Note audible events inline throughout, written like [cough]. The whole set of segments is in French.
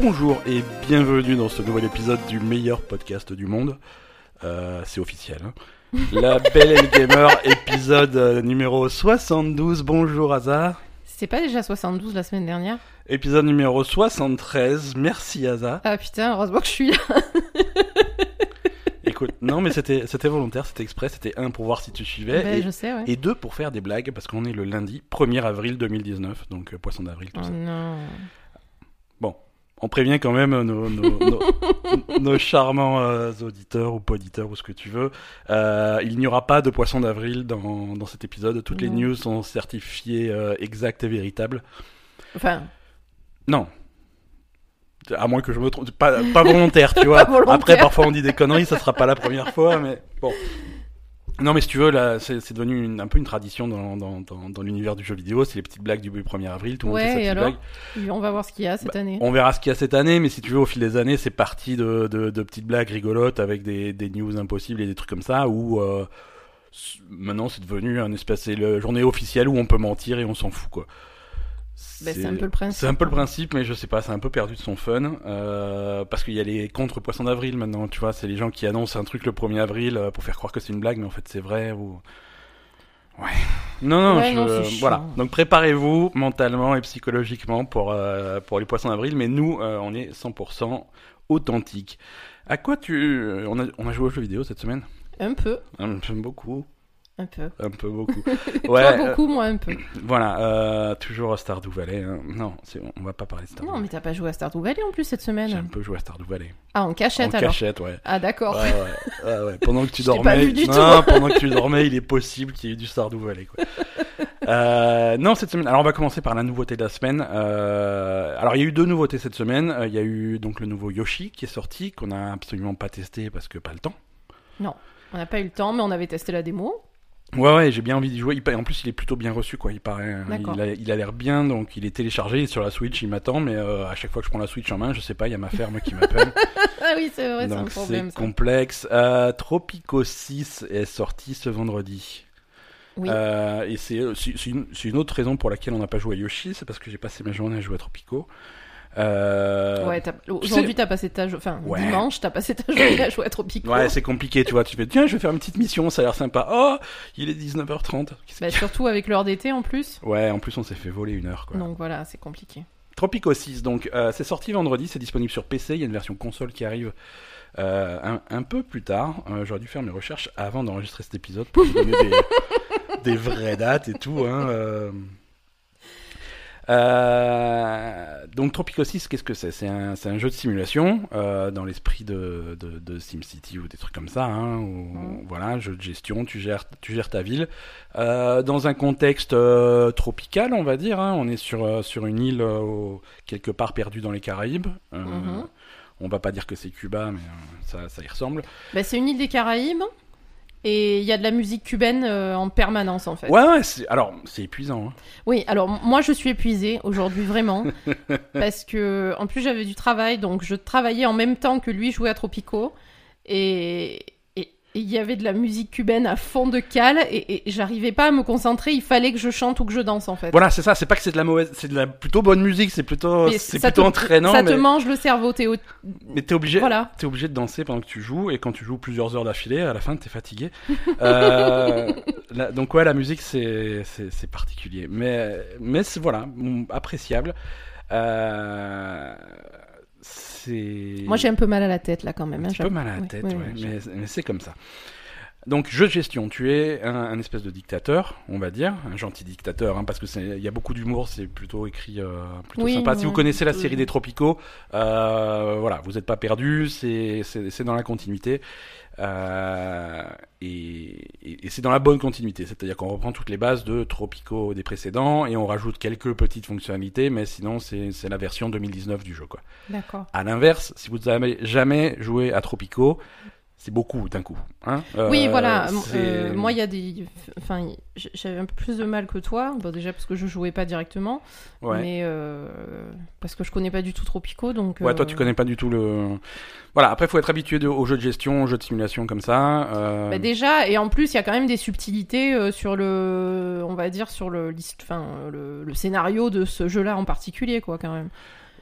Bonjour et bienvenue dans ce nouvel épisode du meilleur podcast du monde. Euh, c'est officiel. hein. [laughs] La Belle et le Gamer, épisode euh, numéro 72. Bonjour Hazard. C'est pas déjà 72 la semaine dernière? Épisode numéro 73. Merci Hazard. Ah putain, heureusement que je suis là. [laughs] Écoute, non mais c'était c'était volontaire, c'était exprès, c'était un pour voir si tu suivais Ben, et, je sais, ouais. et deux pour faire des blagues parce qu'on est le lundi 1er avril 2019, donc euh, poisson d'avril tout Oh ça. non. On prévient quand même nos, nos- [laughs] nos- nos charmants euh, auditeurs ou poditeurs ou ce que tu veux. Euh, il n'y aura pas de poisson d'avril dans, dans cet épisode. Toutes les news sont certifiées euh, exactes et véritables. Enfin, Non. À moins que je me trompe. Pas, pas volontaire, tu [laughs] vois. Volontaire. Après, parfois on dit des conneries, ça sera pas la première fois, mais bon. Non, mais si tu veux, là, c'est devenu une- un peu une tradition dans, dans, dans, dans l'univers du jeu vidéo. C'est les petites blagues du 1er avril. Tout le monde fait sa et alors blague. on va voir ce qu'il y a cette année. On verra ce qu'il y a cette année, mais si tu veux, au fil des années, c'est parti de, de, de petites blagues rigolotes avec des, des news impossibles et des trucs comme ça, où euh, maintenant c'est devenu un espèce, c'est la journée officielle où on peut mentir et on s'en fout, quoi. Ben, c'est un peu le principe. C'est un peu le principe, mais je sais pas, c'est un peu perdu de son fun, euh, parce qu'il y a les contre poissons d'avril maintenant, tu vois, c'est les gens qui annoncent un truc le 1er avril euh, pour faire croire que c'est une blague, mais en fait c'est vrai, ou... Ouais. Non, non, Ouais, je- non, voilà. Donc préparez-vous mentalement et psychologiquement pour, euh, pour les poissons d'avril, mais nous, euh, on est 100% authentique. À quoi tu... On a, on a joué aux jeux vidéo cette semaine? Un peu, Hum, J'aime beaucoup, un peu. un peu beaucoup. [laughs] Toi ouais, euh, beaucoup, moi un peu. [clears throat] voilà, euh, toujours Stardew Valley. hein. Non, c'est- on va pas parler de Stardew Non, Valley. mais t'as pas joué à Stardew Valley en plus cette J'ai un semaine. peu joué à Stardew Valley. Ah, en cachette en alors. cachette, ouais. Ah d'accord. Ouais, ouais, ouais, ouais. Pendant que tu [laughs] dormais, pas vu du non, tout. pendant que tu dormais, il est possible qu'il y ait du Stardew Valley. Quoi. [laughs] Euh, non, cette semaine. Alors, on va commencer par la nouveauté de la semaine. Euh, alors, il y a eu deux nouveautés cette semaine. Il y a eu donc le nouveau Yoshi qui est sorti, qu'on a absolument pas testé parce que pas le temps. On n'a pas eu le temps, mais on avait testé la démo. Ouais, ouais, j'ai bien envie d'y jouer. En plus, il est plutôt bien reçu, quoi. Il paraît, hein. Il a, l'air bien, donc il est téléchargé sur la Switch. Il m'attend, mais euh, à chaque fois que je prends la Switch en main, je sais pas, il y a ma ferme qui m'appelle. [laughs] Ah oui, c'est vrai, c'est un problème c'est complexe. Euh, Tropico 6 est sorti ce vendredi. Oui. Euh, et c'est une, c'est une autre raison pour laquelle on n'a pas joué à Yoshi, c'est parce que j'ai passé ma journée à jouer à Tropico. Euh, Ouais, aujourd'hui t'as passé ta enfin Ouais. dimanche t'as passé ta journée à jouer à Tropico. Ouais, c'est compliqué, tu vois. Tu fais, tiens, je vais faire une petite mission, ça a l'air sympa. Oh, il est 19h30. Qu'est-ce Bah, surtout avec l'heure d'été en plus. Ouais, en plus, on s'est fait voler une heure, quoi. Donc voilà, c'est compliqué. Tropico 6, donc, euh, c'est sorti vendredi, c'est disponible sur PC. Il y a une version console qui arrive euh, un, un peu plus tard. J'aurais dû faire mes recherches avant d'enregistrer cet épisode pour vous donner des, [laughs] des vraies dates et tout. Hein, euh. Donc Tropico 6, qu'est-ce que c'est? C'est un, c'est un jeu de simulation euh, dans l'esprit de, de, de SimCity ou des trucs comme ça. Hein, où, Mm. Voilà, jeu de gestion, tu gères, tu gères ta ville. Euh, dans un contexte tropical, on va dire. hein. On est sur, sur une île quelque part perdue dans les Caraïbes. Mhm. On va pas dire que c'est Cuba, mais ça, ça y ressemble. Bah, c'est une île des Caraïbes et il y a de la musique cubaine euh, en permanence en fait. Ouais, ouais, alors c'est épuisant. hein. Oui, alors moi je suis épuisée aujourd'hui vraiment [laughs] parce que en plus j'avais du travail donc je travaillais en même temps que lui jouait à Tropico et et- il y avait de la musique cubaine à fond de cale et, et j'arrivais pas à me concentrer, il fallait que je chante ou que je danse en fait. Voilà, c'est ça. C'est pas que c'est de la mauvaise, c'est de la plutôt bonne musique. C'est plutôt, c'est plutôt te- entraînant, Ça mais, te mange le cerveau, t'es au- mais t'es obligé. Voilà. T'es obligé de danser pendant que tu joues, et quand tu joues plusieurs heures d'affilée, à la fin, t'es fatigué. [laughs] Euh, la- donc ouais, la musique, c'est c'est particulier, mais mais voilà, appréciable. Euh. Moi j'ai un peu mal à la tête là quand même. un hein, petit peu mal à la Oui, tête, oui, ouais, oui, mais, mais c'est comme ça. Donc jeu de gestion, tu es un, un espèce de dictateur, on va dire, un gentil dictateur, hein, parce que c'est il y a beaucoup d'humour, c'est plutôt écrit euh, plutôt sympa. Si vous connaissez la série des Tropicaux, euh, voilà, vous n'êtes pas perdu, c'est dans la continuité. Euh, et, et- et c'est dans la bonne continuité, c'est-à-dire qu'on reprend toutes les bases de Tropico des précédents et on rajoute quelques petites fonctionnalités, mais sinon c'est la version 2019 du jeu, quoi. D'accord. À l'inverse, si vous n'avez jamais joué à Tropico, c'est beaucoup d'un coup. Hein Oui, Euh, voilà. euh, moi, il y a des. Enfin, j'avais un peu plus de mal que toi. Bon, déjà parce que je jouais pas directement, Ouais. mais euh, parce que je connais pas du tout Tropico, donc. Ouais, toi tu connais pas du tout le. Voilà, après faut être habitué de- aux jeux de gestion, aux jeux de simulation comme ça. bah, déjà, et en plus, il y a quand même des subtilités sur le, on va dire sur le, enfin, le, le scénario de ce jeu-là en particulier, quoi, quand même.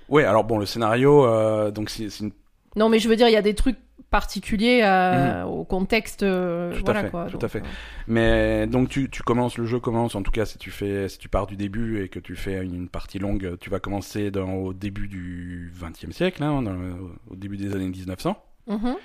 Ouais, alors bon, le scénario, donc c'est une Non, mais je veux dire, il y a des trucs particuliers à- au contexte. euh, Mhm. Tout à voilà, fait, quoi. tout Donc, à fait. euh, Mais donc tu, tu commences, le jeu commence, en tout cas si tu fais, si tu pars du début et que tu fais une partie longue, tu vas commencer dans, au début du XXe siècle, hein, dans au début des années 1900. mhm.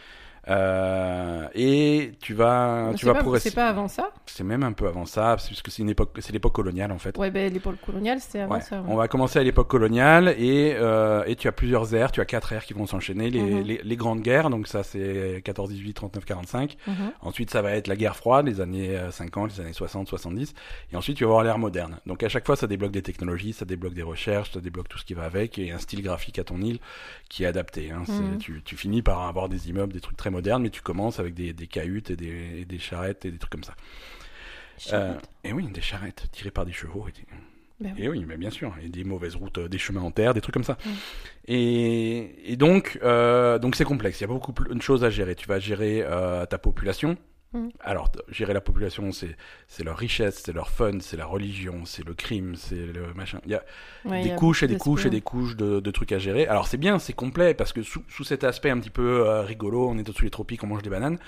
Euh, et tu vas, tu C'est vas pas- progresser. C'est pas avant ça C'est même un peu avant ça, puisque c'est une époque, c'est l'époque coloniale en fait. Ouais, ben l'époque coloniale, c'était avant Ouais. ça. ouais. On va commencer à l'époque coloniale et, euh, et tu as plusieurs ères, tu as quatre ères qui vont s'enchaîner. Les, Mhm. les, les grandes guerres, donc ça c'est 14, 18, 39, 45. Mhm. Ensuite, ça va être la guerre froide, les années euh, 50, les années 60, 70. Et ensuite, tu vas avoir l'ère moderne. Donc, à chaque fois, ça débloque des technologies, ça débloque des recherches, ça débloque tout ce qui va avec et un style graphique à ton île qui est adapté. Hein. C'est- Mhm. Tu, tu finis par avoir des immeubles, des trucs très modernes, mais tu commences avec des, des cahutes et des, et des charrettes et des trucs comme ça. Euh, et oui, des charrettes tirées par des chevaux. Et, des- Ben oui. et oui, mais bien sûr, et des mauvaises routes, euh, des chemins en terre, des trucs comme ça. Et, et donc, euh, donc c'est complexe. Il y a beaucoup de choses à gérer. Tu vas gérer ta population. Mm. Alors, gérer la population, c'est c'est leur richesse, c'est leur fun, c'est la religion, c'est le crime, c'est le machin. Il y a Ouais, il y des a couches et des couches et des couches de, de trucs à gérer. Alors c'est bien, c'est complet parce que sous, sous cet aspect un petit peu euh, rigolo, on est sous les tropiques, on mange des bananes.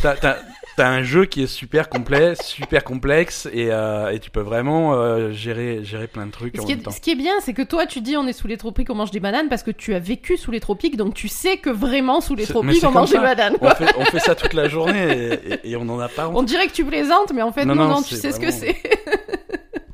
T'as t'as- t'as un jeu qui est super complet, super complexe et, euh, et tu peux vraiment euh, gérer gérer plein de trucs Ce en qui, même temps. est, ce qui est bien, c'est que toi, tu dis on est sous les tropiques, on mange des bananes parce que tu as vécu sous les tropiques, donc tu sais que vraiment sous les C'est- mais tropiques, c'est on comme mange des ça. bananes. On quoi. fait, on fait ça toute la journée et, et- et on n'en a pas honte. On dirait que tu plaisantes, mais en fait, Non, non, non, non, tu c'est sais ce que vraiment- c'est. [laughs]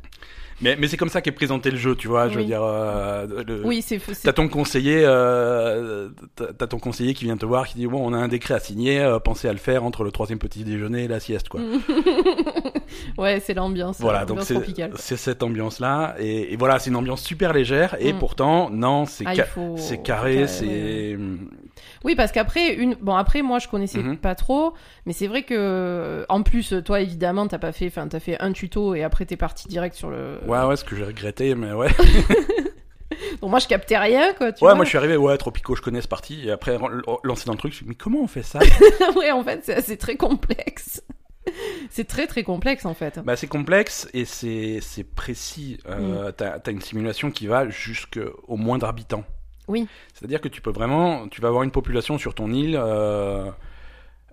Mais, mais c'est comme ça qu'est présenté le jeu, tu vois. Je veux Oui. dire, euh, le- oui, c'est. T'as ton conseiller, euh, t'as ton conseiller qui vient te voir, qui dit bon, on a un décret à signer, euh, pensez à le faire entre le troisième petit déjeuner et la sieste, quoi. [laughs] ouais, c'est l'ambiance. Voilà, euh, donc c'est cette ambiance-là, et, et voilà, c'est une ambiance super légère, et Mm. pourtant, non, c'est Ah, ca- faut- carré, c'est Oui, parce qu'après, une... bon, après, moi, je connaissais Mhm. pas trop, mais c'est vrai que, en plus, toi, évidemment, t'as pas fait, enfin, t'as fait un tuto et après, t'es parti direct sur le. ouais, ouais, ce que j'ai regretté, mais ouais. [laughs] Donc, moi, je captais rien, quoi, tu ouais, vois. moi je suis arrivé, ouais, Tropico, je connais ce parti, et après lancer dans le truc, je me suis dit, mais comment on fait ça? [laughs] Ouais, en fait, c'est très complexe. c'est très, très complexe, en fait. Bah, c'est complexe et c'est c'est précis. Euh, T'as as une simulation qui va jusqu'au moindre habitant. Oui. C'est-à-dire que tu peux vraiment, tu vas avoir une population sur ton île. Euh,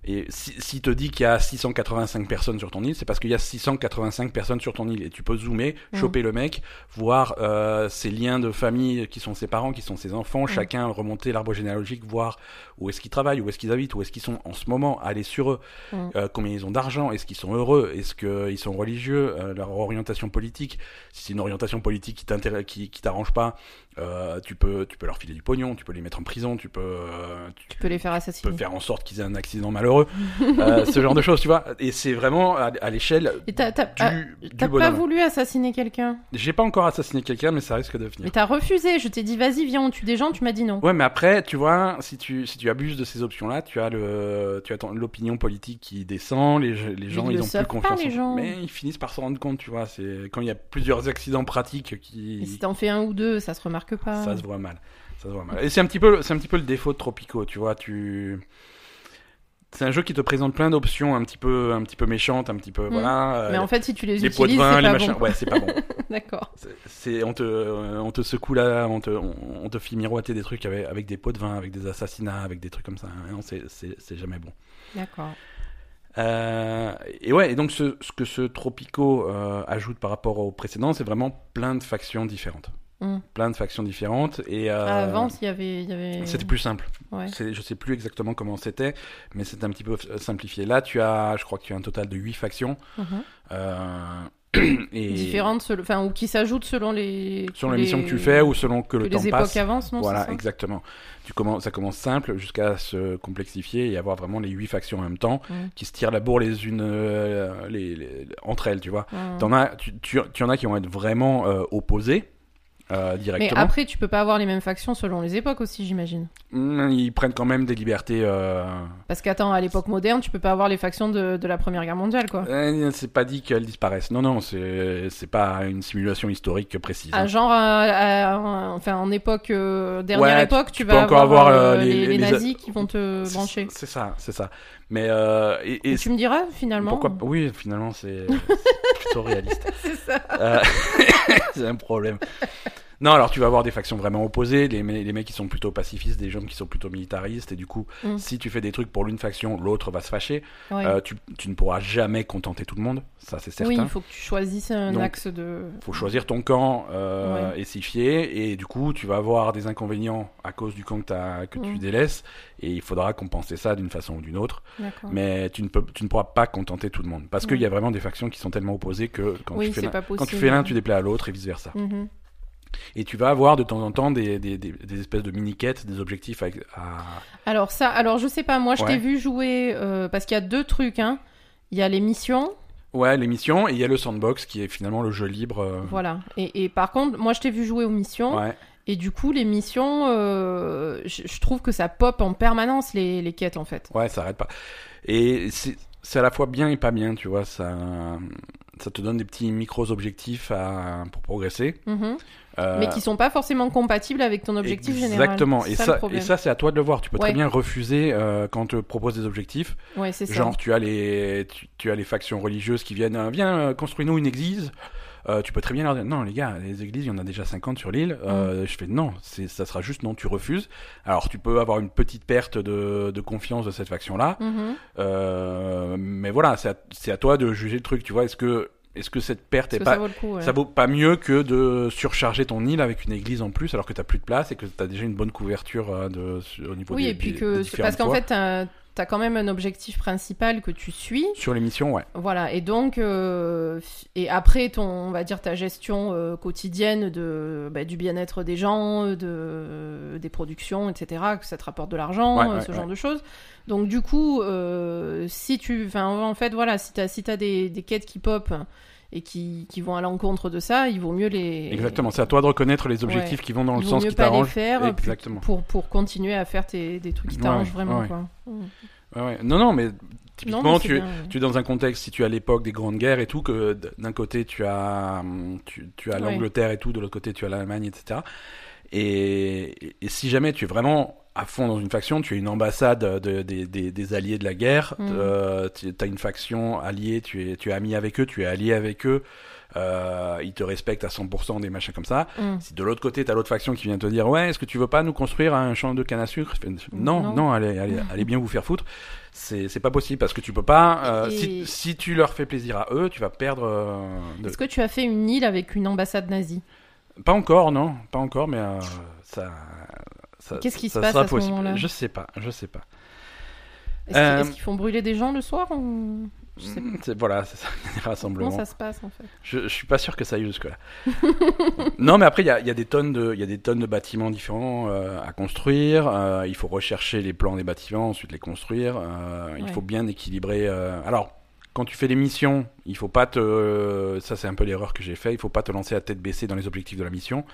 et si, si te dit qu'il y a 685 personnes sur ton île, c'est parce qu'il y a 685 personnes sur ton île. Et tu peux zoomer, Mhm. choper le mec, voir euh, ses liens de famille, qui sont ses parents, qui sont ses enfants, chacun remonter l'arbre généalogique, voir où est-ce qu'ils travaillent, où est-ce qu'ils habitent, où est-ce qu'ils sont en ce moment, aller sur eux, Mhm. euh, combien ils ont d'argent, est-ce qu'ils sont heureux, est-ce qu'ils sont religieux, euh, leur orientation politique. Si c'est une orientation politique qui t'intéresse, qui, qui t'arrange pas, euh, tu peux, tu peux leur filer du pognon, tu peux les mettre en prison, tu peux, euh, tu, Tu peux les faire peux assassiner. faire en sorte qu'ils aient un accident malheureux, euh, ce genre de choses, tu vois. Et c'est vraiment à, à l'échelle Et t'as t'as- du, t'as pas voulu assassiner quelqu'un? J'ai pas encore assassiné quelqu'un, mais ça risque de Mais venir. t'as refusé. Je t'ai dit, vas-y, viens, on tue des gens. Tu m'as dit non. Ouais, mais après, tu vois, si tu, si tu abuses de ces options-là, tu as le, tu as ton- l'opinion politique qui descend, les, les gens, ils ils le ont plus pas, confiance. les en- gens. Mais ils finissent par s'en rendre compte, tu vois. C'est quand il y a plusieurs accidents pratiques Et qui, si t'en fais un ou deux, ça se remarque pas. ça se voit mal. Ça se voit mal. Et c'est un petit peu, c'est un petit peu le défaut de Tropico, tu vois. Tu, c'est un jeu qui te présente plein d'options un petit peu, un petit peu méchantes, un petit peu, Mm. voilà. euh, Mais en fait, si tu les, les pots de vin, c'est les pas machins. bon. Ouais, c'est pas bon. [laughs] D'accord. C'est- on te, euh, on te secoue là, on te, on, on te fit miroiter des trucs avec, avec des pots de vin, avec des assassinats, avec des trucs comme ça. Non, c'est, c'est, c'est jamais bon. D'accord. Euh, et ouais, et donc ce, ce que ce Tropico euh, ajoute par rapport au précédent, c'est vraiment plein de factions différentes. Mm. Plein de factions différentes. Et euh, Avant, il y avait, il y avait. c'était plus simple. Ouais. Je sais plus exactement comment c'était, mais c'est un petit peu euh, simplifié. Là, tu as, je crois que tu as un total de 8 factions. Mhm. Euh, [clears throat] et Différentes, selon- enfin, ou qui s'ajoutent selon les. Selon les les- missions que tu fais ou selon que, que le temps les époques passe. avancent, non Voilà, ça exactement. Tu commences, ça commence simple jusqu'à se complexifier et avoir vraiment les huit factions en même temps qui se tirent la bourre les unes euh, les, les- entre elles, tu vois. T'en as, tu, tu, tu en as qui vont être vraiment euh, opposés euh, Mais directement. après, tu peux pas avoir les mêmes factions selon les époques aussi, j'imagine. Mm, Ils prennent quand même des libertés. Euh... Parce qu'attends, à l'époque moderne, tu peux pas avoir les factions de, de la Première Guerre mondiale, quoi. euh, c'est pas dit qu'elles disparaissent. Non, non, c'est c'est pas une simulation historique précise. Ah, hein. genre, à- à- enfin, en époque, euh, dernière Ouais, époque, tu, peux vas encore avoir, euh, euh, les- les, les les- nazis qui vont te brancher. C'est ça, c'est ça. Mais euh, et, et tu me diras, finalement. pourquoi Oui, finalement, c'est c'est [laughs] plutôt réaliste. C'est ça. Euh, [laughs] c'est un problème. Non, alors tu vas avoir des factions vraiment opposées, les, me- les mecs qui sont plutôt pacifistes, des gens qui sont plutôt militaristes, et du coup, Mm. si tu fais des trucs pour l'une faction, l'autre va se fâcher. Euh, tu, tu ne pourras jamais contenter tout le monde, ça c'est certain. oui, il faut que tu choisisses un Donc, axe de. faut choisir ton camp euh, Ouais. et s'y fier et du coup tu vas avoir des inconvénients à cause du camp que, tu Mm. délaisses et il faudra compenser ça d'une façon ou d'une autre mais tu ne, peux, tu ne pourras pas contenter tout le monde parce qu'il y a vraiment des factions qui sont tellement opposées que quand, oui, tu, fais l'un, tu déplais à l'autre et vice versa Mhm. Et tu vas avoir de temps en temps des, des, des, des espèces de mini-quêtes des objectifs à... Alors ça, alors je sais pas, moi je Ouais. t'ai vu jouer euh, parce qu'il y a deux trucs. Hein. Il y a les missions, ouais les missions et il y a le sandbox qui est finalement le jeu libre euh, voilà. Et, et par contre, moi je t'ai vu jouer aux missions. ouais Et du coup, les missions, euh, je, je trouve que ça pop en permanence les, les quêtes en fait. Ouais, ça arrête pas. Et c'est c'est à la fois bien et pas bien, tu vois. Ça, ça te donne des petits micros-objectifs à, pour progresser. Mhm. Euh, Mais qui sont pas forcément compatibles avec ton objectif général. Exactement. Et ça, et c'est à toi de le voir. Tu peux très bien refuser euh, quand on te propose des objectifs. Ouais, c'est ça. Genre, tu as les, tu, tu as les factions religieuses qui viennent, euh, viens, construis-nous une église. Euh, tu peux très bien leur dire, non les gars, les églises, il y en a déjà 50 sur l'île. Mm. Euh, Je fais, non, ça sera juste non, tu refuses. Alors, tu peux avoir une petite perte de, de confiance de cette faction-là. Mhm. Euh, mais voilà, c'est à, toi de juger le truc, tu vois. Est-ce que, est-ce que cette perte est pas, ça vaut le coup ouais. ça vaut pas mieux que de surcharger ton île avec une église en plus alors que t'as plus de place et que t'as déjà une bonne couverture de, au niveau Oui, des, et puis que des parce qu'en fait, t'as as quand même un objectif principal que tu suis. sur l'émission, ouais. Voilà, et donc, euh, et après, ton, on va dire ta gestion euh, quotidienne de, bah, du bien-être des gens, de, des productions, etc., que ça te rapporte de l'argent, Ouais, euh, ouais, ce ouais. genre de choses. Donc, du coup, si tu, enfin, en fait, voilà, si t'as si t'as des, des quêtes qui pop et qui, qui vont à l'encontre de ça, il vaut mieux les. Exactement, c'est à toi de reconnaître les objectifs qui vont dans Il le sens mieux qui pas les t'arrange. faire Exactement. pour, pour continuer à faire tes, des trucs qui t'arrangent ouais, vraiment, ouais. quoi. Non, non, mais Non, typiquement, mais tu, bien, tu es dans un contexte, si tu es à l'époque des grandes guerres et tout, que d'un côté tu as, hum, tu, tu as l'Angleterre et tout, de l'autre côté tu as l'Allemagne, etc. Et, et- et si jamais tu es vraiment à fond dans une faction, tu es une ambassade de- des- alliés de la guerre, Mm. euh, tu as une faction alliée, tu es, tu es ami avec eux, tu es allié avec eux, euh, ils te respectent à 100% des machins comme ça. Mm. Si de l'autre côté, t'as l'autre faction qui vient te dire Ouais, est-ce que tu veux pas nous construire un champ de canne à sucre? Non, Non. non, allez, allez, allez bien vous faire foutre. C'est c'est pas possible parce que tu peux pas. euh, Et- si, si tu leur fais plaisir à eux, tu vas perdre. Est-ce que tu as fait une île avec une ambassade nazie? Pas encore, non, pas encore, mais ça. Qu'est-ce qui se passe à ce moment-là Je sais pas, je sais pas. Est-ce qu'ils- Euh, font brûler des gens le soir ou... Je sais pas. Mm, c'est- Voilà, c'est ça, [laughs] des Comment rassemblements. ça se passe en fait Je, je suis pas sûr que ça aille jusque là. [laughs] non, mais après il y a, il y a des tonnes de, y a des tonnes de bâtiments différents euh, à construire. euh, il faut rechercher les plans des bâtiments, ensuite les construire. Il faut bien équilibrer. alors. Quand tu fais des missions, il faut pas te. Ça, c'est un peu l'erreur que j'ai fait. Il faut pas te lancer à tête baissée dans les objectifs de la mission.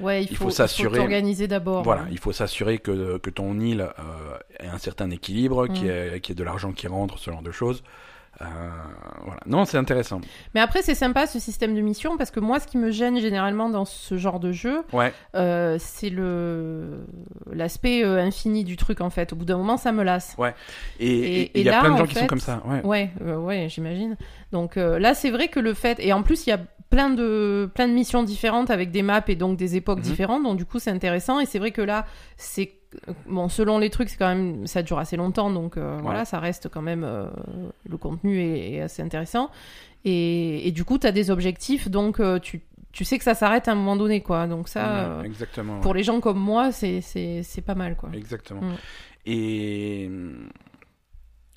Ouais, il Il faut, faut s'assurer- s'organiser d'abord. Voilà, hein. il faut s'assurer que, que ton île euh, ait un certain équilibre, qu'il y, ait- qu'il y ait de l'argent qui rentre, ce genre de choses. Euh, voilà. Non, c'est intéressant. Mais après, c'est sympa ce système de mission parce que moi, ce qui me gêne généralement dans ce genre de jeu, Ouais. euh, c'est le l'aspect euh, infini du truc en fait. Au bout d'un moment, ça me lasse. Et Et- il y a là, plein de en gens qui sont comme ça. Ouais. Ouais, ouais, j'imagine. Donc là, c'est vrai que le fait et en plus, il y a plein de plein de missions différentes avec des maps et donc des époques Mhm. différentes. Donc du coup, c'est intéressant et c'est vrai que là, c'est bon selon les trucs, c'est quand même ça dure assez longtemps, donc euh, voilà, ça reste quand même euh, le contenu est, est assez intéressant. Et, et du coup, tu as des objectifs, donc euh, tu tu sais que ça s'arrête à un moment donné, quoi. Donc ça, Ouais, pour les gens comme moi, c'est c'est c'est pas mal, quoi. Exactement. Mm. Et,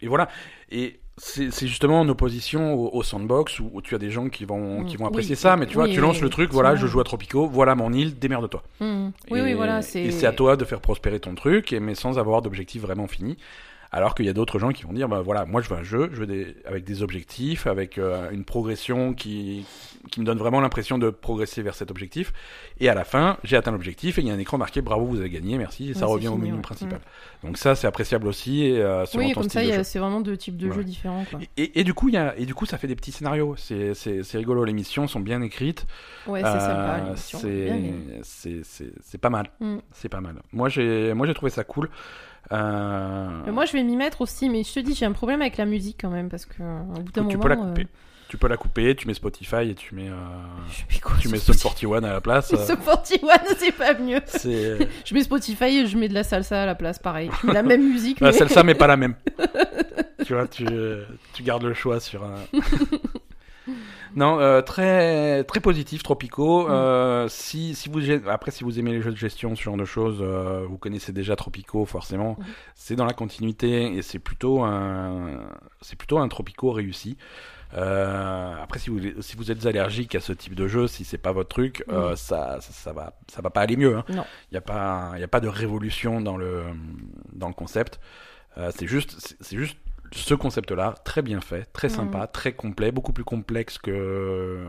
et voilà. Et c'est justement en opposition au, au sandbox où, où tu as des gens qui vont, Mm. qui vont Oui, apprécier ça, mais tu vois, oui, tu lances le truc, voilà, je joue à Tropico, voilà mon île, démerde-toi. Mhm. Oui, et, oui, voilà. Et c'est à toi de faire prospérer ton truc, mais sans avoir d'objectif vraiment fini. Alors qu'il y a d'autres gens qui vont dire, bah voilà, moi je veux un jeu, je veux des, avec des objectifs, avec euh, une progression qui, qui me donne vraiment l'impression de progresser vers cet objectif. Et à la fin, j'ai atteint l'objectif et il y a un écran marqué, bravo, vous avez gagné, merci, et ça Ouais, revient au menu ouais. principal. Donc ça, c'est appréciable aussi, et, euh, selon Oui, ton comme ça, c'est vraiment deux types de jeux différents, quoi. Et, et- et du coup, il y a, et du coup, ça fait des petits scénarios. C'est, rigolo. Les missions sont bien écrites. Ouais, c'est Euh, sympa. l'émission. c'est, pas mal. Mm. C'est pas mal. Moi, j'ai, moi, j'ai trouvé ça cool. Euh, moi, je vais m'y mettre aussi, mais je te dis, j'ai un problème avec la musique quand même, parce que au bout d'un tu moment. peux la euh, couper. Tu peux la couper, tu mets Spotify et tu mets, euh, je mets quoi tu mets sur Sum 41 à la place. euh, [laughs] Sum 41, c'est pas mieux. [laughs] Je mets Spotify et je mets de la salsa à la place, pareil. Je mets la même musique, mais... celle-là, mais pas la même. [laughs] tu vois, tu, tu gardes le choix sur un. Non, euh, très très positif, Tropico. Mm. Euh, si si vous après si vous aimez les jeux de gestion, ce genre de choses, euh, vous connaissez déjà Tropico forcément. Mm. C'est dans la continuité et c'est plutôt un c'est plutôt un Tropico réussi. Euh, après, si vous, si vous êtes allergique à ce type de jeu, si c'est pas votre truc, euh, Mm. ça, ça, ça va, ça va pas aller mieux. Hein. Il n'y a pas, il a pas de révolution dans le, dans le concept. Euh, c'est juste, c'est juste ce concept-là, très bien fait, très sympa, très complet, beaucoup plus complexe que,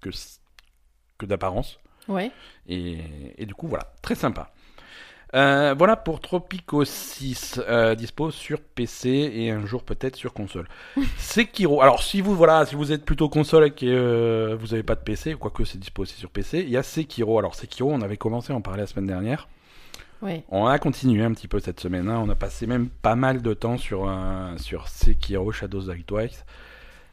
que, que d'apparence. Ouais. Et, et du coup, voilà, très sympa. Euh, voilà pour Tropico 6, euh, dispo sur PC et un jour peut-être sur console. [laughs] Sekiro. Alors si vous voilà, si vous êtes plutôt console et que euh, vous n'avez pas de PC, quoique c'est dispo aussi sur PC, il y a Sekiro. Alors Sekiro, on avait commencé à en parler la semaine dernière. On a continué un petit peu cette semaine. hein. On a passé même pas mal de temps sur un, sur Sekiro Shadows Die Twice.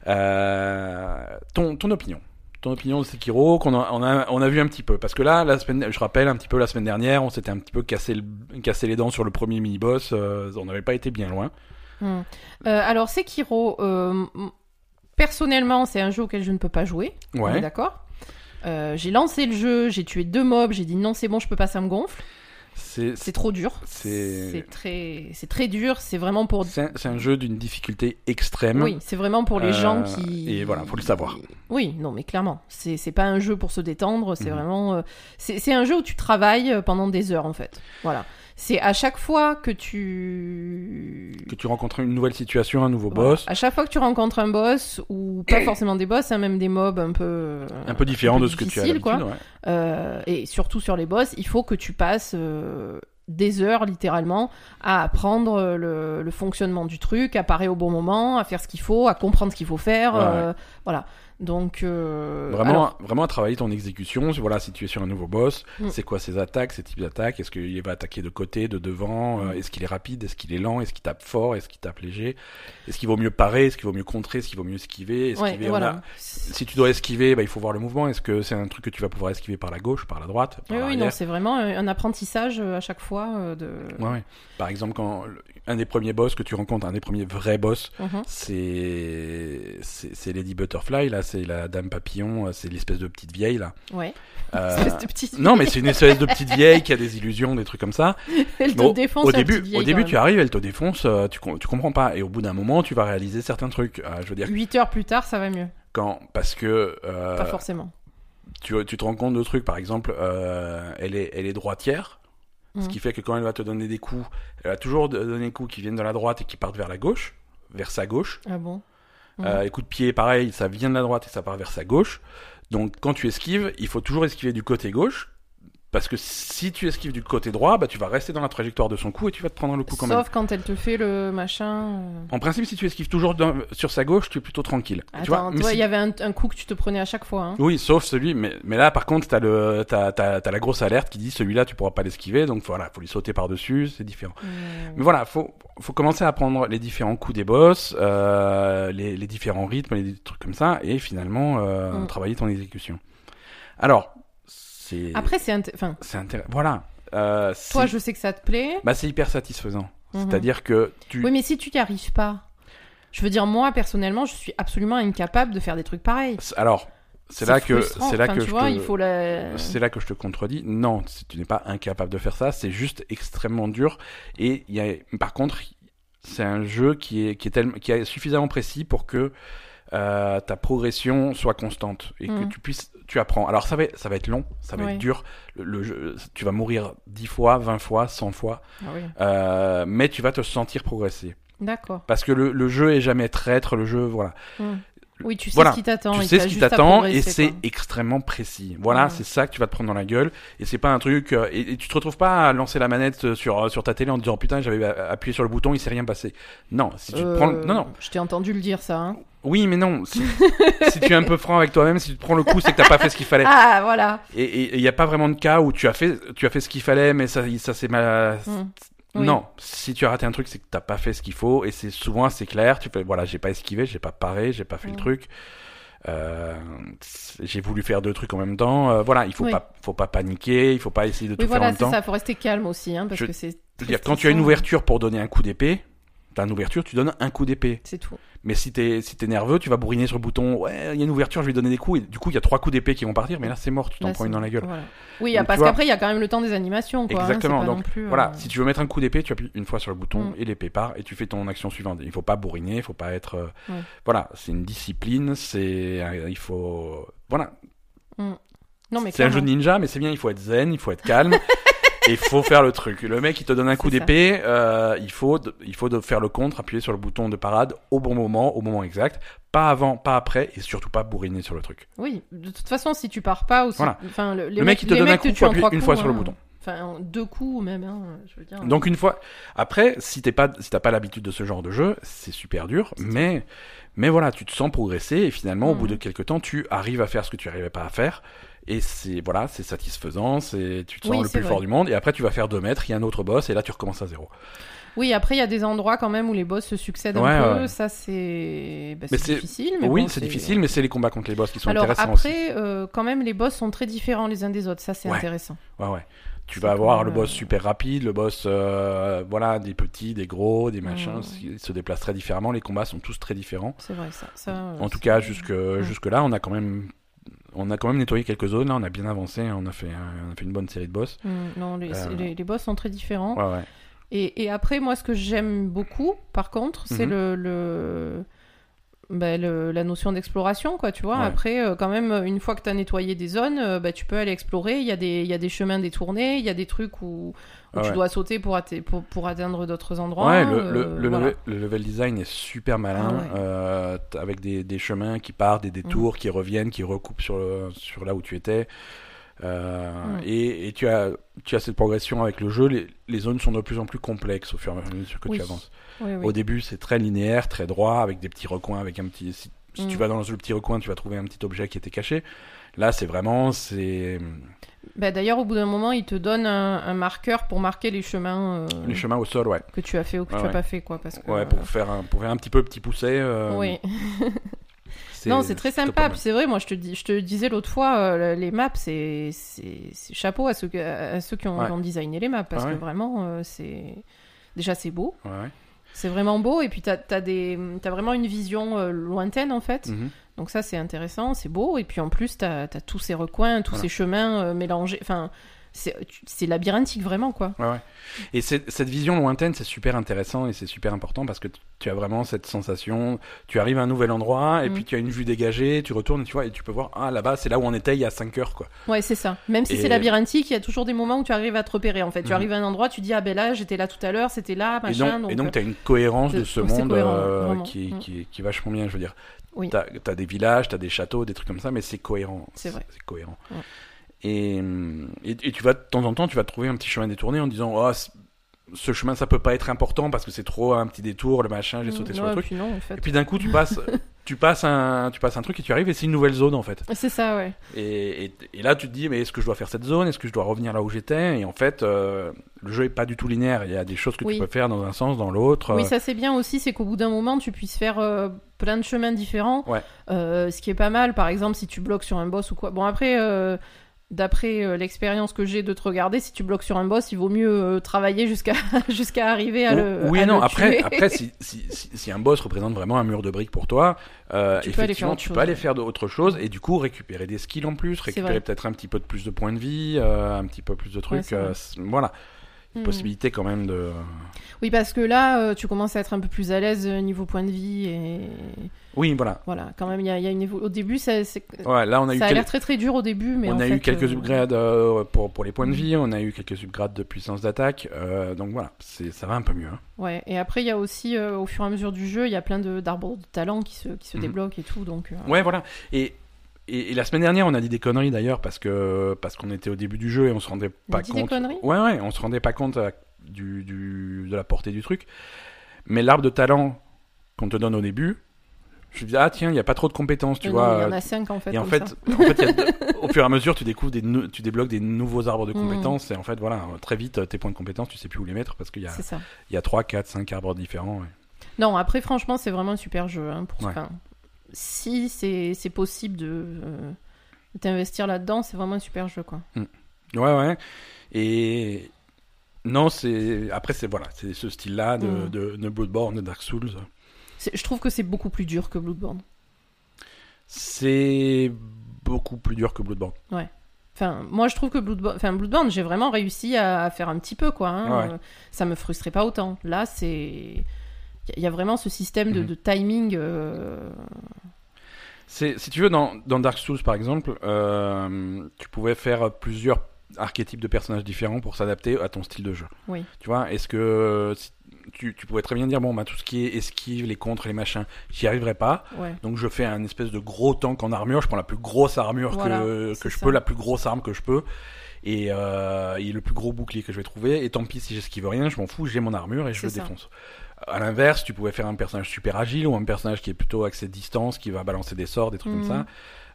Euh, ton, ton opinion ton opinion de Sekiro qu'on a, on a, on a vu un petit peu parce que là la semaine je rappelle un petit peu la semaine dernière on s'était un petit peu cassé, le, cassé les dents sur le premier mini boss on n'avait pas été bien loin Hmm. Euh, alors, Sekiro, euh, personnellement, c'est un jeu auquel je ne peux pas jouer. On est ouais d'accord Euh, J'ai lancé le jeu, j'ai tué deux mobs, j'ai dit non, c'est bon, je peux pas, ça me gonfle. C'est trop dur. c'est très, très dur. C'est vraiment pour. c'est un, jeu d'une difficulté extrême Oui, c'est vraiment pour les Euh, gens qui. et voilà, faut le savoir. Oui, non, mais clairement, c'est pas un jeu pour se détendre. C'est Mhm. vraiment, euh, c'est c'est un jeu où tu travailles euh, pendant des heures en fait. Voilà. C'est à chaque fois que tu que tu rencontres une nouvelle situation un nouveau Voilà. boss À chaque fois que tu rencontres un boss, ou pas forcément des boss, hein, même des mobs un peu. un peu différent peu de ce que tu as l'habitude ouais. Euh, et surtout sur les boss, il faut que tu passes euh, des heures littéralement à apprendre le, le fonctionnement du truc, à parer au bon moment, à faire ce qu'il faut, à comprendre ce qu'il faut faire. Ouais, euh, Voilà. Donc. euh, Vraiment, alors, vraiment à travailler ton exécution. Voilà, si tu es sur un nouveau boss, Mm. c'est quoi ses attaques, ses types d'attaques? Est-ce qu'il va attaquer de côté, de devant? Mm. Euh, Est-ce qu'il est rapide? Est-ce qu'il est lent? Est-ce qu'il tape fort? Est-ce qu'il tape léger? Est-ce qu'il vaut mieux parer? Est-ce qu'il vaut mieux contrer? Est-ce qu'il vaut mieux esquiver? Ouais, Esquiver, on voilà. a- Si tu dois esquiver, bah, il faut voir le mouvement. Est-ce que c'est un truc que tu vas pouvoir esquiver par la gauche, par la droite, par Oui, oui, non, c'est vraiment un apprentissage euh, à chaque fois euh, de. Ouais, ouais. Par exemple, quand un des premiers boss que tu rencontres, un des premiers vrais boss, Mhm. c'est c'est c'est Lady Butterfly là, c'est la dame papillon, euh, c'est l'espèce de petite vieille là. Ouais. Euh, [laughs] de petite Non, mais c'est une espèce de petite vieille qui a des illusions, des trucs comme ça. [laughs] Elle te Bon, défonce au début, vieille, au début, tu arrives, elle te défonce, euh, tu, com- tu comprends pas. Et au bout d'un moment, tu vas réaliser certains trucs. Euh, je veux dire, même. 8 heures plus tard, ça va mieux. quand, parce que euh, Pas forcément. tu, tu te rends compte de trucs. Par exemple, elle est, elle est droitière, ce Mhm. qui fait que quand elle va te donner des coups, elle va toujours te donner des coups qui viennent de la droite et qui partent vers la gauche, vers sa gauche. Ah bon? Euh, les coups de pied, pareil, ça vient de la droite et ça part vers sa gauche. Donc quand tu esquives, il faut toujours esquiver du côté gauche. Parce que si tu esquives du côté droit, bah, tu vas rester dans la trajectoire de son coup et tu vas te prendre le coup quand même. Sauf quand elle te fait le machin. euh. En principe, si tu esquives toujours dans- sur sa gauche, tu es plutôt tranquille. tu vois Attends, Mais toi, il si- y avait un, un coup que tu te prenais à chaque fois. Hein. Oui, sauf celui. Mais, mais là, par contre, t'as le, t'as, t'as, t'as la grosse alerte qui dit celui-là, tu pourras pas l'esquiver. Donc voilà, faut lui sauter par dessus, c'est différent. Mais voilà, faut, faut commencer à apprendre les différents coups des boss, euh, les, les différents rythmes, les trucs comme ça, et finalement euh, Mm. travailler ton exécution. Alors, c'est. Après, c'est int- enfin, c'est intér- Voilà. Euh, toi, je sais que ça te plaît. bah, c'est hyper satisfaisant. Mhm. C'est-à-dire que tu. Oui, mais si tu n'y arrives pas, je veux dire, moi, personnellement, je suis absolument incapable de faire des trucs pareils. Alors, c'est là que c'est là Enfin, que tu je vois, te- il faut la. C'est là que je te contredis. Non, tu n'es pas incapable de faire ça, c'est juste extrêmement dur. Et il y a, par contre, c'est un jeu qui est, qui est, tellement, qui est suffisamment précis pour que euh, ta progression soit constante et que Mhm. tu puisses, tu apprends. Alors ça va, ça va être long, ça va Ouais. être dur. Le, le jeu, tu vas mourir 10 fois, 20 fois, 100 fois, Ah oui. euh, mais tu vas te sentir progresser. D'accord. Parce que le, le jeu est jamais traître, le jeu, voilà. Mhm. Oui, tu sais Voilà. ce qui t'attend. tu sais ce qui t'attend et c'est extrêmement précis. Voilà, Ouais. c'est ça que tu vas te prendre dans la gueule et c'est pas un truc euh, et, et tu te retrouves pas à lancer la manette sur euh, sur ta télé en te disant putain j'avais appuyé sur le bouton il s'est rien passé. Non, si tu te prends non non Je t'ai entendu le dire, ça. hein. Oui mais non si, [laughs] si tu es un peu franc avec toi-même si tu te prends le coup c'est que t'as pas fait ce qu'il fallait Ah, voilà. et il y a pas vraiment de cas où tu as fait tu as fait ce qu'il fallait mais ça ça s'est mal. Oui. Non, si tu as raté un truc, c'est que t'as pas fait ce qu'il faut, et c'est souvent assez clair. Tu fais, voilà, j'ai pas esquivé, j'ai pas paré, j'ai pas fait le Mm. truc. Euh, c'est- j'ai voulu faire deux trucs en même temps. Euh, voilà, il faut Oui. pas, faut pas paniquer, il faut pas essayer de tout Oui, faire en voilà, même c'est temps. ça. Faut rester calme aussi, hein, parce Je- que c'est. Quand tu as une ouverture pour donner un coup d'épée, t'as une ouverture, tu donnes un coup d'épée. C'est tout. Mais si t'es si t'es nerveux, tu vas bourriner sur le bouton. Ouais, il y a une ouverture, je vais donner des coups. Et du coup, il y a trois coups d'épée qui vont partir. Mais là, c'est mort, tu t'en prends une dans la gueule. voilà. Oui, Donc, parce vois- qu'après, il y a quand même le temps des animations, quoi. hein, Exactement. Donc plus, euh, voilà, si tu veux mettre un coup d'épée, tu appuies une fois sur le bouton Mm. et l'épée part et tu fais ton action suivante. Il faut pas bourriner, il faut pas être. euh. Voilà, c'est une discipline. C'est euh, il faut. Voilà, Non, mais c'est un jeu de ninja, mais c'est bien. Il faut être zen, il faut être calme. [laughs] Il faut faire le truc. Le mec, il te donne un coup d'épée, euh, il faut, il faut de faire le contre, appuyer sur le bouton de parade au bon moment, au moment exact, pas avant, pas après, et surtout pas bourriner sur le truc. Oui, de toute façon, si tu pars pas aussi. Voilà. Enfin, le, mec, il te donne un coup, appuyer trois une coups, fois sur le hein. bouton. Enfin, en deux coups même, hein, je veux dire. Donc une fois, après, si t'es pas, si t'as pas l'habitude de ce genre de jeu, c'est super dur, mais, mais voilà, tu te sens progresser et finalement, au bout de quelques temps, tu arrives à faire ce que tu arrivais pas à faire. Et c'est voilà, c'est satisfaisant, c'est tu te sens Oui, le plus vrai. fort du monde. Et après, tu vas faire deux mètres, il y a un autre boss, et là, tu recommences à zéro. Oui, après, il y a des endroits quand même où les boss se succèdent Ouais, un peu. ouais. Ça, c'est bah, difficile. Mais oui, bon, c'est difficile, mais c'est les combats contre les boss qui sont Alors intéressants aussi. après, euh, quand même, les boss sont très différents les uns des autres. Ça, c'est Ouais. intéressant. Ouais, ouais. Tu vas avoir le boss euh, super rapide, le boss, euh, voilà, des petits, des gros, des machins, ils se déplacent très différemment. Les combats sont tous très différents. C'est vrai, ça. ça En tout cas, jusque, jusque là, on a quand même, on a quand même nettoyé quelques zones. Là, on a bien avancé. On a fait, un- on a fait une bonne série de boss. Mm, non, les, Euh, les, les boss sont très différents. Ouais, ouais. Et, et après, moi, ce que j'aime beaucoup, par contre, c'est Mhm. le, le, bah, le- la notion d'exploration, quoi, tu vois. Ouais. Après, euh, quand même, une fois que tu as nettoyé des zones, euh, bah, tu peux aller explorer. Il y, a des, il y a des chemins détournés, il y a des trucs où, où Ah tu dois sauter pour, atte- pour, pour atteindre d'autres endroits. Ouais, le, euh, le, le voilà. level, le level design est super malin, Ah euh, avec des, des chemins qui partent, des détours Mhm. qui reviennent, qui recoupent sur, sur là où tu étais. Euh, et, et tu as, tu as cette progression avec le jeu. Les, les zones sont de plus en plus complexes au fur et à mesure que Oui. tu avances. Oui, oui. Au début, c'est très linéaire, très droit, avec des petits recoins, avec un petit. Si, si tu Mhm. vas dans le petit recoin, tu vas trouver un petit objet qui était caché. Là, c'est vraiment, c'est Bah, D'ailleurs, au bout d'un moment, il te donne un, un marqueur pour marquer les chemins euh, les chemins au sol, ouais. que tu as fait ou que Ouais, tu as ouais. pas fait, quoi. Parce que, Ouais, pour faire un, pour faire un petit peu petit pousset. euh, Oui. [laughs] Non, c'est très sympa. Puis c'est vrai, moi, je te, dis, je te disais l'autre fois, euh, les maps, c'est chapeau à ceux, à ceux qui ont, Ouais. qui ont designé les maps. Parce Ah ouais. que vraiment, euh, c'est. Déjà, c'est beau. Ouais. C'est vraiment beau. Et puis, t'as as, vraiment une vision euh, lointaine, en fait. Mhm. Donc, ça, c'est intéressant, c'est beau. Et puis, en plus, t'as as tous ces recoins, tous Voilà. ces chemins mélangés. Enfin, c'est labyrinthique, vraiment, quoi. Ouais, ouais. Et cette vision lointaine, c'est super intéressant et c'est super important parce que tu- as vraiment cette sensation. Tu arrives à un nouvel endroit et Mm. puis tu as une vue dégagée, tu retournes, tu vois, et tu peux voir, ah là-bas, c'est là où on était il y a 5 heures, quoi. Ouais, c'est ça. Même si Et- c'est labyrinthique, il y a toujours des moments où tu arrives à te repérer, en fait. Tu Mhm. arrives à un endroit, tu dis, ah ben là, j'étais là tout à l'heure, c'était là, Et machin. donc, et donc, donc tu as une cohérence de de- ce monde cohérent, euh, qui, Mm. qui, qui est vachement bien, je veux dire. Oui. T'as as des villages, t'as des châteaux, des trucs comme ça, mais c'est cohérent. C'est vrai. C'est cohérent. Ouais. Et, et, et tu vas de temps en temps, tu vas trouver un petit chemin détourné en disant, oh, ce chemin, ça peut pas être important parce que c'est trop un petit détour, le machin, j'ai sauté sur Ouais, le truc. puis non, en fait. Et puis d'un coup, tu passes, [laughs] tu passes un, tu passes un truc et tu arrives et c'est une nouvelle zone en fait. C'est ça, ouais. Et, et, et là, tu te dis, mais est-ce que je dois faire cette zone? Est-ce que je dois revenir là où j'étais? Et en fait, euh, le jeu est pas du tout linéaire. Il y a des choses que Oui. tu peux faire dans un sens, dans l'autre. Oui, ça c'est bien aussi, c'est qu'au bout d'un moment, tu puisses faire euh, plein de chemins différents. Ouais. Euh, ce qui est pas mal, par exemple, si tu bloques sur un boss ou quoi. Bon, après, d'après euh, l'expérience que j'ai de te regarder, si tu bloques sur un boss, il vaut mieux euh, travailler jusqu'à [laughs] jusqu'à arriver à Ou- le. oui à non. le Après, tuer. après si, [laughs] si, si, si un boss représente vraiment un mur de briques pour toi, euh, Tu peux effectivement, autre tu chose, peux aller ouais. faire d'autres choses et du coup récupérer des skills en plus, récupérer peut-être un petit peu de plus de points de vie, euh, un petit peu plus de trucs. euh, voilà, Hmm. possibilité quand même de. Oui, parce que là, euh, tu commences à être un peu plus à l'aise euh, niveau point de vie et Oui, voilà. voilà, quand même, il y a, il y a une évo- Au début, ça, c'est- Ouais, là on a eu ça a quel- l'air très très dur au début, mais on en a fait, eu quelques euh, upgrades euh, pour, pour les points de vie, on a eu quelques upgrades de puissance d'attaque, euh, donc voilà, c'est, ça va un peu mieux. hein. Ouais, et après, il y a aussi, au fur et à mesure du jeu, il y a plein de- d'arbres de talent qui se, qui se Mhm. débloquent et tout, donc... Ouais, voilà. Et, et, et la semaine dernière, on a dit des conneries d'ailleurs parce que parce qu'on était au début du jeu et on se rendait On a pas dit des conneries ouais, ouais, on se rendait pas compte euh, du, du, de la portée du truc. Mais l'arbre de talent qu'on te donne au début, Je me dis, ah tiens, il n'y a pas trop de compétences, tu Euh, vois. il y en a 5 en fait. Et en fait, ça. en fait il y a de- [laughs] au fur et à mesure, tu découvres des, tu débloques des nouveaux arbres de Mhm. compétences. Et en fait, voilà, très vite, tes points de compétences, tu sais plus où les mettre parce qu'il y a, il y a 3, 4, 5 arbres différents. ouais. Non, après, franchement, c'est vraiment un super jeu. hein, pour... Ouais. Si c'est possible de, euh, de t'investir là-dedans, c'est vraiment un super jeu, quoi. Ouais, ouais. Et non, c'est après, c'est voilà, c'est ce style-là de, de, de Bloodborne, de Dark Souls. Je trouve que c'est beaucoup plus dur que Bloodborne. C'est beaucoup plus dur que Bloodborne. Enfin, moi, je trouve que Bloodborne, enfin, Bloodborne j'ai vraiment réussi à, à faire un petit peu, quoi. hein. Ouais. Euh, Ça me frustrait pas autant. Là, c'est. Il y a vraiment ce système de, Mhm. de timing. euh, C'est, si tu veux, dans, dans Dark Souls par exemple, euh, tu pouvais faire plusieurs archétypes de personnages différents pour s'adapter à ton style de jeu. Oui. Tu vois, est-ce que si- tu, tu pouvais très bien dire, bon, bah, tout ce qui est esquive, les contres, les machins, j'y arriverai pas. Ouais. Donc je fais un espèce de gros tank en armure, je prends la plus grosse armure Voilà, que, que je ça. peux, la plus grosse arme que je peux. Et, euh, et le plus gros bouclier que je vais trouver. Et tant pis si j'esquive rien, je m'en fous, j'ai mon armure et je le ça. défonce. À l'inverse, tu pouvais faire un personnage super agile ou un personnage qui est plutôt axé distance, qui va balancer des sorts, des trucs Mhm. comme ça.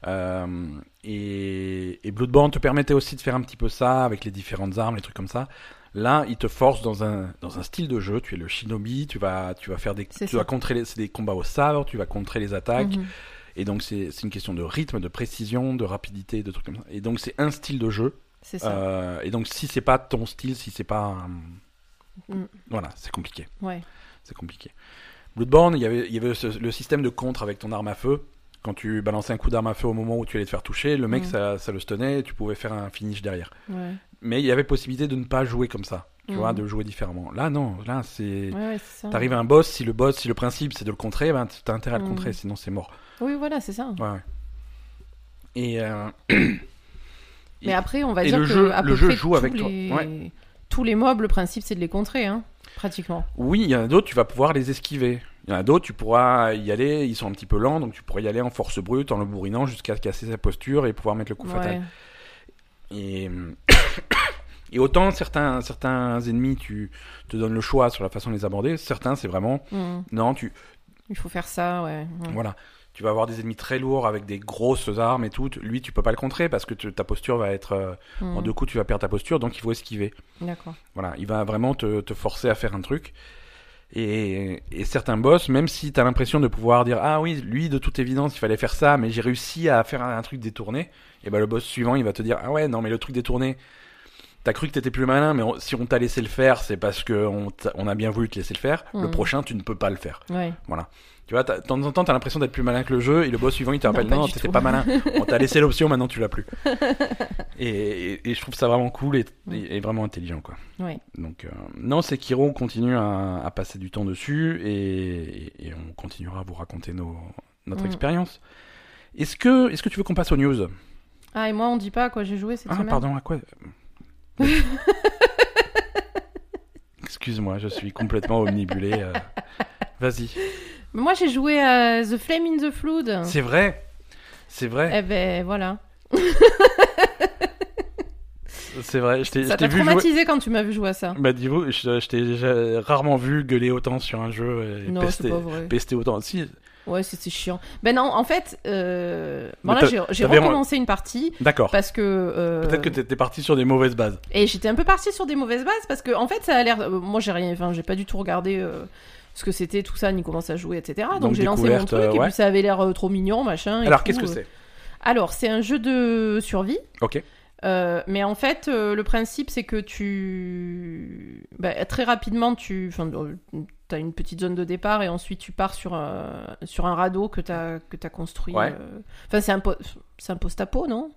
Euh, et, et Bloodborne te permettait aussi de faire un petit peu ça avec les différentes armes, les trucs comme ça. Là, il te force dans un, dans un style de jeu. Tu es le shinobi, tu vas, tu vas faire des, tu ça. vas contrer les, c'est des combats au sabre, tu vas contrer les attaques. Mhm. Et donc, c'est une question de rythme, de précision, de rapidité, de trucs comme ça. Et donc, c'est un style de jeu. C'est ça. Euh, et donc, si c'est pas ton style, si c'est pas. Mm. Voilà, c'est compliqué. Ouais. C'est compliqué. Bloodborne, il y avait, il y avait ce- le système de contre avec ton arme à feu. Quand tu balançais un coup d'arme à feu au moment où tu allais te faire toucher, le mec, ça, ça le stunnait et tu pouvais faire un finish derrière. Ouais. Mais il y avait possibilité de ne pas jouer comme ça. Tu vois, de jouer différemment. Là, non. Là, c'est. Ouais. T'arrives à un boss, si le boss, si le principe c'est de le contrer, ben t'as intérêt à le contrer, sinon c'est mort. Oui, voilà, c'est ça. Et. euh, Mais après, on va et dire le que jeu- à le jeu près joue tous avec toi. les... Tous les mobs, le principe, c'est de les contrer, hein, pratiquement. Oui, il y en a d'autres, tu vas pouvoir les esquiver. Il y en a d'autres, tu pourras y aller, ils sont un petit peu lents, donc tu pourrais y aller en force brute, en le bourrinant jusqu'à casser sa posture et pouvoir mettre le coup fatal. Ouais. Et, [coughs] et autant certains, certains ennemis, tu te donnes le choix sur la façon de les aborder, certains c'est vraiment, Mhm. non, tu, Il faut faire ça, ouais. ouais. voilà, tu vas avoir des ennemis très lourds avec des grosses armes et tout, lui tu peux pas le contrer parce que ta posture va être, euh, en Mhm. deux coups tu vas perdre ta posture, donc il faut esquiver. D'accord. Voilà, il va vraiment te, te forcer à faire un truc. Et, et certains boss, même si tu as l'impression de pouvoir dire Ah oui, lui, de toute évidence, il fallait faire ça, mais j'ai réussi à faire un, un truc détourné, et ben le boss suivant, il va te dire Ah ouais, non, mais le truc détourné, t'as cru que t'étais plus malin, mais on- si on t'a laissé le faire, c'est parce qu'on on a bien voulu te laisser le faire. Le Mhm. prochain, tu ne peux pas le faire. Ouais. Tu vois, de temps en temps, t'as l'impression d'être plus malin que le jeu, et le boss suivant, il te Non, rappelle Non, du t'étais pas malin, [laughs] on t'a laissé l'option, maintenant tu l'as plus. [laughs] et, et- et je trouve ça vraiment cool et, vraiment intelligent, quoi. Ouais. Donc, euh, non, Sekiro, on continue à, à passer du temps dessus et, on continuera à vous raconter nos, notre Mm. expérience. Est-ce que, est-ce que tu veux qu'on passe aux news? Ah, et moi, on dit pas à quoi j'ai joué cette Ah, semaine pardon, à quoi? [laughs] Excuse-moi, je suis complètement omnibulé. euh. Vas-y. Mais Moi, j'ai joué à The Flame in the Flood. C'est vrai. C'est vrai. Eh ben, voilà. [laughs] C'est vrai. Je t'ai Ça t'a jouer. traumatisé quand tu m'as vu jouer à ça. Bah, dis-vous, je, je t'ai déjà rarement vu gueuler autant sur un jeu et Non, pester, pas vrai. pester autant. Si, Ouais, c'était chiant. Ben non, en fait, euh... bon, là, j'ai j'ai recommencé une partie d'accord. parce que... euh, Peut-être que t'étais parti sur des mauvaises bases. Et j'étais un peu partie sur des mauvaises bases parce que, en fait, ça a l'air... euh, moi, j'ai rien... Enfin, j'ai pas du tout regardé... euh, Ce que c'était tout ça, ni comment ça jouait, etc. Donc, Donc, j'ai lancé mon truc euh, et ouais. puis ça avait l'air euh, trop mignon, machin. et Alors, qu'est-ce que euh. c'est? Alors, c'est un jeu de survie. Ok. Euh, mais en fait, euh, le principe, c'est que tu. Bah, très rapidement, tu. Enfin, as une petite zone de départ et ensuite tu pars sur un, sur un radeau que tu as, que as construit. Ouais. euh. Enfin, c'est un, po- un post-apo, non?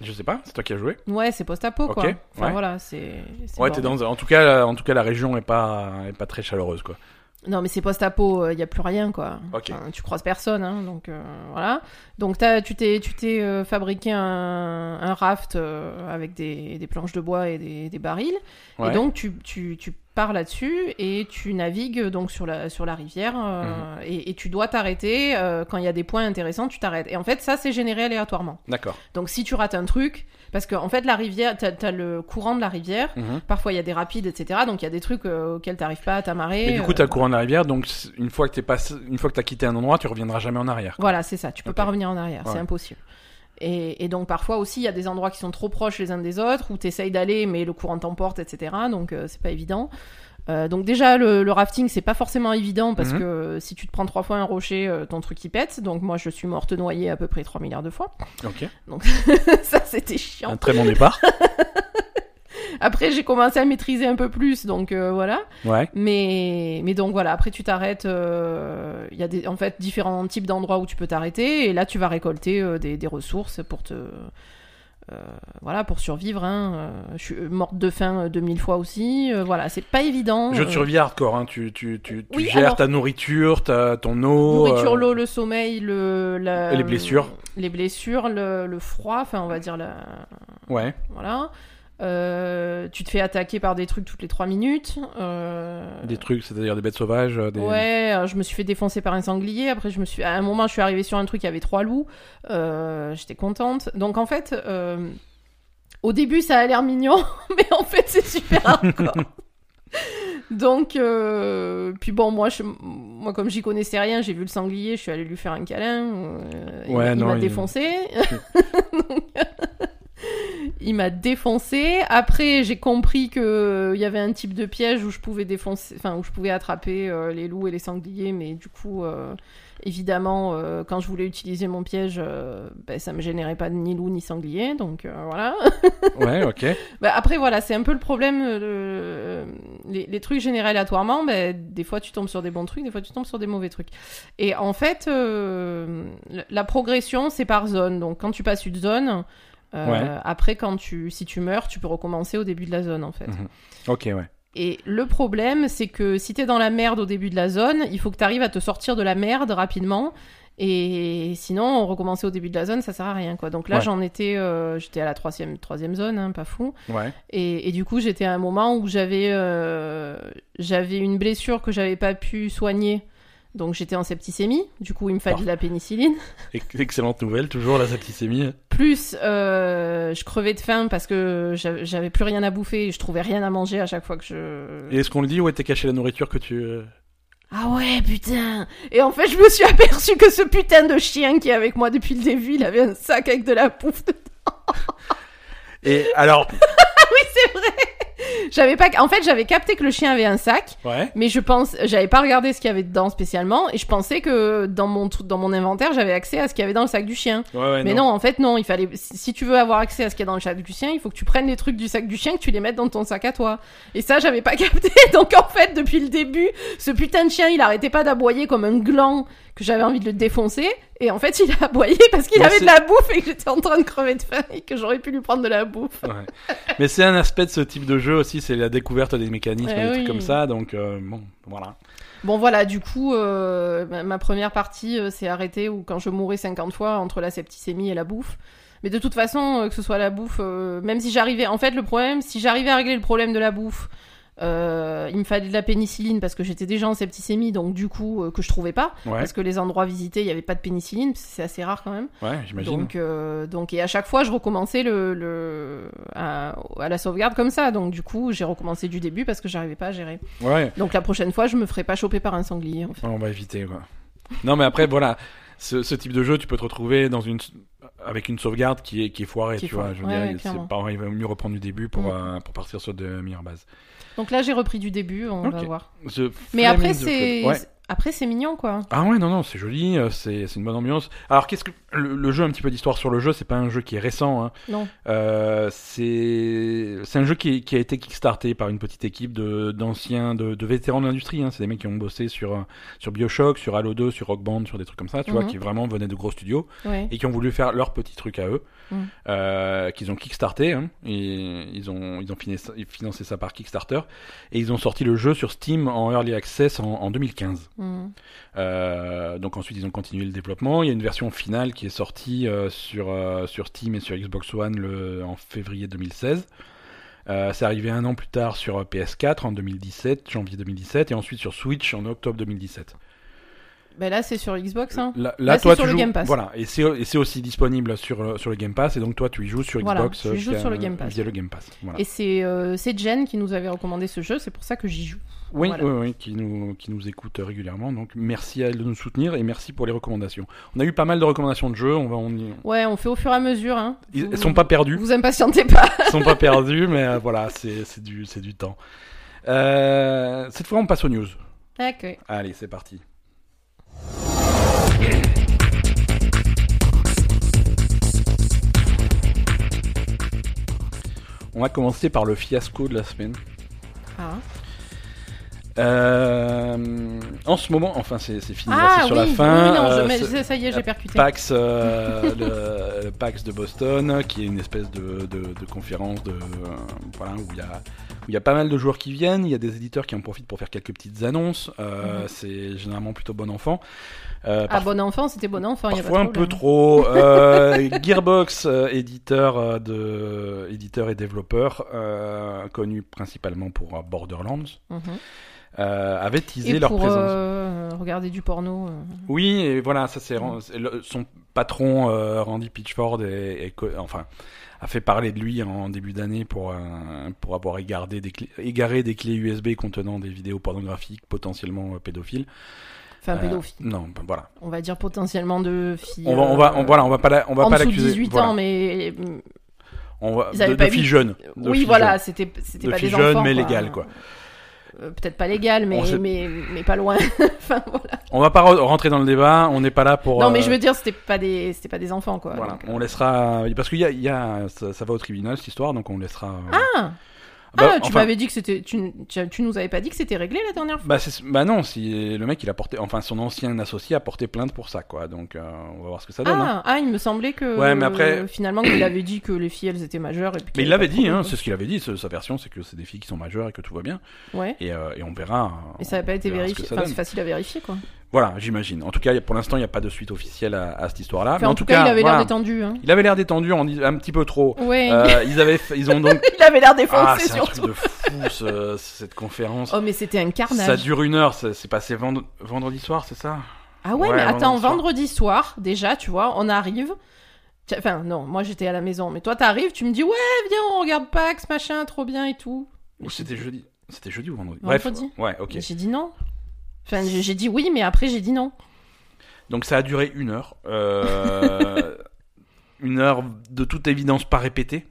Je sais pas, c'est toi qui as joué. Ouais, c'est post-apo, quoi. Ok, Enfin, ouais. voilà, c'est. Ouais, bordel. dans. En tout cas, en tout cas, la région est pas, est pas très chaleureuse, quoi. Non, mais c'est post-apo, il n'y a plus rien, quoi. Ok. Enfin, tu croises personne, hein, donc euh, voilà. Donc t'as- tu t'es tu t'es euh, fabriqué un, un raft euh, avec des, des planches de bois et des, des barils. Ouais. Et donc tu, tu, tu pars là-dessus et tu navigues donc sur la, sur la rivière euh, Mhm. et, et tu dois t'arrêter euh, quand il y a des points intéressants, tu t'arrêtes. Et en fait, ça, c'est généré aléatoirement. D'accord. Donc si tu rates un truc, parce que en fait, la rivière, t'as as le courant de la rivière, Mhm. parfois il y a des rapides, etc. Donc il y a des trucs euh, auxquels t'arrives pas à t'amarrer. Mais du coup, euh, t'as le courant de la rivière, donc une fois que t'es passé, une fois que t'as quitté un endroit, tu reviendras jamais en arrière. quoi. Voilà, c'est ça. Tu peux pas revenir en arrière, c'est impossible. Et, et donc parfois aussi, il y a des endroits qui sont trop proches les uns des autres, où tu essayes d'aller, mais le courant t'emporte, etc. Donc euh, c'est pas évident. Euh, donc déjà, le, le rafting, c'est pas forcément évident, parce Mhm. que euh, si tu te prends trois fois un rocher, euh, ton truc il pète. Donc moi, je suis morte noyée à peu près 3 milliards de fois. Ok. Donc [laughs] ça, c'était chiant. Un très bon départ. [laughs] Après, j'ai commencé à maîtriser un peu plus, donc euh, voilà. Ouais. Mais, mais donc voilà, après tu t'arrêtes. euh, Il y a des, en fait différents types d'endroits où tu peux t'arrêter, et là tu vas récolter euh, des, des ressources pour te. voilà, pour survivre. Hein. Je suis morte de faim euh, 2000 fois aussi. Voilà, c'est pas évident. Jeu de survie hardcore, hein. tu, tu, tu, tu Oui, gères alors- ta nourriture, ta, ton eau. Nourriture, l'eau, le sommeil, le, la- les blessures. Les blessures, le, le froid, enfin on va dire la, Ouais. voilà. Euh, tu te fais attaquer par des trucs toutes les 3 minutes. Euh, Des trucs, c'est-à-dire des bêtes sauvages. euh, Des... Ouais, je me suis fait défoncer par un sanglier. Après, je me suis, à un moment, je suis arrivée sur un truc, il y avait trois loups. Euh, J'étais contente. Donc, en fait, au début, ça a l'air mignon, [laughs] mais en fait, c'est super hardcore. [laughs] Donc, euh, puis bon, moi, je, moi, comme j'y connaissais rien, j'ai vu le sanglier, je suis allée lui faire un câlin. euh, il- Ouais, il m'a il- défoncé. [laughs] Donc, il m'a défoncé. Après, j'ai compris que euh, il y avait un type de piège où je pouvais défoncer, enfin où je pouvais attraper euh, les loups et les sangliers, mais du coup, euh, évidemment, euh, quand je voulais utiliser mon piège, euh, ben, ça me générait pas ni loup ni sanglier, donc euh, voilà. [laughs] Ouais, ok. Bah, après, voilà, c'est un peu le problème. euh, le- les, les trucs générés aléatoirement, ben, des fois tu tombes sur des bons trucs, des fois tu tombes sur des mauvais trucs. Et en fait, euh, la progression, c'est par zone. Donc quand tu passes une zone, euh, Ouais. après, quand tu, si tu meurs, tu peux recommencer au début de la zone, en fait. Mhm. Ok, ouais. Et le problème, c'est que si t'es dans la merde au début de la zone, il faut que t'arrives à te sortir de la merde rapidement. Et sinon, recommencer au début de la zone, ça sert à rien, quoi. Donc là, Ouais. j'en étais, euh, j'étais à la troisième, troisième zone, hein, pas fou. Ouais. Et, et du coup, j'étais à un moment où j'avais euh, j'avais une blessure que j'avais pas pu soigner. Donc j'étais en septicémie. Du coup, il me fallait de la pénicilline. [laughs] Ex- Excellente nouvelle, toujours la septicémie. Plus, euh, je crevais de faim parce que j'avais plus rien à bouffer et je trouvais rien à manger à chaque fois que je. Et est-ce qu'on le dit où était cachée la nourriture que tu. euh, Ah ouais, putain Et en fait, je me suis [laughs] aperçu que ce putain de chien qui est avec moi depuis le début, il avait un sac avec de la bouffe dedans. [laughs] Et alors. [laughs] Oui, c'est vrai J'avais pas... En fait, j'avais capté que le chien avait un sac, Ouais. mais je pense... J'avais pas regardé ce qu'il y avait dedans spécialement, et je pensais que dans mon, dans mon inventaire, j'avais accès à ce qu'il y avait dans le sac du chien. Ouais, ouais, mais non. en fait, non, il fallait... Si si tu veux avoir accès à ce qu'il y a dans le sac du chien, il faut que tu prennes les trucs du sac du chien, que tu les mettes dans ton sac à toi. Et ça, j'avais pas [laughs] capté. Donc en fait, depuis le début, ce putain de chien, il arrêtait pas d'aboyer comme un gland que j'avais envie de le défoncer. Et en fait, il a aboyé parce qu'il avait de la bouffe et que j'étais en train de crever de faim et que j'aurais pu lui prendre de la bouffe. Ouais. Mais c'est un aspect de ce type de jeu aussi, c'est la découverte des mécanismes, Eh des trucs comme ça, donc euh, bon, voilà. Bon voilà, du coup, euh, ma, première partie euh, s'est arrêtée où quand je mourais 50 fois entre la septicémie et la bouffe. Mais de toute façon, que ce soit la bouffe, euh, même si j'arrivais... En fait, le problème, si j'arrivais à régler le problème de la bouffe, euh, il me fallait de la pénicilline parce que j'étais déjà en septicémie, donc du coup, euh, que je trouvais pas. Ouais, Parce que les endroits visités, il n'y avait pas de pénicilline, c'est assez rare quand même. ouais, j'imagine. Donc, euh, donc, et à chaque fois, je recommençais le, le, à, à la sauvegarde comme ça. Donc, du coup, j'ai recommencé du début parce que j'arrivais pas à gérer. Ouais, Donc, la prochaine fois, je me ferai pas choper par un sanglier. En fait. on va éviter quoi. Non, mais après, voilà, ce, ce type de jeu, tu peux te retrouver dans une avec une sauvegarde qui est qui est foirée, Qui tu vois. Je veux Ouais, dire, ouais, c'est pas, il va mieux reprendre du début pour Mm. euh, pour partir sur de meilleures bases. Donc là, j'ai repris du début, on va voir. The Mais après, c'est. Ouais. après c'est mignon, quoi. Ah ouais, non, non, c'est joli, euh, c'est c'est une bonne ambiance. Alors, qu'est-ce que. Le, le jeu, un petit peu d'histoire sur le jeu, c'est pas un jeu qui est récent. Hein. Non. Euh, c'est un jeu qui, qui a été kickstarté par une petite équipe d'anciens, de, de vétérans de l'industrie. Hein. C'est des mecs qui ont bossé sur, euh, sur Bioshock, sur Halo 2, sur Rock Band, sur des trucs comme ça, tu vois, Mhm. qui vraiment venaient de gros studios Ouais. et qui ont voulu faire leur petit truc à eux, Mhm. euh, qu'ils ont kickstarté. Hein, et ils ont, ils ont financé, financé ça par Kickstarter. Et ils ont sorti le jeu sur Steam en Early Access en, en 2015. Mhm. Euh, donc ensuite ils ont continué le développement. Il y a une version finale qui est sortie euh, sur, euh, sur Steam et sur Xbox One le, en février 2016. Euh, c'est arrivé un an plus tard sur PS4 en 2017, janvier 2017, et ensuite sur Switch en octobre 2017. Ben là, c'est sur Xbox. Hein. Là, Là, c'est toi, sur tu le joues, Game Pass. voilà, et c'est aussi disponible sur le- sur le Game Pass, et donc toi, tu y joues sur Voilà, Xbox je joue via, sur le Game Pass. via le Game Pass. Voilà. Et c'est c'est Jen qui nous avait recommandé ce jeu, c'est pour ça que j'y joue. Oui, Voilà. oui, oui, qui nous, qui nous écoute régulièrement. Donc merci à elle de nous soutenir et merci pour les recommandations. On a eu pas mal de recommandations de jeux. On va, on y- Ouais, on fait au fur et à mesure. Hein. Ils Vous- sont pas perdus. Vous impatientez pas. Ils sont pas perdus, mais euh, voilà, c'est du, du temps. Euh, cette fois, on passe aux news. ok. Allez, c'est parti. On va commencer par le fiasco de la semaine. Ah, Euh, en ce moment, enfin c'est fini, Ah, c'est sur oui. la fin. Oui, non, je- euh, mais ça- y est, j'ai percuté. PAX, euh, le, le PAX de Boston, qui est une espèce de, de, de conférence de, euh, voilà, où il y a où il y a pas mal de joueurs qui viennent, il y a des éditeurs qui en profitent pour faire quelques petites annonces. Euh, Mhm. C'est généralement plutôt bon enfant. Euh, Ah, bon enfant, c'était bon enfant. y a pas un peu trop. [laughs] Euh, Gearbox, euh, éditeur, de, éditeur et développeur, connu principalement pour Borderlands, Mhm. Euh, avait teasé Et leur pour présence. euh, regarder du porno. euh. Oui, et voilà, ça c'est Mm. son patron euh, Randy Pitchford enfin a fait parler de lui en début d'année pour euh, pour avoir égaré des clés, égaré des clés USB contenant des vidéos pornographiques potentiellement pédophiles. Enfin, Euh, pédophile. non, ben voilà. On va dire potentiellement de filles. On va on va on, voilà, on va pas la- on va en pas l'accuser. 18 voilà. ans, mais. On va de, avaient de pas filles jeunes. De Oui, filles voilà, c'était c'était De pas filles des jeunes, enfants. mais quoi. légales, quoi. Euh, Peut-être pas légal, mais, mais, mais pas loin. [laughs] enfin, voilà. On va pas re- rentrer dans le débat. On n'est pas là pour. Non, mais euh, je veux dire, c'était pas des, c'était pas des enfants, quoi. Voilà, donc, euh. on laissera parce qu'il y a, y a ça, ça va au tribunal cette histoire, donc on laissera. Ah, bah, ah, tu enfin, m'avais dit que c'était, tu, tu, tu nous avais pas dit que c'était réglé la dernière fois. Bah, bah non, si le mec il a porté, enfin son ancien associé a porté plainte pour ça, quoi. Donc euh, on va voir ce que ça donne. hein. Ah, ah, il me semblait que. Ouais, mais après- euh, finalement, il avait dit que les filles, elles étaient majeures. Et puis qu'il Mais il avait l'avait dit, hein, c'est ce qu'il avait dit. Sa version, c'est que c'est des filles qui sont majeures et que tout va bien. Ouais. Et, euh, et on verra. Et ça n'a pas été vérifié. Enfin, c'est facile à vérifier, quoi. Voilà, j'imagine. En tout cas, pour l'instant, il n'y a pas de suite officielle à, à cette histoire-là. Enfin, mais en, tout cas, il avait voilà. l'air détendu. Hein. Il avait l'air détendu, on dit un petit peu trop. Ouais. Euh, ils avaient, fait- ils ont donc. [laughs] il avait l'air Ah, défoncé, c'est un surtout. truc de fou, ce- cette conférence. Oh, mais c'était un carnage. Ça dure une heure, c'est passé vend- vendredi soir, c'est ça? Ah ouais, Ouais, mais attends, vendredi soir. vendredi soir, déjà, tu vois, on arrive. Enfin, non, moi j'étais à la maison, mais toi t'arrives, tu me dis, ouais, viens, on regarde Pax, machin, trop bien et tout. Ou c'était jeudi? C'était jeudi ou vendredi? Vendredi. Bref, ouais, ok. J'ai dit non. Enfin, j'ai dit oui, mais après j'ai dit non. Donc ça a duré une heure. Euh, [laughs] une heure de toute évidence pas répétée.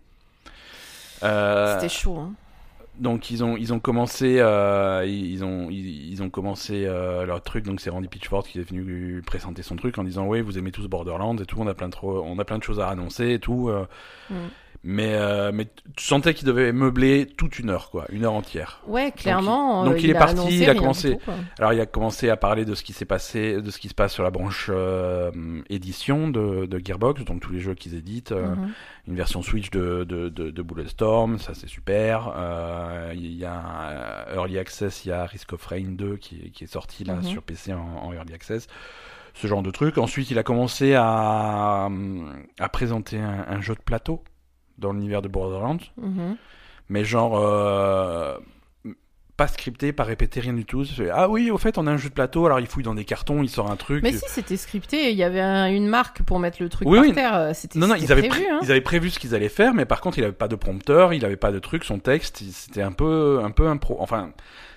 Euh, C'était chaud. Hein. donc ils ont ils ont commencé euh, ils ont ils, ils ont commencé leur truc donc c'est Randy Pitchford qui est venu présenter son truc en disant oui vous aimez tous Borderlands et tout on a plein de on a plein de choses à annoncer et tout Mm. Mais euh, mais tu sentais qu'il devait meubler toute une heure quoi une heure entière Ouais, clairement. donc euh, il est parti, il a commencé. tout. Alors il a commencé à parler de ce qui s'est passé, de ce qui se passe sur la branche euh, édition de, de Gearbox, donc tous les jeux qu'ils éditent, euh, Mhm. une version Switch de, de, de, de Bulletstorm, ça c'est super. Euh, Il y a un Early Access, il y a Risk of Rain 2 qui, qui est sorti là Mhm. sur PC en, en Early Access. Ce genre de truc. Ensuite, il a commencé à, à présenter un, un jeu de plateau dans l'univers de Borderlands Mhm. mais genre euh, pas scripté, pas répété, rien du tout. Ah oui, au fait, on a un jeu de plateau, alors il fouille dans des cartons, il sort un truc. Mais si, c'était scripté. Il y avait un- une marque pour mettre le truc Oui, par oui. terre. euh, C'était non, non, ils avaient, prévu. hein. ils avaient prévu ce qu'ils allaient faire, mais par contre, il avait pas de prompteur, il avait pas de truc, son texte, c'était un peu, un peu impro. Enfin,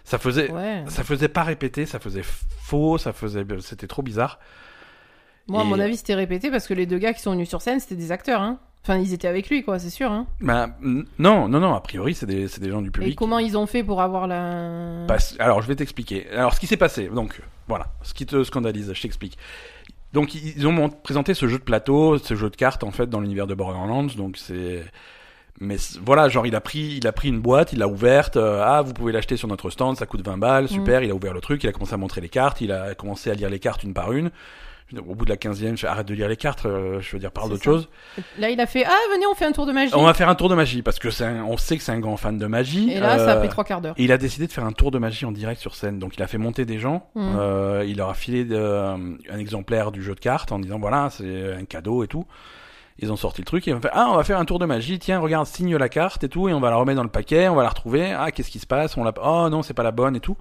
ça faisait, Ouais. ça faisait pas répéter, ça faisait faux, ça faisait, c'était trop bizarre. Moi, à Et- mon avis, c'était répété parce que les deux gars qui sont venus sur scène, c'était des acteurs. Hein. Enfin, ils étaient avec lui, quoi, c'est sûr. Hein. N- non, non, non, a priori, c'est des, des gens du public. Et comment ils ont fait pour avoir la. Alors, je vais t'expliquer. Alors, ce qui s'est passé, donc, voilà, ce qui te scandalise, je t'explique. Donc, ils ont présenté ce jeu de plateau, ce jeu de cartes, en fait, dans l'univers de Borderlands. Donc, c'est. Mais voilà, genre, il a pris, il a pris une boîte, il l'a ouverte. euh, ah, vous pouvez l'acheter sur notre stand, ça coûte 20 balles, super. Il a ouvert le truc, il a commencé à montrer les cartes, il a commencé à lire les cartes une par une. Au bout de la quinzième, je fais, arrête de lire les cartes, euh, je veux dire, parle d'autre chose. Là, il a fait Ah, venez, on fait un tour de magie. On va faire un tour de magie, parce que c'est un- on sait que c'est un grand fan de magie. Et là, ça a Euh, pris trois quarts d'heure. et il a décidé de faire un tour de magie en direct sur scène. Donc il a fait monter des gens. Mhm. Euh, il leur a filé euh, un exemplaire du jeu de cartes en disant voilà c'est un cadeau et tout. Ils ont sorti le truc et ils ont fait ah on va faire un tour de magie tiens regarde signe la carte et tout et on va la remettre dans le paquet on va la retrouver ah qu'est-ce qui se passe? On l'a oh non c'est pas la bonne et tout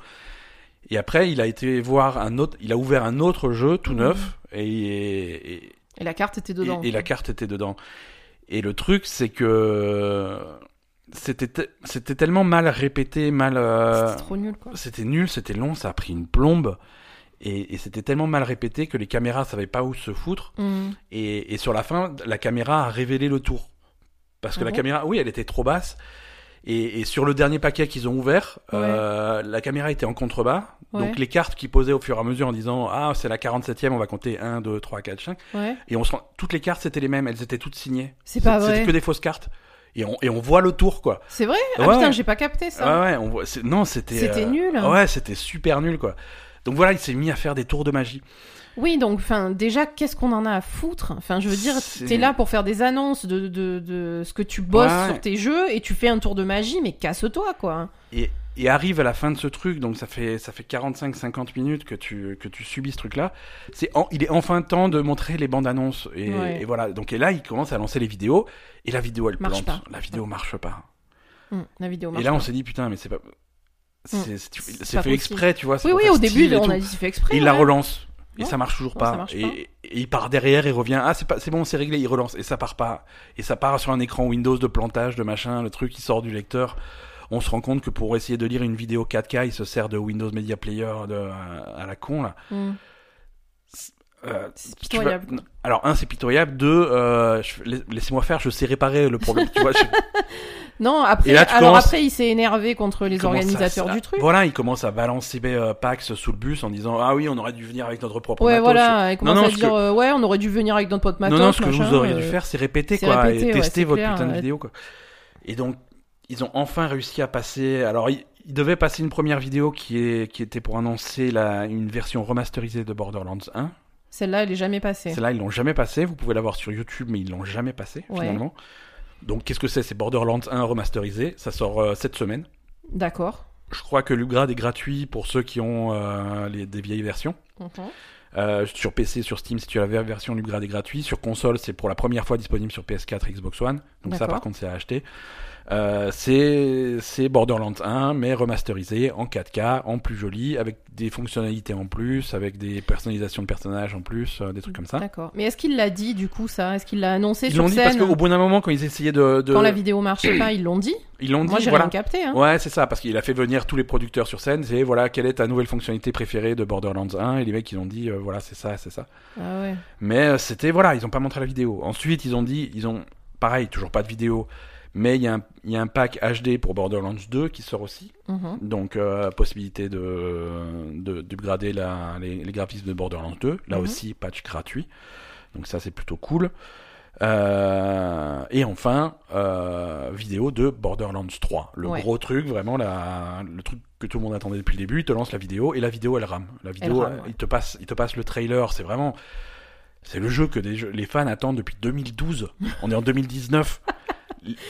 et après il a été voir un autre il a ouvert un autre jeu tout Mhm. neuf et, et, Et la carte était dedans. et, et la carte était dedans et le truc c'est que c'était c'était tellement mal répété mal euh, C'était trop nul, quoi. c'était nul c'était long ça a pris une plombe et, et c'était tellement mal répété que les caméras savaient pas où se foutre Mm. et, et sur la fin, la caméra a révélé le tour. Parce que Ah la caméra, oui, elle était trop basse. Et, et sur le dernier paquet qu'ils ont ouvert, euh, la caméra était en contrebas. Ouais. Donc les cartes qui posaient au fur et à mesure en disant Ah, c'est la 47e, on va compter 1, 2, 3, 4, 5. Ouais. Et on se rend... toutes les cartes c'était les mêmes, elles étaient toutes signées. C'est pas C'était vrai. que des fausses cartes. Et on, et on voit le tour, quoi. C'est vrai? Ah putain, j'ai pas capté ça. Ouais, ouais, on voit... c'est- Non, c'était. C'était euh, nul. Ouais, c'était super nul, quoi. Donc voilà, il s'est mis à faire des tours de magie. Oui, donc, enfin, déjà, qu'est-ce qu'on en a à foutre? Enfin, je veux dire, t'es là pour faire des annonces de, de, de ce que tu bosses Ouais. sur tes jeux et tu fais un tour de magie, mais casse-toi, quoi. Et, et arrive à la fin de ce truc, donc ça fait ça fait 45-50 minutes que tu que tu subis ce truc-là. C'est en- il est enfin temps de montrer les bandes annonces et, Ouais. et voilà. Donc et là il commence à lancer les vidéos et la vidéo elle Marche plante. pas. La vidéo marche pas. Hum, la vidéo et marche là on s'est dit putain mais c'est pas c'est c'est- fait possible. exprès tu vois. Oui, oui, au début, et on a dit c'est fait exprès. Et il la relance. Et Non. ça marche toujours Non, pas. marche et, pas. et il part derrière, il revient. Ah, c'est pas, c'est bon, c'est réglé. Il relance et ça part pas. Et ça part sur un écran Windows de plantage, de machin. Le truc qui sort du lecteur. On se rend compte que pour essayer de lire une vidéo 4K, il se sert de Windows Media Player de, à la con là. Hum. Euh, C'est vas- pitoyable. Alors un, c'est pitoyable. Deux, euh, je- laissez-moi faire. Je sais réparer le problème. tu vois, je- [laughs] Non, après, là, alors commences- après, il s'est énervé contre les organisateurs à- du truc. Voilà, il commence à balancer euh, Pax sous le bus en disant ah oui, on aurait dû venir avec notre propre Ouais, matos. voilà, il commence non, à ce dire, que- euh, ouais, on aurait dû venir avec notre pote matos, non, non, ce que vous auriez euh, dû faire, c'est répéter, quoi, répéter, et tester votre clair, putain de ouais. vidéo, quoi. Et donc, ils ont enfin réussi à passer. Alors, ils, ils devaient passer une première vidéo qui, est, qui était pour annoncer la, une version remasterisée de Borderlands 1. Celle-là, elle est jamais passée. Celle-là, ils l'ont jamais passé. Vous pouvez la voir sur YouTube, mais ils l'ont jamais passé, Ouais. finalement. Donc, qu'est-ce que c'est? C'est Borderlands 1 remasterisé. Ça sort euh, cette semaine. D'accord. Je crois que l'Ugrad est gratuit pour ceux qui ont euh, les, des vieilles versions. Mhm. Euh, sur PC, sur Steam, si tu as la version l'Ugrad est gratuit. Sur console, c'est pour la première fois disponible sur PS4 et Xbox One. Donc ça, par contre, c'est à acheter. Euh, c'est Borderlands 1, mais remasterisé en 4K, en plus joli, avec des fonctionnalités en plus, avec des personnalisations de personnages en plus, euh, des trucs comme ça. D'accord. Mais est-ce qu'il l'a dit du coup ça? Est-ce qu'il l'a annoncé Ils sur l'ont dit parce scène qu'au bout d'un moment, quand ils essayaient de, de- Quand la vidéo marchait pas, ils l'ont dit? ils l'ont dit, Moi, j'ai voilà. rien capté. Hein. Ouais, c'est ça, parce qu'il a fait venir tous les producteurs sur scène. C'est voilà, quelle est ta nouvelle fonctionnalité préférée de Borderlands 1 Et les mecs, ils ont dit, euh, voilà, c'est ça, c'est ça. Ah ouais. Mais c'était, voilà, ils ont pas montré la vidéo. Ensuite, ils ont dit, ils ont, pareil, toujours pas de vidéo. Mais il y, a un- il y a un pack HD pour Borderlands 2 qui sort aussi. Mhm. Donc, euh, possibilité de, de, la, les, les graphismes de Borderlands 2. Là Mhm. aussi, patch gratuit. Donc ça, c'est plutôt cool. Euh, et enfin, euh, vidéo de Borderlands 3. Le Ouais. gros truc, vraiment, la, le truc que tout le monde attendait depuis le début. Il te lance la vidéo et la vidéo, elle rame. La vidéo, rame, ouais. il, te passe, il te passe le trailer. C'est vraiment... C'est le jeu que des jeux- les fans attendent depuis 2012. On est en 2019. [laughs]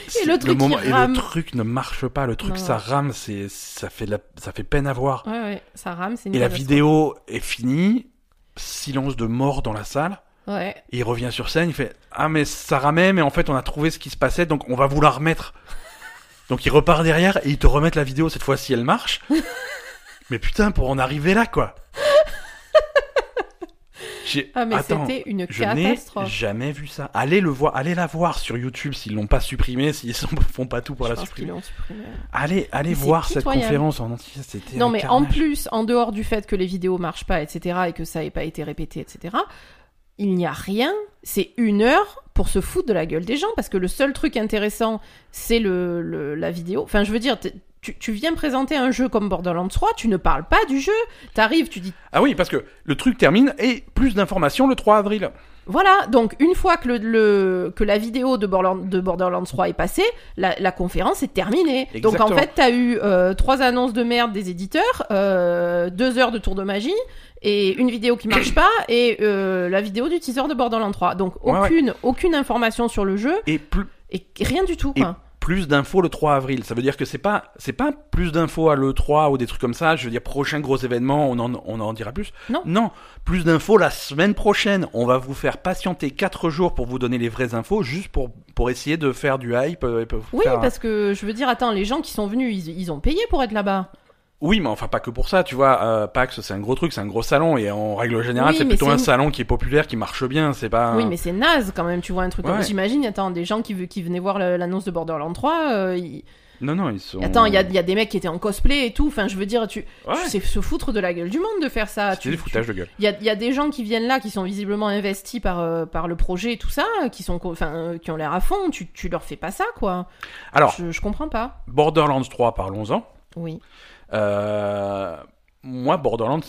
C'est le truc, moment, il et le truc ne marche pas. Le truc, Non, ça rame. C'est, ça fait la, ça fait peine à voir. Ouais, ouais. Ça rame, c'est Et la vidéo est finie. Silence de mort dans la salle. Ouais. Et il revient sur scène. Il fait Ah, mais ça ramait, mais en fait, on a trouvé ce qui se passait, donc on va vous la remettre. [laughs] donc il repart derrière et ils te remettent la vidéo. Cette fois-ci, elle marche. [laughs] mais putain, pour en arriver là, quoi. Ah, mais c'était une je n'ai catastrophe. jamais vu ça. Allez le voir, allez la voir sur YouTube s'ils l'ont pas supprimé, s'ils sont- [laughs] font pas tout pour Je la supprimer. supprimé. Allez, allez Mais voir cette conférence en entier. C'était Non, mais en plus, en dehors du fait que les vidéos marchent pas, etc., et que ça n'ait pas été répété, etc., il n'y a rien. C'est une heure pour se foutre de la gueule des gens, parce que le seul truc intéressant, c'est le, le- la vidéo. Enfin, je veux dire, tu, tu viens présenter un jeu comme Borderlands 3, tu ne parles pas du jeu. T'arrives, tu dis Ah oui, parce que le truc termine et plus d'informations le 3 avril. Voilà, donc une fois que, le, le- que la vidéo de, Borderlands, de Borderlands 3 est passée, la, la conférence est terminée. Donc en fait, t'as eu euh, trois annonces de merde des éditeurs, euh, deux heures de tour de magie, et une vidéo qui marche pas, et euh, la vidéo du teaser de Borderlands 3. Donc Ouais, ouais. aucune, aucune information sur le jeu, Et plus, et rien du tout, Et. Plus d'infos le 3 avril. Ça veut dire que c'est pas c'est pas plus d'infos à le 3 ou des trucs comme ça. Je veux dire prochain gros événement, on en on en dira plus. Non. Non, plus d'infos la semaine prochaine. On va vous faire patienter 4 jours pour vous donner les vraies infos juste pour pour essayer de faire du hype euh, Oui, faire- parce que je veux dire, attends, les gens qui sont venus, ils, ils ont payé pour être là-bas. Oui, mais enfin pas que pour ça, tu vois. Euh, PAX, c'est un gros truc, c'est un gros salon et en règle générale, Oui, c'est plutôt un salon qui est populaire, qui marche bien. C'est pas. Oui, mais c'est naze quand même, tu vois un truc comme Ouais. J'imagine, attends, des gens qui, qui venaient voir l'annonce de Borderlands 3. euh, ils- Non, non, ils sont. Attends, il y a, y a des mecs qui étaient en cosplay et tout. Enfin, je veux dire, tu, Ouais. c'est se foutre de la gueule du monde de faire ça. Tu- des tu- foutages de gueule. Il y a, y a des gens qui viennent là, qui sont visiblement investis par, euh, par le projet et tout ça, qui, sont, enfin, qui ont l'air à fond. Tu, tu leur fais pas ça, quoi. Alors, Je, je comprends pas. Borderlands 3, parlons-en. Oui. Euh, moi, Borderlands,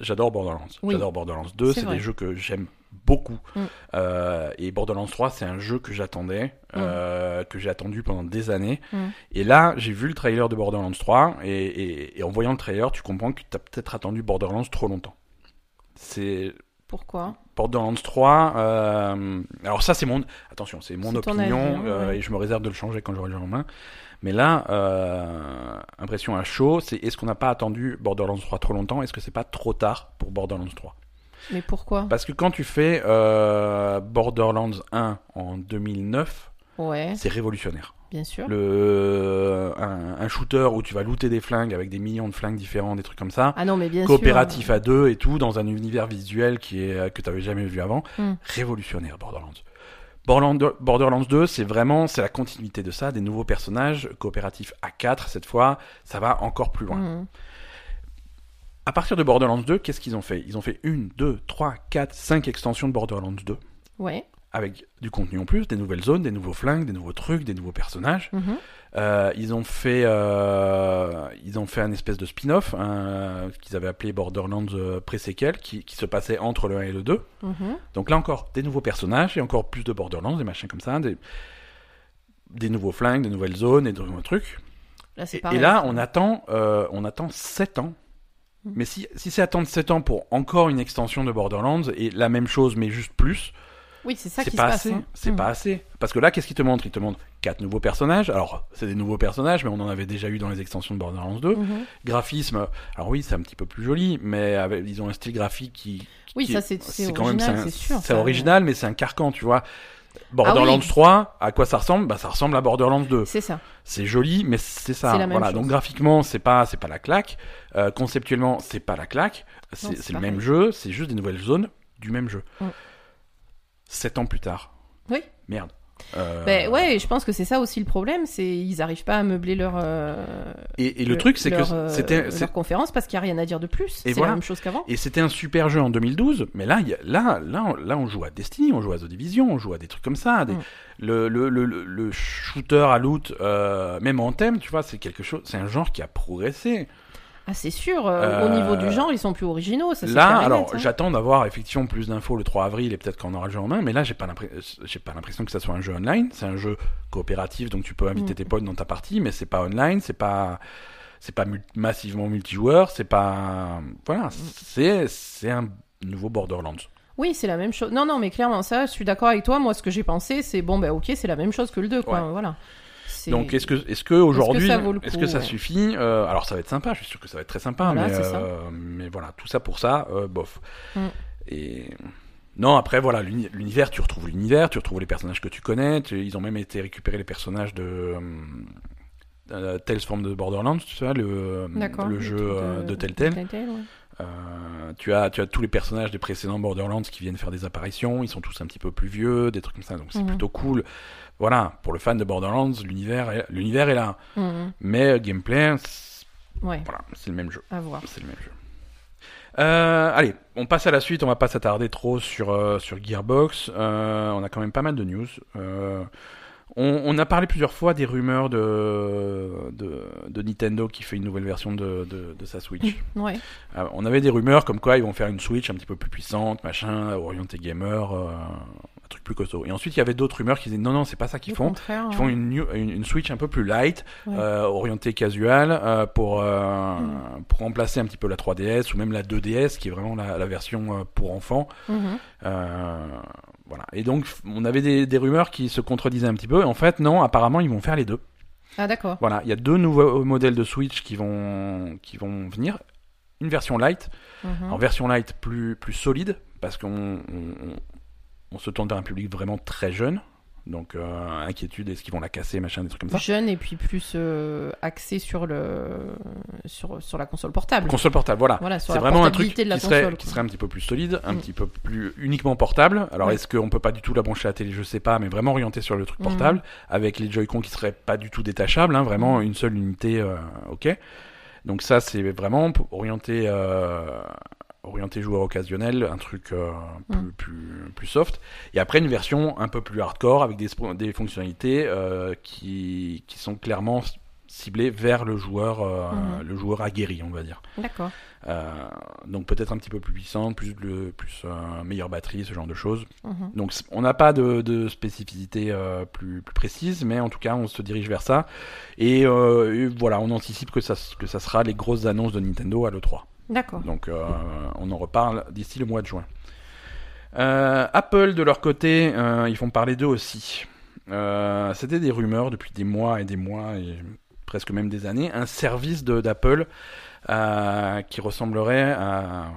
j'adore Borderlands. Oui. J'adore Borderlands 2, C'est des jeux que j'aime beaucoup. Mm. Euh, et Borderlands 3, c'est un jeu que j'attendais, euh, que j'ai attendu pendant des années. Mm. Et là, j'ai vu le trailer de Borderlands 3, et, et- et en voyant le trailer, tu comprends que tu as peut-être attendu Borderlands trop longtemps. C'est Pourquoi? Borderlands 3. euh, alors ça, c'est mon attention, c'est mon opinion avis, hein, ouais. et je me réserve de le changer quand j'aurai le jeu en main. Mais là, euh, impression à chaud, c'est est-ce qu'on n'a pas attendu Borderlands 3 trop longtemps? Est-ce que c'est pas trop tard pour Borderlands 3 Mais pourquoi? Parce que quand tu fais euh, Borderlands 1 en 2009, Ouais, c'est révolutionnaire. bien sûr. Le un, un shooter où tu vas looter des flingues avec des millions de flingues différents, des trucs comme ça. Ah non, mais bien coopératif sûr. à deux et tout dans un univers visuel qui est euh, que tu avais jamais vu avant Mm. révolutionnaire Borderlands Borderlands, Borderlands 2 c'est vraiment c'est la continuité de ça des nouveaux personnages coopératifs à 4 cette fois ça va encore plus loin Mhm. à partir de Borderlands 2 qu'est-ce qu'ils ont fait? Ils ont fait une, deux, trois, quatre, cinq extensions de Borderlands 2 Ouais. avec du contenu en plus des nouvelles zones des nouveaux flingues des nouveaux trucs des nouveaux personnages Mhm. Euh, ils ont fait, euh, ils ont fait un espèce de spin-off un- qu'ils avaient appelé Borderlands euh, pré-séquel, qui, qui se passait entre le 1 et le 2. Mhm. Donc là encore, des nouveaux personnages et encore plus de Borderlands, des machins comme ça, des, des nouveaux flingues, des nouvelles zones et de nouveaux trucs. Là, Et, là, on attend, euh, on attend 7 ans. Mhm. Mais si, si c'est attendre 7 ans pour encore une extension de Borderlands et la même chose mais juste plus, Oui, c'est ça c'est qui pas se passe. hein. C'est Mhm. pas assez. Parce que là, qu'est-ce qu'il te montre? Il te montre quatre nouveaux personnages. Alors, c'est des nouveaux personnages, mais on en avait déjà eu dans les extensions de Borderlands 2. Mhm. Graphisme, alors oui, c'est un petit peu plus joli, mais avec- ils ont un style graphique qui. Oui, qui ça, est- c'est- quand même original, un- c'est sûr, C'est ça. original, mais c'est un carcan, tu vois. Borderlands Ah oui. 3, à quoi ça ressemble? Bah, ça ressemble à Borderlands 2. C'est ça. C'est joli, mais c'est ça. La même voilà. chose. Donc graphiquement, c'est pas, c'est pas la claque. Euh, conceptuellement, c'est pas la claque. C'est le même jeu. C'est juste des nouvelles zones du même jeu. Mm. Sept ans plus tard. Oui. Merde. Euh, Ben ouais, je pense que c'est ça aussi le problème, c'est ils arrivent pas à meubler leur euh, Et, et le truc, c'est que euh, c'était, leur conférence parce qu'il y a rien à dire de plus. C'est voilà. la même chose qu'avant. Et c'était un super jeu en 2012, mais là, il y a- là, là, on, là, on joue à Destiny, on joue à The Division, on joue à des trucs comme ça. Des, Mm. le, le, le, le- le shooter à loot, euh, même en thème, tu vois, c'est quelque chose, c'est un genre qui a progressé. Ah c'est sûr. euh, Euh, Au niveau du genre, ils sont plus originaux. Ça, là, alors, hein. j'attends d'avoir effectivement plus d'infos le 3 avril et peut-être qu'on aura le jeu en main, mais là, j'ai pas l'impression, j'ai pas l'impression que ça soit un jeu online. C'est un jeu coopératif, donc tu peux inviter Mm. tes potes dans ta partie, mais c'est pas online, c'est pas, c'est pas mul- massivement multijoueur, c'est pas, voilà, c'est, c'est un nouveau Borderlands. Oui, c'est la même chose. Non, non, mais clairement, ça, je suis d'accord avec toi. Moi, ce que j'ai pensé, c'est bon, ben ok, c'est la même chose que le 2, quoi. Ouais. Voilà. C'est- Donc est-ce que est-ce que aujourd'hui ça vaut le est-ce que ça ouais. suffit Euh, Alors ça va être sympa, je suis sûr que ça va être très sympa, Voilà, mais euh, mais voilà tout ça pour ça, euh, bof. Mm. Et non après voilà l'uni- l'univers, tu retrouves l'univers, tu retrouves les personnages que tu connais, tu- ils ont même été récupérer les personnages de Tales from the Borderlands, tu sais le jeu euh, de Telltale. Telltale, ouais. Euh, tu as tu as tous les personnages des précédents Borderlands qui viennent faire des apparitions, ils sont tous un petit peu plus vieux, des trucs comme ça, donc c'est Mhm. plutôt cool. Voilà, pour le fan de Borderlands, l'univers est, l'univers est là. Mhm. Mais euh, gameplay, c'est- Ouais, voilà, c'est le même jeu. à voir. C'est le même jeu. Euh, allez, on passe à la suite. On va pas s'attarder trop sur euh, sur Gearbox. Euh, on a quand même pas mal de news. On, on a parlé plusieurs fois des rumeurs de, de, de Nintendo qui fait une nouvelle version de, de, de sa Switch. [laughs] Ouais. Euh, on avait des rumeurs comme quoi ils vont faire une Switch un petit peu plus puissante, machin, orientée gamer, euh, truc plus costaud. Et ensuite il y avait d'autres rumeurs qui disaient non non c'est pas ça qu'ils font. Ils font une, new- une, une Switch un peu plus light, Ouais. euh, orientée casual, euh, pour, euh, Mm. pour remplacer un petit peu la 3DS ou même la 2DS, qui est vraiment la, la version pour enfants. Mhm. Euh, Voilà. Et donc, on avait des, des rumeurs qui se contredisaient un petit peu. En fait, non, apparemment, ils vont faire les deux. Ah d'accord. Voilà, il y a deux nouveaux modèles de Switch qui vont, qui vont venir. Une version light, Mhm. en version light plus, plus solide, parce qu'on on, se tourne vers un public vraiment très jeune. Donc, euh, inquiétude, est-ce qu'ils vont la casser, machin, des trucs comme ça. Jeune et puis plus euh, axé sur le sur, sur la console portable. Console portable, voilà. Voilà, C'est vraiment un truc qui serait, qui serait un petit peu plus solide, un Mm. petit peu plus uniquement portable. Alors est-ce qu'on peut pas du tout la brancher à la télé? Je sais pas, mais vraiment orienté sur le truc Mm. portable, avec les Joy-Con qui seraient pas du tout détachables, hein, vraiment Mm. une seule unité, euh, ok. Donc ça c'est vraiment orienté, euh, orienté joueur occasionnel, un truc euh, plus, Mm. plus, plus soft. Et après une version un peu plus hardcore avec des, des fonctionnalités euh, qui, qui sont clairement ciblées vers le joueur, euh, Mhm. le joueur aguerri, on va dire. D'accord. Donc peut-être un petit peu plus puissante, plus, le, plus meilleure batterie, ce genre de choses. Mhm. Donc on n'a pas de, de spécificité plus, plus précise, mais en tout cas on se dirige vers ça. Et, et voilà, on anticipe que ça, que ça sera les grosses annonces de Nintendo à l'E3. D'accord. Donc euh, on en reparle d'ici le mois de juin. Euh, Apple de leur côté, euh, ils font parler d'eux aussi. C'était des rumeurs depuis des mois et des mois et presque même des années. Un service d'Apple qui ressemblerait à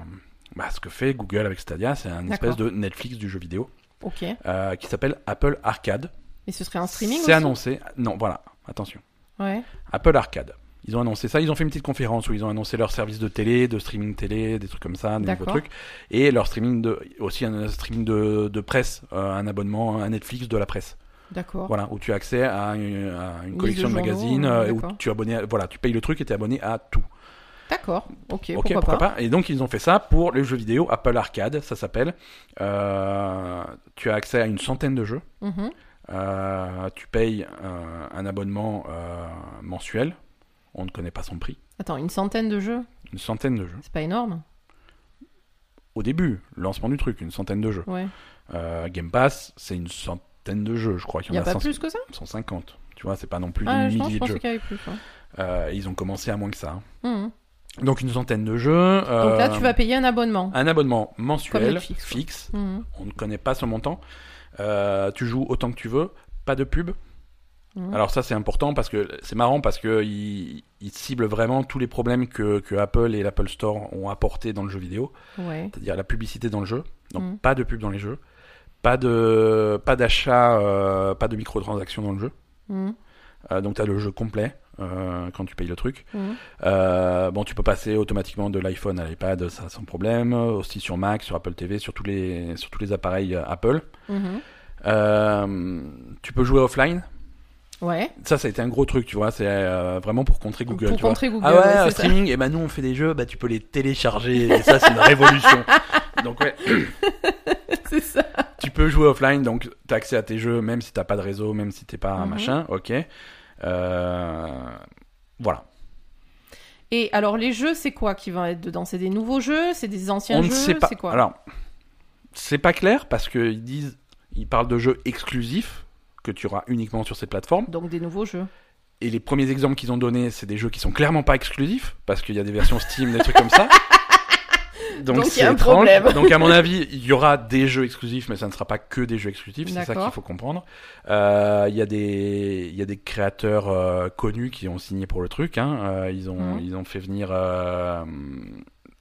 bah, ce que fait Google avec Stadia. C'est un espèce de Netflix du jeu vidéo Ok. euh, qui s'appelle Apple Arcade. Et ce serait un streaming C'est annoncé. Non, voilà, attention. Ouais. Apple Arcade. Ils ont annoncé ça, ils ont fait une petite conférence où ils ont annoncé leur service de télé, de streaming télé, des trucs comme ça, des nouveaux trucs. Et leur streaming de, aussi un streaming de, de presse, euh, un abonnement, un Netflix de la presse. D'accord. Voilà, où tu as accès à une, à collection de magazines, euh, où tu abonné, à- voilà, tu payes le truc et tu es abonné à tout. D'accord. Ok. Ok, pourquoi, pas. Et donc ils ont fait ça pour les jeux vidéo Apple Arcade, ça s'appelle. Euh, tu as accès à une centaine de jeux. Mhm. Euh, tu payes euh, un abonnement euh, mensuel. On ne connaît pas son prix. Attends, une centaine de jeux, Une centaine de jeux. c'est pas énorme Au début, lancement du truc, une centaine de jeux. Ouais. Euh, Game Pass, c'est une centaine de jeux, je crois qu'il Il y y en a a, pas 100 plus que ça 150. Tu vois, c'est pas non plus Ah, des je pense, je milliers de jeux. qu'il y avait plus. ouais. Euh, ils ont commencé à moins que ça. Mhm. Donc une centaine de jeux. euh, Donc là, tu vas payer un abonnement. Un abonnement mensuel, Netflix, fixe. Mhm. On ne connaît pas son montant. Tu joues autant que tu veux. Pas de pub. Alors ça c'est important parce que c'est marrant parce que ils ciblent vraiment tous les problèmes que, que Apple et l'Apple Store ont apporté dans le jeu vidéo, Ouais. c'est-à-dire la publicité dans le jeu, donc Mhm. pas de pub dans les jeux, pas de pas d'achat, euh, pas de microtransactions dans le jeu, Mhm. Euh, donc tu as le jeu complet euh, quand tu payes le truc. Euh, bon, tu peux passer automatiquement de l'iPhone à l'iPad, ça sans problème, aussi sur Mac, sur Apple TV, sur tous les sur tous les appareils Apple. Mhm. Euh, tu peux jouer offline. Ouais. Ça, ça a été un gros truc, tu vois. C'est euh, vraiment pour contrer Google. Pour tu vois. contrer Google. Ah ouais, ouais, c'est ça. streaming, et ben nous on fait des jeux, bah tu peux les télécharger, et ça c'est une révolution. [laughs] Donc ouais, [laughs] c'est ça. tu peux jouer offline, donc t'as accès à tes jeux, même si t'as pas de réseau, même si t'es pas un Mhm. machin, ok. Euh, voilà. Et alors, les jeux, c'est quoi qui va être dedans? C'est des nouveaux jeux? C'est des anciens On jeux? ne sait pas. C'est quoi? Alors, c'est pas clair parce qu'ils disent, ils parlent de jeux exclusifs que tu auras uniquement sur cette plateforme. Donc des nouveaux jeux. Et les premiers exemples qu'ils ont donnés, c'est des jeux qui sont clairement pas exclusifs parce qu'il y a des versions Steam, des trucs comme ça. [laughs] Donc c'est étrange. problème. Donc à mon [laughs] avis, il y aura des jeux exclusifs, mais ça ne sera pas que des jeux exclusifs. C'est ça qu'il faut comprendre. Euh, Il y a des, il y a des créateurs euh, connus qui ont signé pour le truc. Hein. Euh, ils ont, Mhm. ils ont fait venir.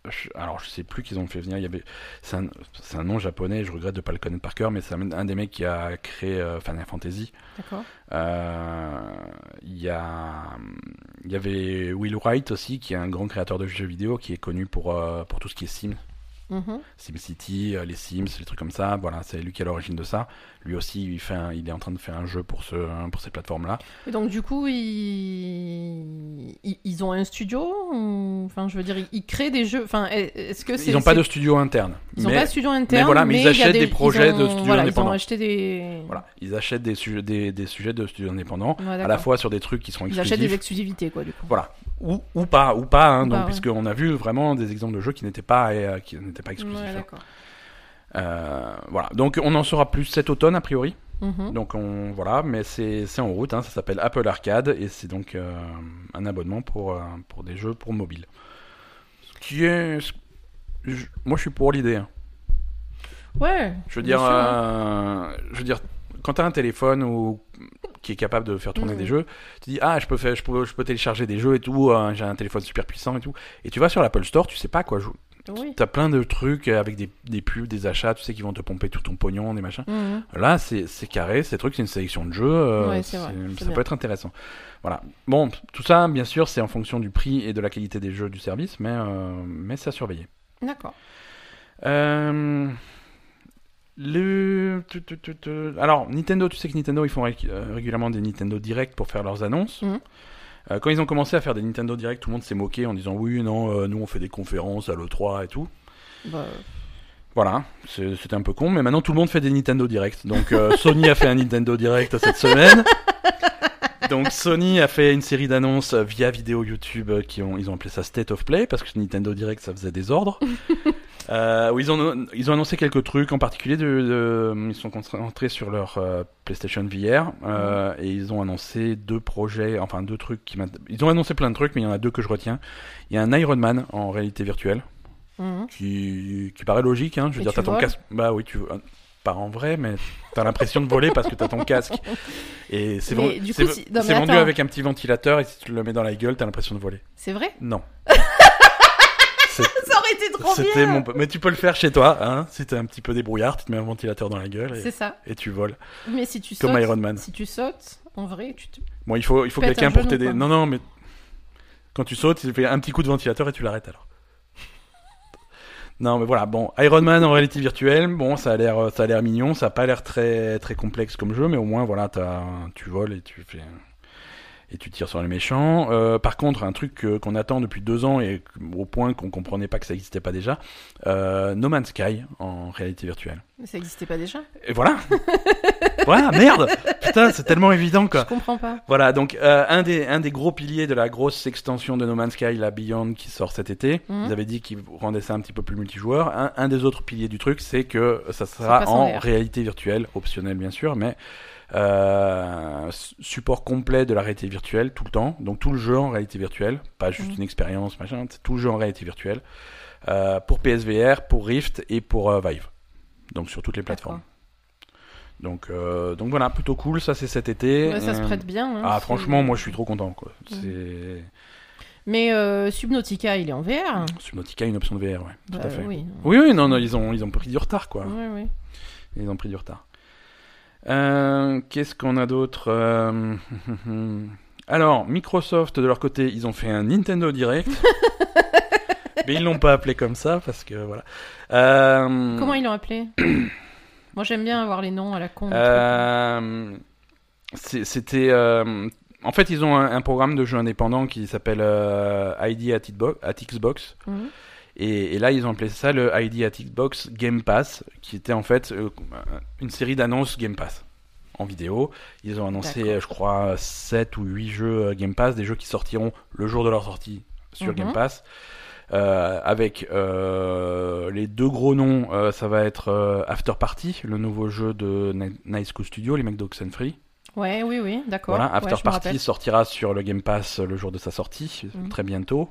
Je- alors je sais plus qu'ils ont fait venir. Il y avait, c'est un, nom japonais. Je regrette de pas le connaître par cœur, mais c'est un, un des mecs qui a créé euh, Final Fantasy. D'accord. Euh, Il y, a, il y avait Will Wright aussi, qui est un grand créateur de jeux vidéo, qui est connu pour, euh, pour tout ce qui est Sims. Mhm. SimCity, euh, les Sims, les trucs comme ça. Voilà, c'est lui qui est à l'origine de ça. Lui aussi, il, fait un- il est en train de faire un jeu pour, ce, pour cette plateforme-là. Et donc du coup, ils, ils, ils ont un studio Enfin, je veux dire, ils, ils créent des jeux. Enfin, est-ce que c'est Ils n'ont pas de studio interne. Ils n'ont mais, pas de studio interne. voilà, mais ils achètent des projets ils de studios voilà, indépendants. Ils ont acheté des. voilà, ils achètent des, sujets, des, des sujets de studios indépendants, Ouais, à la fois sur des trucs qui sont Ils exclusifs. achètent des exclusivités, quoi, du coup. Voilà. Ou, ou pas, ou pas, hein, Ou donc, pas, ouais. puisqu'on a vu vraiment des exemples de jeux qui n'étaient pas, euh, qui n'étaient pas exclusifs. Ouais, hein. d'accord. Euh, voilà, donc on en saura plus cet automne a priori. Mhm. Donc on voilà, mais c'est c'est en route. hein, ça s'appelle Apple Arcade et c'est donc euh, un abonnement pour pour des jeux pour mobile. Ce qui est, je- moi je suis pour l'idée. hein. Ouais. Je veux dire, euh, je veux dire, quand t'as un téléphone ou qui est capable de faire tourner Mhm. des jeux, tu dis ah je peux faire, je peux, je peux télécharger des jeux et tout, euh, j'ai un téléphone super puissant et tout, et tu vas sur l'Apple Store, tu sais pas quoi jouer. Oui. T'as plein de trucs avec des, des pubs, des achats, tu sais qui vont te pomper tout ton pognon, des machins. Mhm. Là, c'est carré, ces trucs, c'est une sélection de jeux, euh, Ouais, vrai, ça bien. peut être intéressant. Voilà. Bon, tout ça, bien sûr, c'est en fonction du prix et de la qualité des jeux du service, mais, euh, mais c'est à surveiller. D'accord. Euh, le... Alors, Nintendo, tu sais que Nintendo, ils font ré- euh, régulièrement des Nintendo Direct pour faire leurs annonces. Mhm. Euh, quand ils ont commencé à faire des Nintendo Direct, tout le monde s'est moqué en disant oui, non, euh, nous on fait des conférences à l'E3 et tout. Bah, Voilà, c'est- c'était un peu con, mais maintenant tout le monde fait des Nintendo Direct. Donc euh, [laughs] Sony a fait un Nintendo Direct cette semaine. [laughs] Donc Sony a fait une série d'annonces via vidéo YouTube qui ont ils ont appelé ça State of Play parce que Nintendo Direct ça faisait des ordres. [laughs] euh, où ils ont ils ont annoncé quelques trucs en particulier de, de- ils sont concentrés sur leur euh, PlayStation VR euh, et ils ont annoncé deux projets enfin deux trucs qui ils ont annoncé plein de trucs mais il y en a deux que je retiens. Il y a un Iron Man en réalité virtuelle mhm. qui, qui paraît logique. Hein. Je veux Et dire, t'as ton casque. Bah oui, tu euh, pas en vrai, mais t'as l'impression de voler parce que t'as ton casque. Et c'est Mais ven- du c'est- coup, si- vendu avec un petit ventilateur et si tu le mets dans la gueule, t'as l'impression de voler. C'est vrai? Non. [laughs] Aurait été trop C'était bien mon. Mais tu peux le faire chez toi, hein. Si t'es un petit peu débrouillard, tu te mets un ventilateur dans la gueule C'est et, ça. et tu voles. Mais si tu Comme sautes, Iron Man. si tu sautes, en vrai, tu te... Bon, il faut, il faut quelqu'un un pour t'aider. Non, non, mais quand tu sautes, il fait un petit coup de ventilateur et tu l'arrêtes alors. Non, mais voilà. Bon, Iron Man en réalité virtuelle. Bon, ça a l'air, ça a l'air mignon. Ça a pas l'air très, très complexe comme jeu, mais au moins, voilà, t'as, tu voles et tu fais et tu tires sur les méchants. Euh, par contre, un truc qu'on attend depuis deux ans et au point qu'on comprenait pas que ça existait pas déjà, euh, No Man's Sky en réalité virtuelle. Mais ça existait pas déjà Et voilà. [laughs] voilà, merde. Putain, c'est tellement évident quoi. Je comprends pas. Voilà, donc euh, un, des, un des gros piliers de la grosse extension de No Man's Sky, la Beyond, qui sort cet été, Mhm. ils avaient dit qu'ils rendaient ça un petit peu plus multijoueur. Un, un des autres piliers du truc, c'est que ça sera en en réalité virtuelle, optionnel bien sûr, mais euh, support complet de la réalité virtuelle tout le temps. Donc tout le jeu en réalité virtuelle, pas juste Mhm. une expérience, machin, tout le jeu en réalité virtuelle. euh, pour PSVR, pour Rift et pour euh, Vive. Donc sur toutes les plateformes. Donc, donc voilà, plutôt cool, ça c'est cet été. Ouais, ça se prête bien. hein, ah, franchement, moi je suis trop content. Quoi. C'est Mais Subnautica, il est en VR. Subnautica, une option de VR, ouais, tout Bah, à fait. Oui. Oui, oui, non, non, ils ont, ils ont pris du retard, quoi. Ils ont pris du retard. Euh, Qu'est-ce qu'on a d'autre Euh, [laughs] Alors, Microsoft, de leur côté, ils ont fait un Nintendo Direct. [laughs] Mais ils l'ont pas appelé comme ça, parce que voilà. Euh, Comment ils l'ont appelé [clears throat] Moi, j'aime bien avoir les noms à la con. Euh, C'était. euh, en fait, ils ont un, un programme de jeu indépendant qui s'appelle euh, ID at, Xbox- at Xbox. trucs. Mhm. Et, et là, ils ont appelé ça le ID at Xbox Game Pass, qui était en fait euh, une série d'annonces Game Pass en vidéo. Ils ont annoncé, je crois, 7 ou 8 jeux euh, Game Pass, des jeux qui sortiront le jour de leur sortie sur Mhm. Game Pass. Euh, avec euh, les deux gros noms, ça va être After Party, le nouveau jeu de Ni- Nice Cool Studio, les mecs d'Oxenfree. Ouais, oui, oui, d'accord. Voilà, After Party sortira sur le Game Pass le jour de sa sortie, Mhm. très bientôt.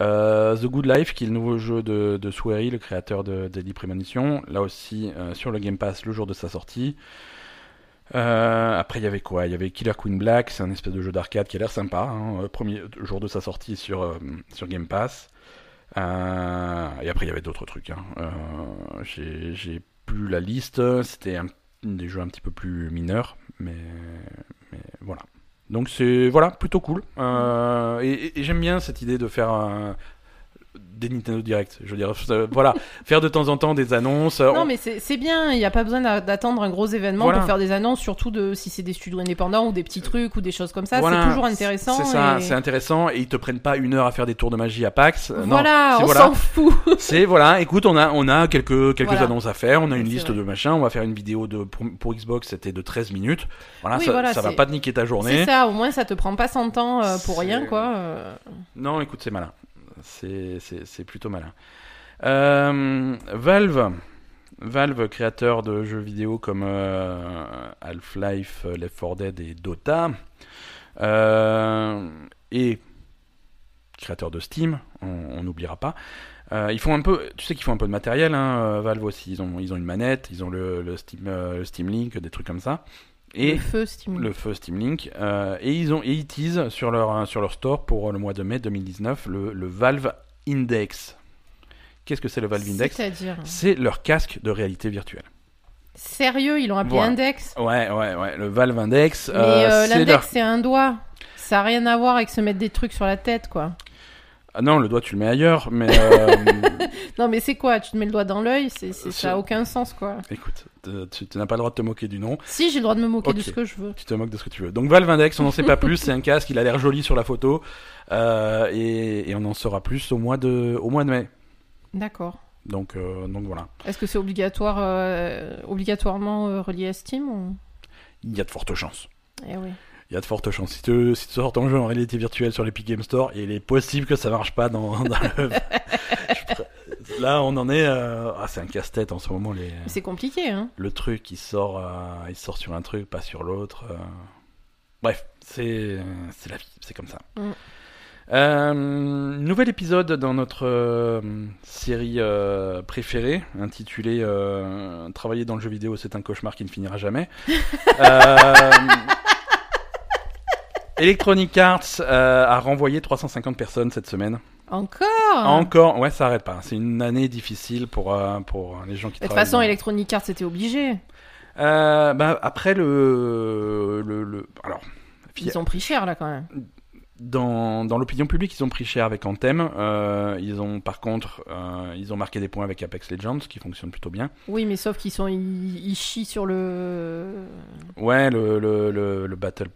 Euh, The Good Life, qui est le nouveau jeu de, de Swery, le créateur de Deadly Premonition, là aussi euh, sur le Game Pass le jour de sa sortie. Euh, après, il y avait quoi? Il y avait Killer Queen Black, c'est un espèce de jeu d'arcade qui a l'air sympa, hein, premier jour de sa sortie sur, sur Game Pass. Et après, il y avait d'autres trucs. Hein. J'ai j'ai plus la liste, c'était un- des jeux un petit peu plus mineurs, mais, voilà. Donc c'est voilà plutôt cool. Euh, et j'aime bien cette idée de faire un- des Nintendo Direct. Je veux dire, euh, voilà, faire de temps en temps des annonces. Non, On- mais c'est c'est bien, il n'y a pas besoin d'a- d'attendre un gros événement Voilà. pour faire des annonces, surtout de si c'est des studios indépendants ou des petits trucs ou des choses comme ça. Voilà, c'est toujours intéressant. C'est ça, et- c'est intéressant et ils te prennent pas une heure à faire des tours de magie à PAX. Euh, non, Voilà, c'est on voilà. s'en fout. [laughs] C'est voilà, écoute, on a on a quelques quelques annonces à faire, on a une C'est liste vrai. de machins, on va faire une vidéo de pour, pour Xbox, c'était de 13 minutes. Voilà, Oui, ça, ça va c'est- pas te niquer ta C'est journée. ça, au moins ça te prend pas 100 ans euh, pour rien, C'est- quoi. euh. Non, écoute, c'est malin. C'est plutôt malin. Euh, Valve Valve, créateur de jeux vidéo comme euh, Half-Life, euh, Left 4 Dead et Dota, et créateur de Steam, on n'oubliera pas, ils font un peu, tu sais qu'ils font un peu de matériel, hein, Valve aussi. Ils ont, ils ont une manette, ils ont le, le Steam, le Steam Link, des trucs comme ça. Et le feu Steam. le feu Steam Link. euh, et ils ont, et ils teasent sur leur, sur leur store pour le mois de mai 2019 le, le Valve Index. Qu'est-ce que c'est le Valve Index? C'est-à-dire? C'est leur casque de réalité virtuelle. Sérieux, ils l'ont appelé Voilà. Index? Ouais, ouais, ouais. Le Valve Index. Mais euh, euh, l'index, leur- c'est un doigt. Ça a rien à voir avec se mettre des trucs sur la tête, quoi. Ah non, le doigt tu le mets ailleurs, mais euh, [laughs] Non, mais c'est quoi? Tu te mets le doigt dans l'œil c'est, c'est- Ça a aucun sens, quoi. écoute, te- tu, tu n'as pas le droit de te moquer du nom. Si, j'ai le droit de me moquer de ce que je veux. Tu te moques de ce que tu veux. Donc Valve Index, on n'en sait pas plus. C'est un casque, il a l'air joli sur la photo, euh, et, et on en saura plus au mois de, au mois de mai. D'accord. Donc, euh, donc voilà. Est-ce que c'est obligatoire, obligatoirement relié à Steam ou... Il y a de fortes chances. Eh oui. Il y a de fortes chances. Si tu, si tu sors ton jeu en réalité virtuelle sur l'Epic Game Store, il est possible que ça marche pas dans, dans le. [laughs] Là, on en est. euh, Ah, c'est un casse-tête en ce moment. Les... C'est compliqué, hein Le truc, il sort, euh, il sort sur un truc, pas sur l'autre. euh. Bref, c'est la vie, c'est comme ça. Mm. Nouvel épisode dans notre série préférée, intitulée Travailler dans le jeu vidéo, c'est un cauchemar qui ne finira jamais. [laughs] Euh, Electronic Arts euh, a renvoyé 350 personnes cette semaine. Encore? Encore, ouais, ça arrête pas. C'est une année difficile pour, euh, pour les gens qui De toute travaillent. façon, dans- Electronic Arts était obligé. Euh, bah, après le, le, le- alors Ils ont pris cher, là, quand même. Dans, dans l'opinion publique ils ont pris cher avec Anthem euh, ils ont par contre euh, ils ont marqué des points avec Apex Legends qui fonctionne plutôt bien Oui, mais sauf qu'ils sont... Ils, ils chient sur le... ouais le le, le, le battle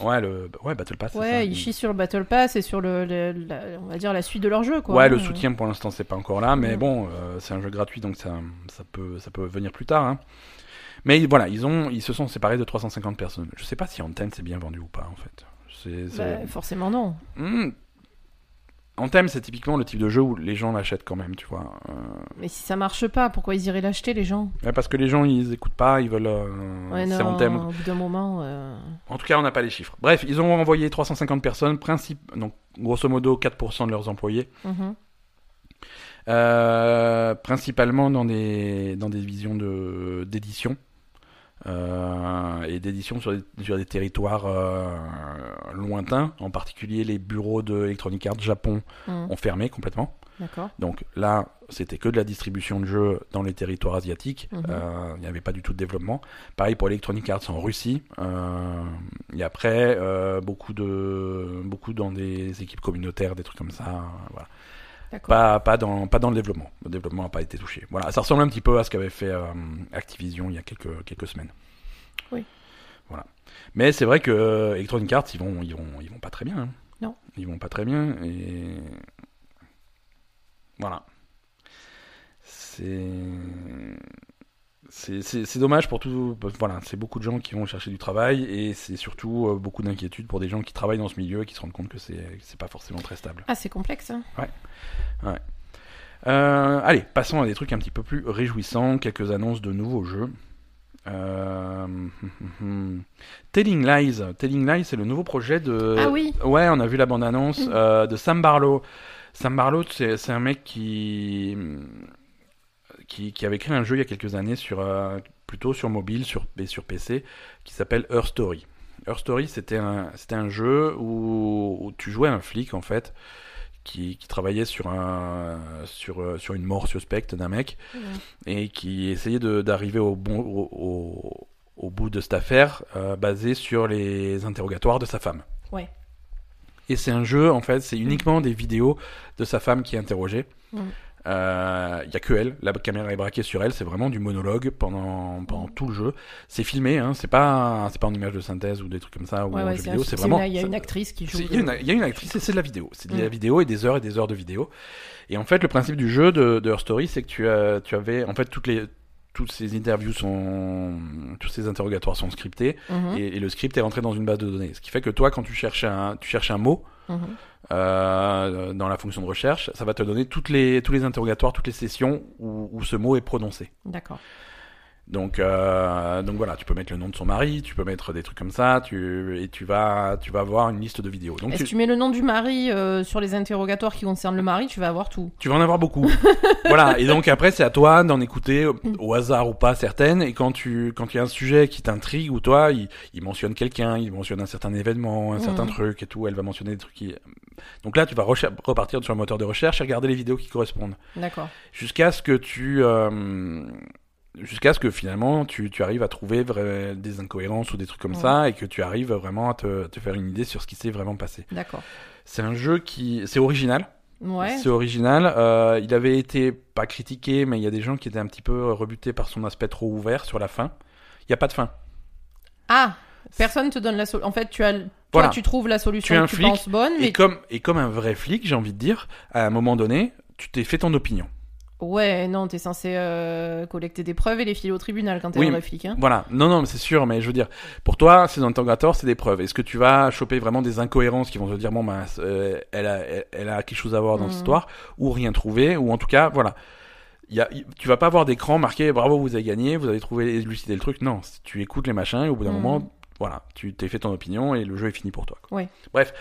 ouais le ouais battle pass. Ouais, ils chient sur le Battle Pass et sur le, le- la- on va dire la suite de leur jeu, quoi. ouais le soutien pour l'instant c'est pas encore là mais bon euh, c'est un jeu gratuit donc ça ça peut ça peut venir plus tard hein. mais voilà ils ont ils se sont séparés de 350 personnes je sais pas si Anthem s'est bien vendu ou pas en fait c'est c'est- Bah, forcément non. Hmm. Anthem, c'est typiquement le type de jeu où les gens l'achètent quand même, tu vois. Euh, Mais si ça marche pas, pourquoi ils iraient l'acheter, les gens? Ouais, parce que les gens, ils écoutent pas, ils veulent. euh, Ouais, c'est non, Anthem. au bout d'un moment... euh, En tout cas, on n'a pas les chiffres. Bref, ils ont envoyé 350 personnes, principe, donc grosso modo 4% de leurs employés, mhm. principalement dans des, dans des visions de, d'édition. Euh, et d'édition sur des, sur des territoires euh, lointains, en particulier les bureaux de Electronic Arts Japon Mhm. ont fermé complètement. Donc là, c'était que de la distribution de jeux dans les territoires asiatiques. Mhm. Euh, Il n'y avait pas du tout de développement. Pareil pour Electronic Arts en Russie. Et après, beaucoup de beaucoup dans des équipes communautaires, des trucs comme ça. voilà. Pas pas dans pas dans le développement. Le développement n'a pas été touché. Voilà, ça ressemble un petit peu à ce qu'avait fait euh, Activision il y a quelques quelques semaines. Oui. Voilà. Mais c'est vrai que euh, Electronic Arts, ils vont ils vont ils vont pas très bien. hein. Non. Ils vont pas très bien et voilà. C'est c'est- dommage pour tout. Voilà, c'est beaucoup de gens qui vont chercher du travail et c'est surtout euh, beaucoup d'inquiétude pour des gens qui travaillent dans ce milieu et qui se rendent compte que c'est pas forcément très stable. Ah, c'est complexe, hein Euh, allez, passons à des trucs un petit peu plus réjouissants. Quelques annonces de nouveaux jeux. Euh, [laughs] Telling Lies. Telling Lies, c'est le nouveau projet de. Ah oui Ouais, on a vu la bande-annonce Mm. de Sam Barlow. Sam Barlow, c'est un mec qui, qui qui avait créé un jeu il y a quelques années sur euh, plutôt sur mobile, sur et sur PC, qui s'appelle Her Story. Her Story, c'était un c'était un jeu où, où tu jouais un flic en fait. Qui, qui travaillait sur un sur euh, sur une mort suspecte d'un mec et qui essayait d'arriver au bon au, au- au bout de cette affaire euh, basée sur les interrogatoires de sa femme. Ouais. Et c'est un jeu, en fait, c'est uniquement des vidéos de sa femme qui est interrogée. Mm. Euh, Il y a que elle, la caméra est braquée sur elle, c'est vraiment du monologue pendant, pendant tout le jeu. C'est filmé, hein, c'est pas, c'est pas en image de synthèse ou des trucs comme ça ou Ouais, en ouais, jeu c'est vidéo, vraiment. Il y a une actrice qui joue. Il y, a une- il y a une actrice et c'est de la vidéo. C'est de la Mm. vidéo et des heures et des heures de vidéo. Et en fait, le principe du jeu de, de Her Story, c'est que tu, as, tu avais. En fait, toutes les. Toutes ces interviews sont. Tous ces interrogatoires sont scriptés. Mhm, Et, et le script est rentré dans une base de données. Ce qui fait que toi, quand tu cherches un, tu cherches un mot mhm. euh, dans la fonction de recherche, ça va te donner les, tous les interrogatoires, toutes les sessions où ce mot est prononcé. D'accord. Donc, euh, donc voilà, tu peux mettre le nom de son mari, tu peux mettre des trucs comme ça, tu, et tu vas, tu vas avoir une liste de vidéos. Donc Est-ce tu, mets le nom du mari euh, sur les interrogatoires qui concernent le mari, tu vas avoir tout. tu vas en avoir beaucoup. [laughs] voilà, et donc après c'est à toi d'en écouter au- hasard ou pas certaines. Et quand tu, quand il y a un sujet qui t'intrigue ou toi, il, il mentionne quelqu'un, il mentionne un certain événement, un certain Mhm. truc et tout, elle va mentionner des trucs qui. Donc là, tu vas repartir sur le moteur de recherche et regarder les vidéos qui correspondent. D'accord. jusqu'à ce que tu euh, jusqu'à ce que finalement tu, tu arrives à trouver des incohérences ou des trucs comme Ouais. ça et que tu arrives vraiment à te, te faire une idée sur ce qui s'est vraiment passé. D'accord. C'est un jeu qui c'est original, Ouais. c'est original. euh, il avait été pas critiqué, mais il y a des gens qui étaient un petit peu rebutés par son aspect trop ouvert sur la fin. Il y a pas de fin. Ah, personne te donne la solution. En fait, tu as, toi, Voilà. tu trouves la solution Tu es un que tu flic, penses bonne, mais Et comme et comme un vrai flic, j'ai envie de dire, à un moment donné, tu t'es fait ton opinion. Ouais, non, t'es censé euh, collecter des preuves et les filer au tribunal quand t'es Oui, un flic. Hein. Voilà, non, non, mais c'est sûr, mais je veux dire, pour toi, ces interrogatoires, c'est des preuves. Est-ce que tu vas choper vraiment des incohérences qui vont te dire, bon, ben, euh, elle, a, elle, elle a quelque chose à voir dans cette histoire, ou rien trouvé, ou en tout cas, voilà. Il y a, tu vas pas avoir d'écran marqué, bravo, vous avez gagné, vous avez trouvé élucidé le truc. Non, tu écoutes les machins, et au bout d'un Mhm. moment, voilà, tu t'es fait ton opinion, et le jeu est fini pour toi. quoi. Ouais. Bref,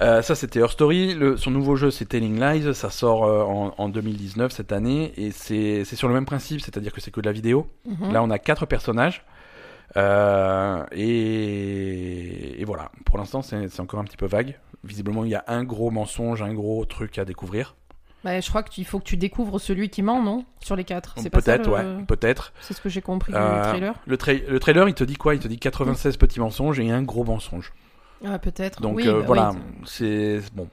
euh, ça c'était Her Story. Le, son nouveau jeu, c'est Telling Lies. Ça sort euh, en, en 2019 cette année, et c'est sur le même principe, c'est-à-dire que c'est que de la vidéo. Mhm. Là, on a quatre personnages. Euh, et, et voilà. Pour l'instant, c'est encore un petit peu vague. Visiblement, il y a un gros mensonge, un gros truc à découvrir. Bah, je crois qu'il faut que tu découvres celui qui ment, non? Sur les quatre. C'est Peut-être, le- ouais, peut-être. C'est ce que j'ai compris du Euh, trailer. Le, tra- le trailer, il te dit quoi? Il te dit 96 petits mensonges et un gros mensonge. Ah, peut-être. Donc Oui, euh, bah, voilà, oui. c'est bon.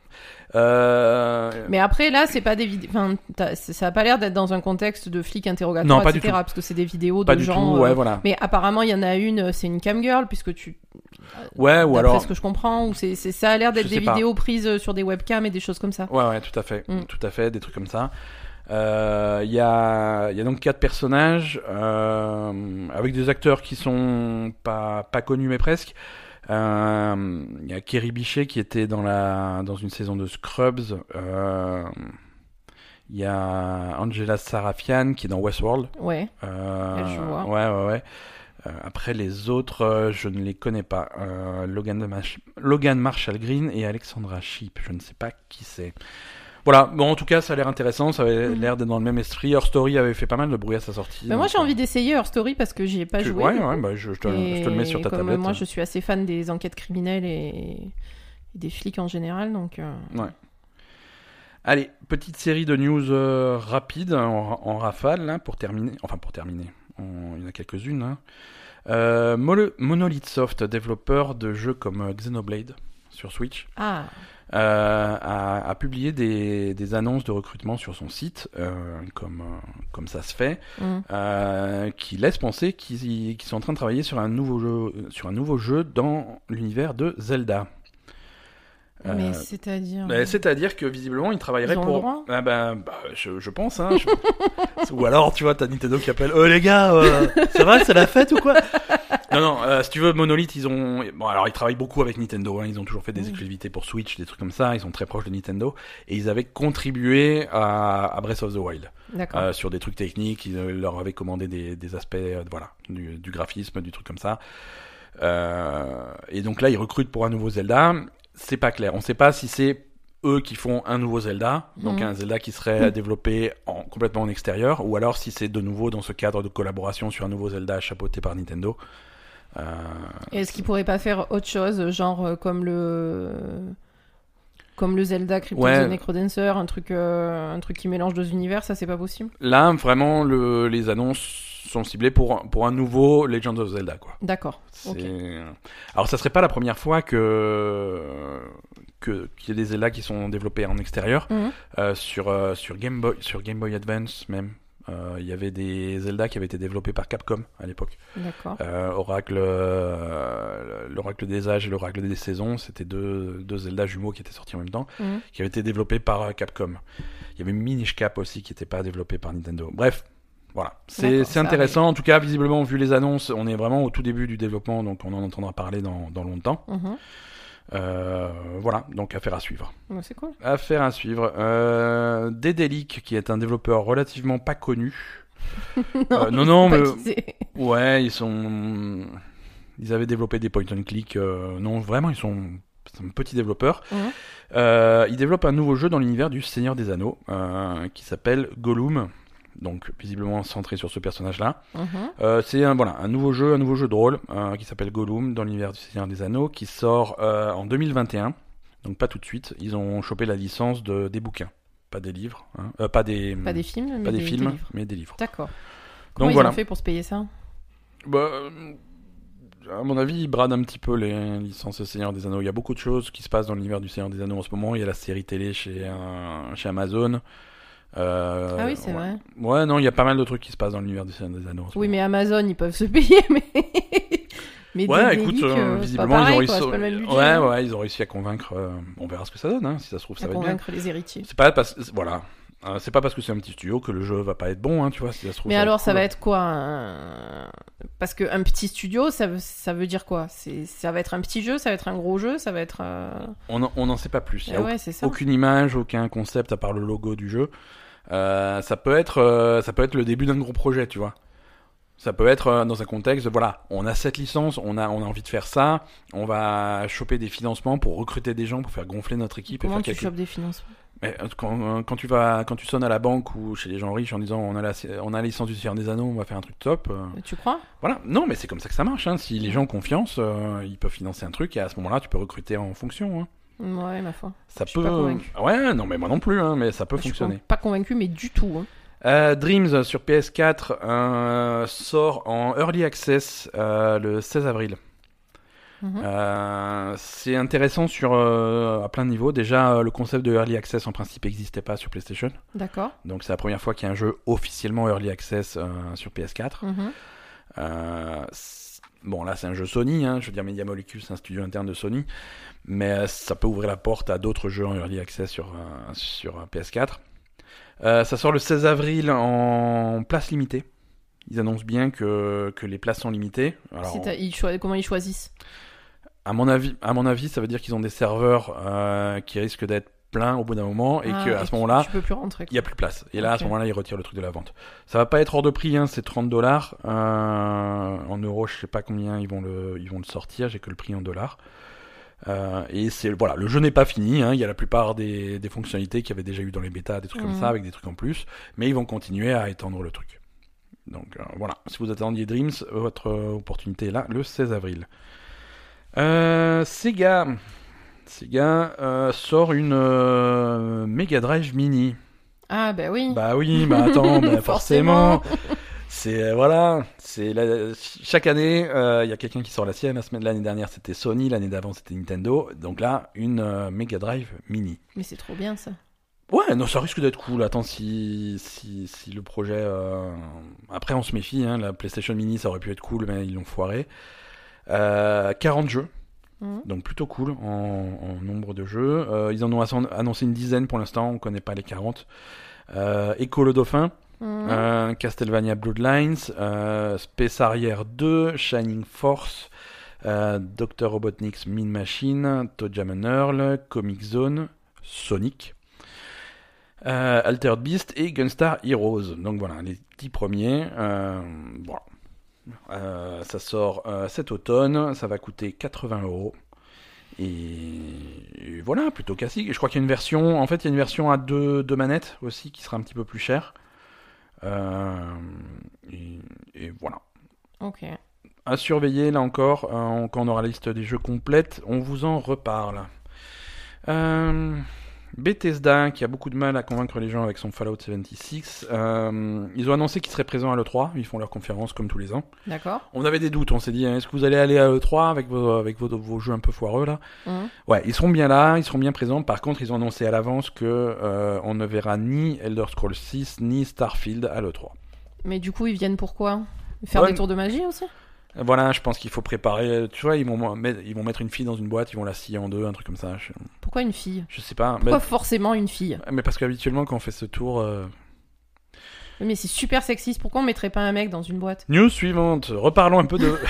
Euh, Mais après, là, c'est pas des vidéos. Enfin, ça a pas l'air d'être dans un contexte de flic interrogatoire, Non, pas du etc. tout. Parce que c'est des vidéos pas de du gens. tout, ouais, euh, voilà. Mais apparemment, il y en a une, euh, c'est une cam girl, puisque tu. Ouais, ou alors. ce que je comprends, ou c'est, c'est- ça a l'air d'être des pas. vidéos prises sur des webcams et des choses comme ça. Ouais, ouais, tout à fait, Mm. tout à fait, des trucs comme ça. Euh, Il y, a, y a donc quatre personnages avec des acteurs qui sont pas, pas connus mais presque. Euh, Il y a Kerry Bichet qui était dans, la, dans une saison de Scrubs. Euh, Il y a Angela Sarafian qui est dans Westworld. Ouais. Euh, Elle, vois. Ouais, ouais, ouais. Euh, après les autres, euh, je ne les connais pas. Euh, Logan, Logan Marshall Green et Alexandra Sheep, je ne sais pas qui c'est. Voilà, bon en tout cas ça a l'air intéressant, ça avait Mhm. l'air d'être dans le même esprit. Her Story avait fait pas mal de bruit à sa sortie. Mais moi, j'ai euh, envie d'essayer Her Story parce que j'y ai pas tu- joué. Ouais, ouais, bah, je, je te, je te le mets sur ta comme tablette. Moi, je suis assez fan des enquêtes criminelles et, et des flics en général, donc. euh, Allez, petite série de news euh, rapides en, en rafale là, pour terminer. Enfin pour terminer, On- il y en a quelques-unes. hein. Euh, Monolith Soft, développeur de jeux comme Xenoblade sur Switch, Ah, euh, a, a publié des, des annonces de recrutement sur son site, euh, comme, euh, comme ça se fait, euh, qui laissent penser qu'ils sont en train de travailler sur un nouveau jeu, sur un nouveau jeu dans l'univers de Zelda. Euh, mais c'est-à-dire. bah, C'est-à-dire que visiblement, ils travailleraient Ils ont le pour. droit Ah bah, bah, je, je pense. Hein, je- [laughs] ou alors, tu vois, t'as Nintendo qui appelle. Oh les gars, euh, c'est vrai, c'est la fête ou quoi? Non, non. euh, si tu veux, Monolith, ils ont. Bon, alors, ils travaillent beaucoup avec Nintendo. Hein, ils ont toujours fait des Mhm. exclusivités pour Switch, des trucs comme ça. Ils sont très proches de Nintendo et ils avaient contribué à, à Breath of the Wild euh, sur des trucs techniques. Ils euh, leur avaient commandé des, des aspects, euh, voilà, du, du graphisme, du truc comme ça. Euh, et donc là, ils recrutent pour un nouveau Zelda. C'est pas clair. On sait pas si c'est eux qui font un nouveau Zelda, donc Mhm. un Zelda qui serait développé en, complètement en extérieur, ou alors si c'est de nouveau dans ce cadre de collaboration sur un nouveau Zelda chapeauté par Nintendo. Euh, Est-ce qu'ils pourraient pas faire autre chose, genre euh, comme le. Comme le Zelda Crypto Ouais. Necrodancer, un truc, euh, un truc qui mélange deux univers, ça c'est pas possible? Là, vraiment, le, les annonces sont ciblées pour, pour un nouveau Legend of Zelda, quoi. D'accord. Alors, ça serait pas la première fois que qu'il y ait des Zelda qui sont développés en extérieur. Mhm. Euh, sur sur sur Game Boy sur Game Boy Advance même. Euh, Il y avait des Zelda qui avaient été développés par Capcom à l'époque. D'accord. Euh, Oracle, euh, l'Oracle des âges et l'Oracle des saisons, c'était deux, deux Zelda jumeaux qui étaient sortis en même temps, Mhm. qui avaient été développés par Capcom. Il y avait Minish Cap aussi qui n'était pas développé par Nintendo. Bref, voilà. C'est intéressant. En tout cas, visiblement, vu les annonces, on est vraiment au tout début du développement, donc on en entendra parler dans, dans longtemps. Mhm. Euh, voilà, donc affaire à suivre. Ouais, c'est cool. Affaire à suivre. Euh, Dedelic, qui est un développeur relativement pas connu, [laughs] Euh, non, non, mais-. Ouais, ils sont. Ils avaient développé des point and click. euh, Non, vraiment, ils sont. C'est un petit développeur. Euh, ils développent un nouveau jeu dans l'univers du Seigneur des Anneaux qui s'appelle Gollum. Donc, visiblement centré sur ce personnage-là. Mhm. Euh, c'est un, voilà, un nouveau jeu, un nouveau jeu de rôle euh, qui s'appelle Gollum dans l'univers du Seigneur des Anneaux qui sort euh, en 2021. Donc, pas tout de suite. Ils ont chopé la licence de, des bouquins, pas des livres. hein. Pas des, Pas des films, mais pas des des, films, des mais des livres. D'accord. Comment Donc ils voilà. ont fait pour se payer ça? Bah, à mon avis, ils bradent un petit peu les licences Seigneur des Anneaux. Il y a beaucoup de choses qui se passent dans l'univers du Seigneur des Anneaux en ce moment. Il y a la série télé chez, chez Amazon. Euh, Ah oui, c'est ouais. vrai. Ouais, non, il y a pas mal de trucs qui se passent dans l'univers du Seigneur des Anneaux. Oui, moment. mais Amazon, ils peuvent se payer, [laughs] mais. mais Ouais, écoute, euh, euh, visiblement, pareil, ils, ont quoi, réussi... budget, ouais, hein, ouais, ils ont réussi à convaincre. euh, On verra ce que ça donne, hein, si ça se trouve, ça à va être bien. convaincre les héritiers. C'est pas parce voilà. Euh, c'est pas parce que c'est un petit studio que le jeu va pas être bon, hein, tu vois, si ça se trouve. Mais alors, ça va être quoi un- Parce qu'un petit studio, ça veut, ça veut dire quoi? Ça va être un petit jeu, ça va être un gros jeu, ça va être. On en- on n'en sait pas plus. Il y a ouais, c'est ça. aucune image, aucun concept à part le logo du jeu. Euh, ça peut être, euh, ça peut être le début d'un gros projet, tu vois. Ça peut être euh, dans un contexte, de, voilà, on a cette licence, on a, on a envie de faire ça, on va choper des financements pour recruter des gens, pour faire gonfler notre équipe. et Comment faire tu quelque- chopes des financements? Mais, quand, quand tu vas, quand tu sonnes à la banque ou chez les gens riches en disant on a la, on a la licence du Seigneur des Anneaux, on va faire un truc top. Tu crois? voilà, non, mais c'est comme ça que ça marche. Hein. Si les gens ont confiance, euh, ils peuvent financer un truc et à ce moment-là, tu peux recruter en fonction. hein. Ouais, ma foi. Ça Je suis peut. pas convaincu. Ouais, non, mais moi non plus, hein, mais ça peut Je suis fonctionner. pas convaincu, mais du tout. hein. Euh, Dreams sur PS4 euh, sort en early access euh, le 16 avril. Mhm. C'est intéressant sur à plein de niveaux. Déjà, le concept de early access en principe n'existait pas sur PlayStation, D'accord. donc c'est la première fois qu'il y a un jeu officiellement early access sur PS4. Mhm. Euh, c'est- bon, là, c'est un jeu Sony, hein, je veux dire, Media Molecule, c'est un studio interne de Sony, mais euh, ça peut ouvrir la porte à d'autres jeux en early access sur, euh, sur euh, PS4. Euh, ça sort le 16 avril en place limitée. Ils annoncent bien que, que les places sont limitées. Alors, ils Comment ils choisissent? à mon avis, à mon avis, ça veut dire qu'ils ont des serveurs euh, qui risquent d'être pleins au bout d'un moment et Ah, qu'à ce tu- moment-là, il n'y a plus de place. Et là, à ce moment-là, ils retirent le truc de la vente. Ça va pas être hors de prix, hein, c'est 30 dollars. En euros, je sais pas combien ils vont le, ils vont le sortir, j'ai que le prix en dollars. Euh, et c'est voilà, le jeu n'est pas fini. hein, Il y a la plupart des, des fonctionnalités qu'il y avait déjà eu dans les bêtas, des trucs comme ça, avec des trucs en plus. Mais ils vont continuer à étendre le truc. Donc euh, voilà, si vous attendiez Dreams, votre euh, opportunité est là, le 16 avril. Euh, Sega, Sega euh, sort une euh, Mega Drive Mini. Ah, bah oui. Bah oui, bah attends, [laughs] bah Forcément. C'est euh, voilà, c'est chaque année, euh, il y a quelqu'un qui sort la sienne. La semaine l'année dernière, c'était Sony, l'année d'avant, c'était Nintendo. Donc là, une Mega Drive Mini. Mais c'est trop bien ça. Ouais, non, ça risque d'être cool. Attends, si si, si le projet, euh, après on se méfie. Hein, la PlayStation Mini, ça aurait pu être cool, mais ils l'ont foiré. Euh, 40 jeux. Mhm. Donc plutôt cool en, en nombre de jeux. Euh, ils en ont annoncé une dizaine pour l'instant, on connaît pas les 40. Euh, Echo le Dauphin, Mhm. euh, Castlevania Bloodlines, Space Harrier 2, Shining Force, Dr. Robotnik's Mean Machine, ToeJam and Earl, Comic Zone, Sonic, Altered Beast et Gunstar Heroes. Donc voilà, les 10 premiers. voilà. Euh, ça sort euh, cet automne, ça va coûter 80 euros. Et, et voilà, plutôt classique. Et je crois qu'il y a une version, en fait, il y a une version à deux, deux manettes aussi qui sera un petit peu plus chère. Euh, et, et voilà. Ok. À surveiller là encore, quand on aura la liste des jeux complète, on vous en reparle. Euh, Bethesda, qui a beaucoup de mal à convaincre les gens avec son Fallout 76, euh, ils ont annoncé qu'ils seraient présents à l'E3, ils font leur conférence comme tous les ans. D'accord. On avait des doutes, on s'est dit, hein, est-ce que vous allez aller à l'E3 avec, vos, avec vos, vos jeux un peu foireux là Mhm. Ouais, ils seront bien là, ils seront bien présents. Par contre, ils ont annoncé à l'avance que euh, on ne verra ni Elder Scrolls 6 ni Starfield à l'E3. Mais du coup, ils viennent pourquoi Faire Ouais, des tours de magie aussi? Voilà, je pense qu'il faut préparer. Tu vois, ils vont, mettre, ils vont mettre une fille dans une boîte, ils vont la scier en deux, un truc comme ça. Je, Pourquoi une fille? Je sais pas. Pourquoi Mais, forcément une fille? Mais parce qu'habituellement, quand on fait ce tour. euh, Mais c'est super sexiste. Pourquoi on mettrait pas un mec dans une boîte? News suivante. Reparlons un peu de. [laughs]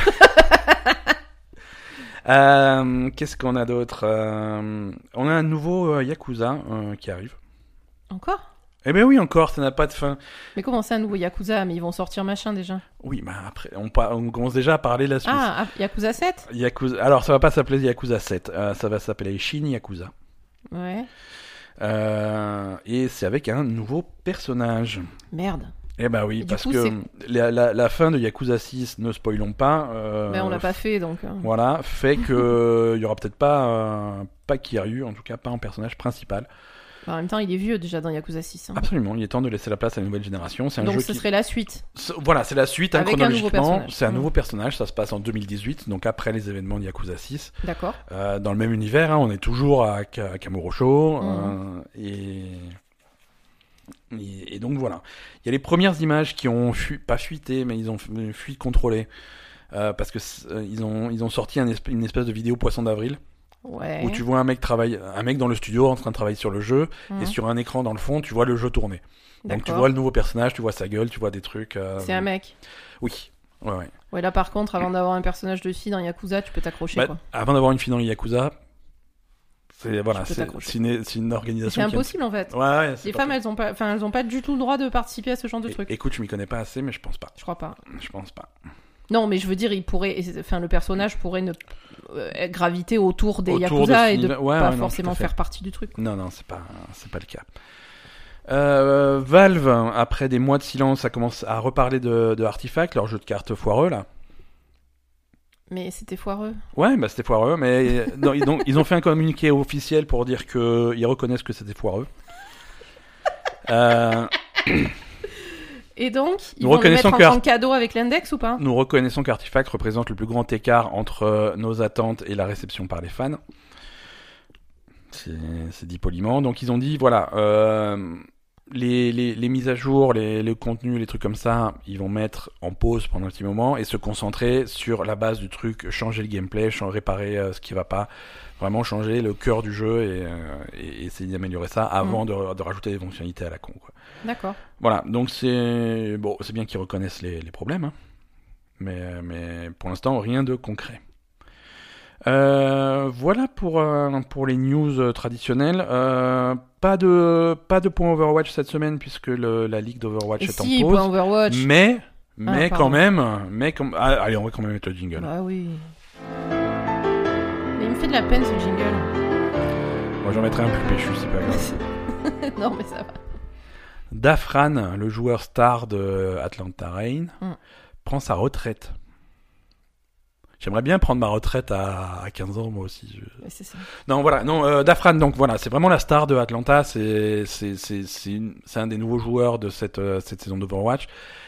Euh, Qu'est-ce qu'on a d'autre? Euh, On a un nouveau Yakuza qui arrive. Encore? Eh ben oui, encore, ça n'a pas de fin. Mais comment ça, un nouveau Yakuza Mais ils vont sortir machin déjà? Oui, bah après, on, commence déjà à parler de la suite. Ah, ah, Yakuza 7 Yakuza... Alors, ça va pas s'appeler Yakuza 7, euh, ça va s'appeler Shin Yakuza. Ouais. Euh, et c'est avec un nouveau personnage. Merde. Eh ben oui, Et du parce coup, que c'est- la, la- la fin de Yakuza 6, ne spoilons pas. euh, Mais on l'a pas fait donc. euh. Voilà, fait que [laughs] il y aura peut-être pas euh, pas Kiryu, en tout cas pas en personnage principal. Bah, en même temps, il est vieux déjà dans Yakuza 6. hein. Absolument, il est temps de laisser la place à la nouvelle génération. C'est un donc jeu ce qui serait la suite. Voilà, c'est la suite hein, Avec un nouveau chronologiquement. personnage. C'est un Mm. nouveau personnage, ça se passe en 2018, donc après les événements de Yakuza 6. D'accord. Euh, dans le même univers, hein, on est toujours à, à Kamurocho. Mm. euh, et... et... et donc voilà. Il y a les premières images qui ont pas fuité, mais ils ont fu- fui contrôlé. Euh, parce que euh, ils ont ils ont sorti un esp- une espèce de vidéo poisson d'avril Ouais. où tu vois un mec travaille un mec dans le studio en train de travailler sur le jeu et Mhm. sur un écran dans le fond tu vois le jeu tourner donc tu vois le nouveau personnage tu vois sa gueule tu vois des trucs euh, C'est un mec. oui ouais, ouais. Ouais, là par contre, avant d'avoir un personnage de fille dans Yakuza, tu peux t'accrocher Bah, quoi. avant d'avoir une fille dans Yakuza, c'est voilà, c'est c'est une, c'est une C'est organisation. qui- impossible en fait. Ouais, c'est Les femmes, elles ont pas, enfin, elles ont pas du tout le droit de participer à ce genre de É- truc. Écoute, je m'y connais pas assez, mais je pense pas. Je crois pas. Je pense pas. Non, mais je veux dire, il pourrait, enfin, le personnage pourrait ne euh, graviter autour des Autour de Yakuza ce et de ouais, pas ouais, forcément faire partie du truc. Non, non, c'est pas, c'est pas le cas. Euh, Valve, après des mois de silence, ça commence à reparler de, de Artifact, leur jeu de cartes foireux là. Mais c'était foireux. Ouais, bah c'était foireux, mais non, ils, ont, ils ont fait un communiqué officiel pour dire que ils reconnaissent que c'était foireux. Euh, Et donc, ils Nous vont le mettre reconnaissons en que cadeau avec l'index ou pas? Nous reconnaissons qu'Artifact représente le plus grand écart entre euh, nos attentes et la réception par les fans. C'est c'est dit poliment. Donc ils ont dit, voilà, euh, les, les, les mises à jour, les, le contenu, les trucs comme ça, ils vont mettre en pause pendant un petit moment et se concentrer sur la base du truc, changer le gameplay, chan- réparer euh, ce qui va pas, vraiment changer le cœur du jeu et, euh, et essayer d'améliorer ça avant de, de rajouter des fonctionnalités à la con. D'accord. Voilà, donc c'est bon, c'est bien qu'ils reconnaissent les, les problèmes, hein. mais, mais pour l'instant rien de concret. Euh, voilà pour euh, pour les news euh, traditionnelles. Euh, pas de pas de point Overwatch cette semaine puisque le- la ligue d'Overwatch est si, en point pause. Overwatch. Mais mais pardon. quand même, mais comme ah, allez, on va quand même mettre le jingle. Bah oui. Mais il me fait de la peine ce jingle. Moi j'en mettrai un plus péchu, c'est pas grave. [laughs] non, mais ça va. Dafran, le joueur star de Atlanta Reign, Mm. prend sa retraite. J'aimerais bien prendre ma retraite à, à 15 ans, moi aussi. je- c'est ça. Non, voilà, non, euh, Dafran, donc voilà, c'est vraiment la star de Atlanta. C'est c'est c'est c'est une- c'est un des nouveaux joueurs de cette euh, cette saison d'Overwatch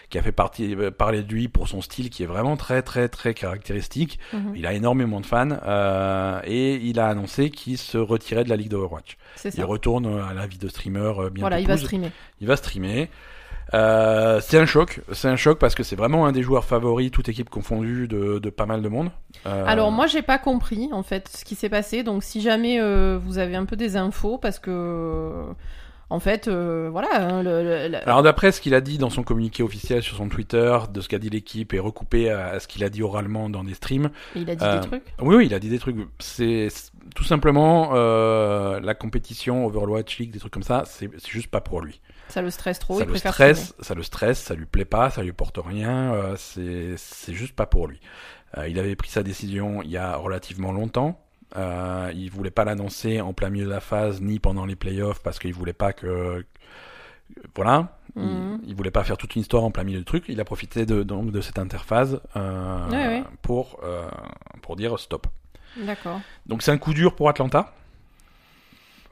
qui a fait partie euh, parler de lui pour son style qui est vraiment très très très caractéristique. Mhm. Il a énormément de fans euh, et il a annoncé qu'il se retirait de la ligue d'Overwatch. C'est Il ça. retourne à la vie de streamer euh, bien Voilà, il va streamer. Il va streamer. Euh, c'est un choc, c'est un choc parce que c'est vraiment un des joueurs favoris, toute équipe confondue, de, de pas mal de monde. Euh, Alors moi j'ai pas compris en fait ce qui s'est passé donc si jamais euh, vous avez un peu des infos parce que en fait euh, voilà hein, le, le- le- Alors d'après ce qu'il a dit dans son communiqué officiel sur son Twitter, de ce qu'a dit l'équipe et recoupé à, à ce qu'il a dit oralement dans des streams. il a dit euh, des trucs? Oui, oui, il a dit des trucs. C'est tout simplement euh, la compétition Overwatch League, des trucs comme ça. C'est juste pas pour lui. Ça le stresse trop ça il le préfère stresse, ça le stresse, ça lui plaît pas, ça lui porte rien. euh, c'est c'est juste pas pour lui. Euh, il avait pris sa décision il y a relativement longtemps. Euh, il voulait pas l'annoncer en plein milieu de la phase ni pendant les playoffs parce qu'il voulait pas que voilà. Mhm. Il, il voulait pas faire toute une histoire en plein milieu du truc. Il a profité de donc de cette interphase euh, Ouais, ouais. pour euh, pour dire stop. d'accord Donc c'est un coup dur pour Atlanta.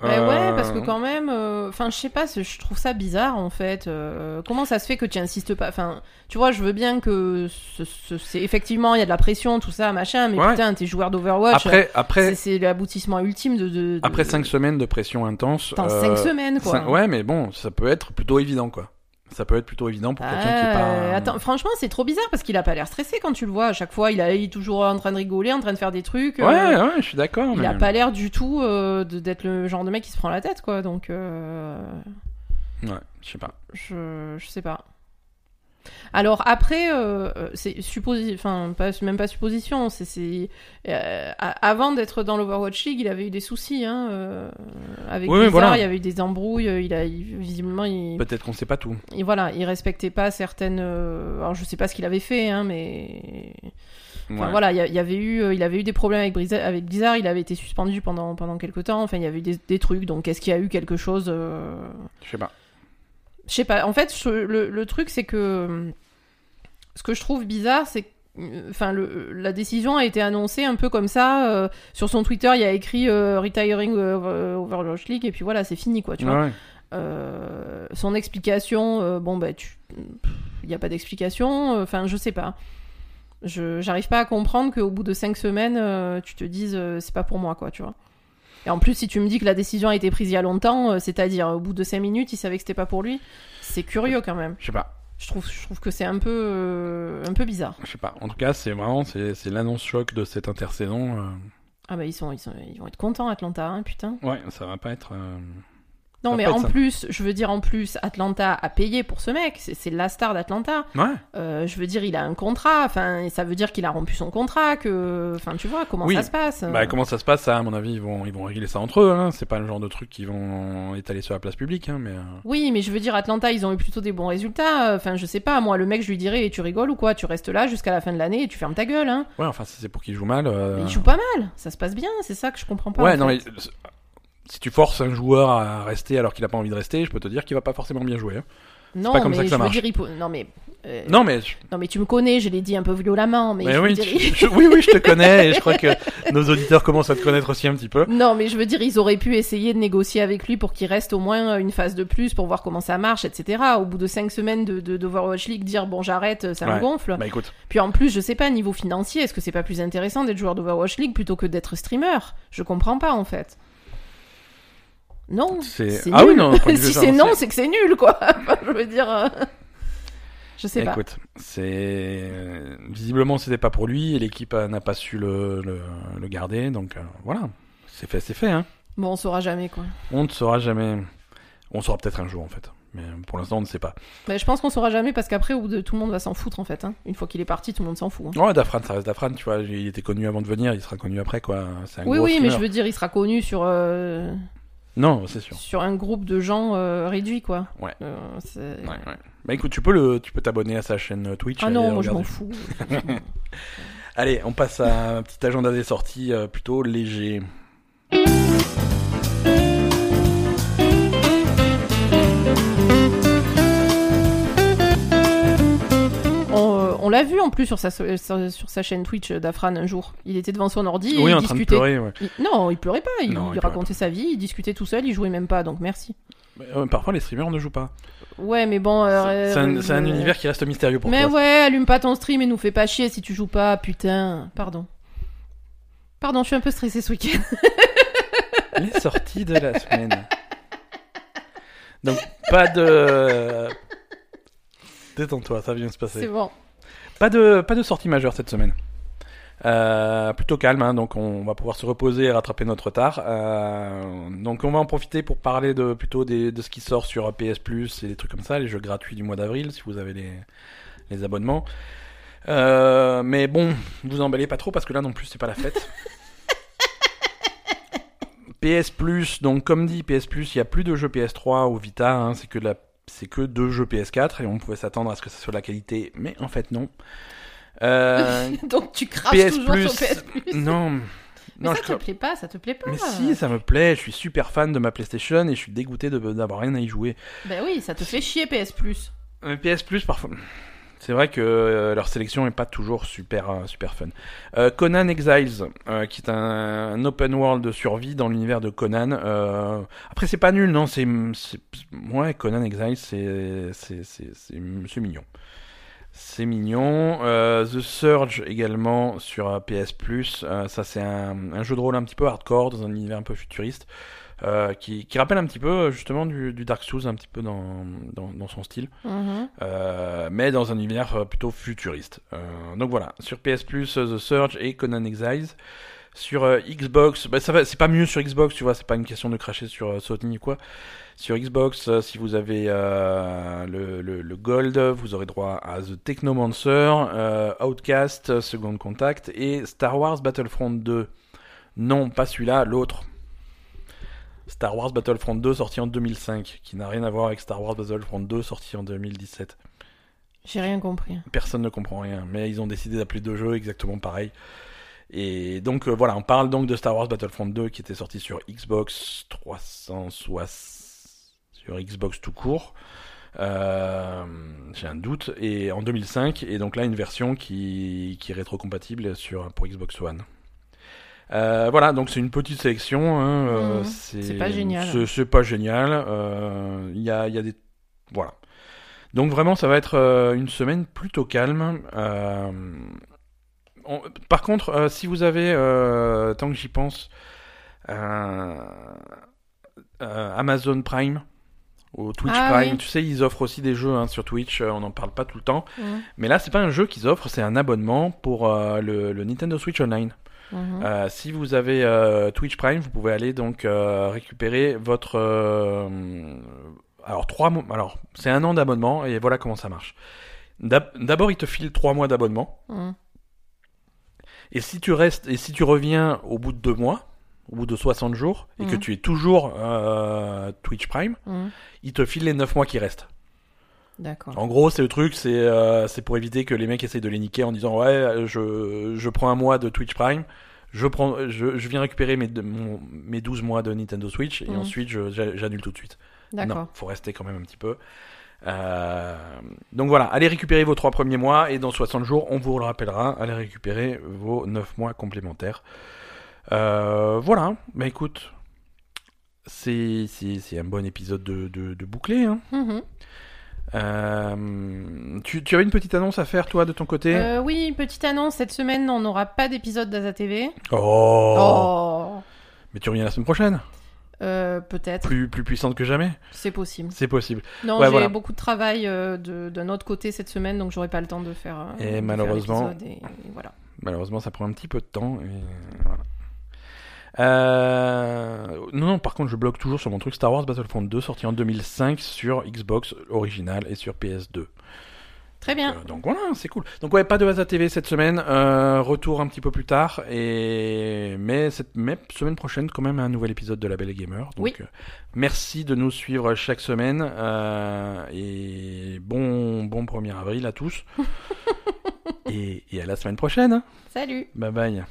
Ouais, ouais, Euh, parce que quand même, euh, enfin, je sais pas, c'est- je trouve ça bizarre en fait. Euh, comment ça se fait que tu insistes pas Enfin, tu vois, je veux bien que ce- ce- c'est effectivement il y a de la pression, tout ça, machin, mais Ouais. putain, t'es joueur d'Overwatch. Après c'est- après c'est l'aboutissement ultime de. de, de- après cinq semaines de pression intense. Euh, cinq semaines, quoi. Ouais, mais bon, ça peut être plutôt évident, quoi. Ça peut être plutôt évident pour quelqu'un qui est Euh, pas. Attends, franchement, c'est trop bizarre parce qu'il a pas l'air stressé quand tu le vois. À chaque fois, il, a, il est toujours en train de rigoler, en train de faire des trucs. euh, Ouais, ouais, je suis d'accord. il mais... a pas l'air du tout euh, d'être le genre de mec qui se prend la tête, quoi. Donc, euh, Ouais, je sais pas. je, je sais pas. Alors après, euh, euh, c'est supposi... enfin pas, même pas supposition, c'est, euh, avant d'être dans l'Overwatch League, il avait eu des soucis hein, euh, avec Oui, Blizzard, voilà. il y avait eu des embrouilles, il a il- visiblement il, Peut-être qu'on sait pas tout. il- voilà, il respectait pas certaines. Alors je sais pas ce qu'il avait fait, hein, mais Enfin, Ouais. voilà, il y, avait eu, il avait eu des problèmes avec Blizzard, avec Blizzard, il avait été suspendu pendant pendant quelques temps. Enfin, il y avait eu des, des trucs. Donc, est-ce qu'il y a eu quelque chose euh, Je sais pas. Je sais pas. En fait, je- le, le truc, c'est que ce que je trouve bizarre, c'est que euh, Enfin, le, la décision a été annoncée un peu comme ça. euh, sur son Twitter, il y a écrit euh, Retiring euh, Overwatch League, et puis voilà, c'est fini, quoi, tu vois. Ouais. Euh, son explication, euh, bon, bah, tu... il n'y a pas d'explication. euh, Enfin, je sais pas. Je j'arrive pas à comprendre qu'au bout de cinq semaines, euh, tu te dises euh, c'est pas pour moi, quoi, tu vois. Et en plus, si tu me dis que la décision a été prise il y a longtemps, euh, c'est-à-dire au bout de cinq minutes, il savait que c'était pas pour lui, c'est curieux quand même. Je sais pas. Je trouve, je trouve que c'est un peu, euh, un peu bizarre. Je sais pas. En tout cas, c'est vraiment c'est, c'est l'annonce choc de cette intersaison. euh. Ah bah ils sont, ils sont, ils vont être contents Atlanta, hein, putain. Ouais, ça va pas être. euh, Non mais en ça. plus, je veux dire en plus, Atlanta a payé pour ce mec. C'est la star d'Atlanta. Ouais. Euh, je veux dire, il a un contrat. Enfin, ça veut dire qu'il a rompu son contrat. Que, enfin, tu vois comment Oui. ça se passe. Bah comment ça se passe ça À mon avis, ils vont ils vont régler ça entre eux. Hein. C'est pas le genre de truc qu'ils vont étaler sur la place publique. Hein, mais euh, Oui, mais je veux dire, Atlanta, ils ont eu plutôt des bons résultats. Enfin, je sais pas, moi, le mec, je lui dirais, tu rigoles ou quoi? Tu restes là jusqu'à la fin de l'année et tu fermes ta gueule, hein. ouais, enfin c'est pour qu'ils jouent mal. euh, Mais il joue pas mal, ça se passe bien, c'est ça que je comprends pas. ouais, non fait. mais euh, si tu forces un joueur à rester alors qu'il a pas envie de rester, je peux te dire qu'il va pas forcément bien jouer. hein. Non, pas comme mais ça que ça marche. dire, il peut- non, mais. euh, Non mais je- Non, mais tu me connais, je l'ai dit un peu violemment, mais, mais je oui, dire, tu- je- oui oui, je te connais et je crois que nos auditeurs commencent à te connaître aussi un petit peu. Non, mais je veux dire, ils auraient pu essayer de négocier avec lui pour qu'il reste au moins une phase de plus pour voir comment ça marche, etc. Au bout de cinq semaines de, de, League, dire bon, j'arrête, ça me gonfle. Bah écoute, Puis en plus, je sais pas, niveau financier, est-ce que c'est pas plus intéressant d'être joueur d'Overwatch League plutôt que d'être streamer? Je comprends pas en fait. Non, c'est ah oui non. [laughs] si c'est non, c'est que c'est nul, quoi. [laughs] Enfin, je veux dire. euh, Je sais pas. Écoute, c'est visiblement c'était pas pour lui et l'équipe euh, n'a pas su le, le, le garder, donc euh, voilà, c'est fait, c'est fait. Hein. Bon, on saura jamais, quoi. On ne saura jamais. On saura peut-être un jour en fait, mais pour l'instant on ne sait pas. Mais je pense qu'on saura jamais parce qu'après, de tout le monde va s'en foutre en fait. hein. Une fois qu'il est parti, tout le monde s'en fout. hein. Ouais, Dafran, ça reste Dafran, tu vois. Il était connu avant de venir, il sera connu après quoi. C'est un Oui, gros oui, mais je veux dire, il sera connu sur, euh, Non, c'est sûr. sur un groupe de gens euh, réduit, quoi. Ouais. Euh, c'est- Ouais, ouais. Bah écoute, tu peux le, tu peux t'abonner à sa chaîne Twitch. Ah non, moi je m'en fous. [laughs] [laughs] Allez, on passe à un petit agenda des sorties euh, plutôt léger. L'a vu en plus sur sa, sur, sur sa chaîne Twitch euh, d'Afran un jour. Il était devant son ordi et oui, il en train de pleurer. Ouais. Il- Non, il pleurait pas, il, Non, il il pleurait racontait sa vie, il discutait tout seul, il jouait même pas, donc merci. Mais, euh, parfois les streamers ne jouent pas. Ouais, mais bon. euh, c'est un, euh, c'est un euh, univers qui reste mystérieux pour Mais toi. ouais, allume pas ton stream et nous fais pas chier si tu joues pas, putain. Pardon. Pardon, je suis un peu stressée ce week-end. [laughs] Les sorties de la semaine. Donc, pas de. Détends-toi, ça vient de se C'est passer. bon. Pas de, pas de sortie majeure cette semaine. Euh, plutôt calme, hein, donc on va pouvoir se reposer et rattraper notre retard. Euh, donc on va en profiter pour parler de plutôt des, de ce qui sort sur PS Plus et des trucs comme ça, les jeux gratuits du mois d'avril si vous avez les, les abonnements. Euh, mais bon, vous emballez pas trop parce que là non plus c'est pas la fête. [laughs] PS Plus, donc comme dit PS Plus, il y a plus de jeux PS3 ou Vita, hein, c'est que de la c'est que deux jeux PS4 et on pouvait s'attendre à ce que ça soit de la qualité, mais en fait non. Euh, [laughs] Donc tu craches PS toujours Plus, sur PS Plus. non, Mais non, ça je te plaît pas, ça te plaît pas. mais si, ça me plaît. Je suis super fan de ma PlayStation et je suis dégoûté d'avoir rien à y jouer. Ben oui, ça te fait chier PS Plus. Mais PS Plus, parfois, c'est vrai que euh, leur sélection est pas toujours super euh, super fun. Euh, Conan Exiles, qui est un, open world de survie dans l'univers de Conan. Après, c'est pas nul, non C'est ouais, Conan Exiles, c'est c'est mignon. C'est mignon. The Surge également sur PS Plus. Ça, c'est un jeu de rôle un petit peu hardcore dans un univers un peu futuriste. Euh, qui, qui rappelle un petit peu euh, justement du, du Dark Souls, un petit peu dans, dans, dans son style. Mhm. Euh, mais dans un univers plutôt futuriste. Euh, donc voilà, sur PS Plus, The Surge et Conan Exiles. Sur Xbox, bah, c'est pas mieux sur Xbox, tu vois, c'est pas une question de cracher sur Sony ou quoi. Sur Xbox, si vous avez le, le, le Gold, vous aurez droit à The Technomancer, Outcast, Second Contact et Star Wars Battlefront 2. Non, pas celui-là, l'autre. Star Wars Battlefront 2 sorti en 2005, qui n'a rien à voir avec Star Wars Battlefront 2 sorti en 2017. J'ai rien compris. Personne ne comprend rien, mais ils ont décidé d'appeler deux jeux exactement pareil. Et donc euh, voilà, on parle donc de Star Wars Battlefront 2 qui était sorti sur Xbox 360, sur Xbox tout court. Euh, J'ai un doute. Et en 2005, et donc là une version qui, qui est rétrocompatible sur pour Xbox One. Euh, voilà, donc c'est une petite sélection. Hein, euh, Mhm. C'est pas génial. c'est- pas génial. euh, Il y, a, y a des. Voilà. Donc vraiment, ça va être euh, une semaine plutôt calme. On- Par contre, si vous avez, tant que j'y pense, Amazon Prime ou Twitch Ah Prime, oui. tu sais, ils offrent aussi des jeux hein, sur Twitch. on n'en parle pas tout le temps. Mhm. Mais là, c'est pas un jeu qu'ils offrent, c'est un abonnement pour euh, le, le Nintendo Switch Online. Mhm. Euh, si vous avez euh, Twitch Prime, vous pouvez aller donc euh, récupérer votre. alors trois mois. Alors c'est un an d'abonnement et voilà comment ça marche. D'ab- D'abord, il te file trois mois d'abonnement Mhm. et si tu restes et si tu reviens au bout de deux mois, au bout de 60 jours et que Mhm. tu es toujours Twitch Prime, il te file les 9 mois qui restent. D'accord. En gros, c'est le truc, c'est euh, c'est pour éviter que les mecs essayent de les niquer en disant ouais, je, je prends un mois de Twitch Prime, je prends, je, je viens récupérer mes, mon- mes 12 mois de Nintendo Switch et Mhm. ensuite j'annule tout de suite. Non, D'accord. faut rester quand même un petit peu. Euh, donc voilà, allez récupérer vos trois premiers mois et dans 60 jours, on vous le rappellera, allez récupérer vos 9 mois complémentaires. Euh, voilà, bah écoute, c'est un bon épisode de, de, de bouclé. Hein. Mhm. Euh, tu, tu avais une petite annonce à faire, toi, de ton côté Euh, oui, petite annonce, cette semaine, on n'aura pas d'épisode d'Aza TV. oh. Oh, Mais tu reviens la semaine prochaine Euh, Peut-être, plus, plus puissante que jamais c'est possible. C'est possible. Non, Ouais, j'ai voilà. beaucoup de travail de- d'un autre côté cette semaine, donc j'aurai pas le temps de faire. Et de malheureusement- et voilà. Malheureusement, ça prend un petit peu de temps. Et voilà. Euh, Non, non, par contre, je bloque toujours sur mon truc Star Wars Battlefront 2, sorti en 2005 sur Xbox original et sur PS2. Très bien. Euh, donc voilà, c'est cool. Donc ouais, pas de Waza TV cette semaine. euh, retour un petit peu plus tard. Et mais cette mais semaine prochaine, quand même, un nouvel épisode de La Belle Gamer. Donc Oui. euh, merci de nous suivre chaque semaine. euh, et bon bon 1er avril à tous. [laughs] et, et à la semaine prochaine. Salut. Bye bye.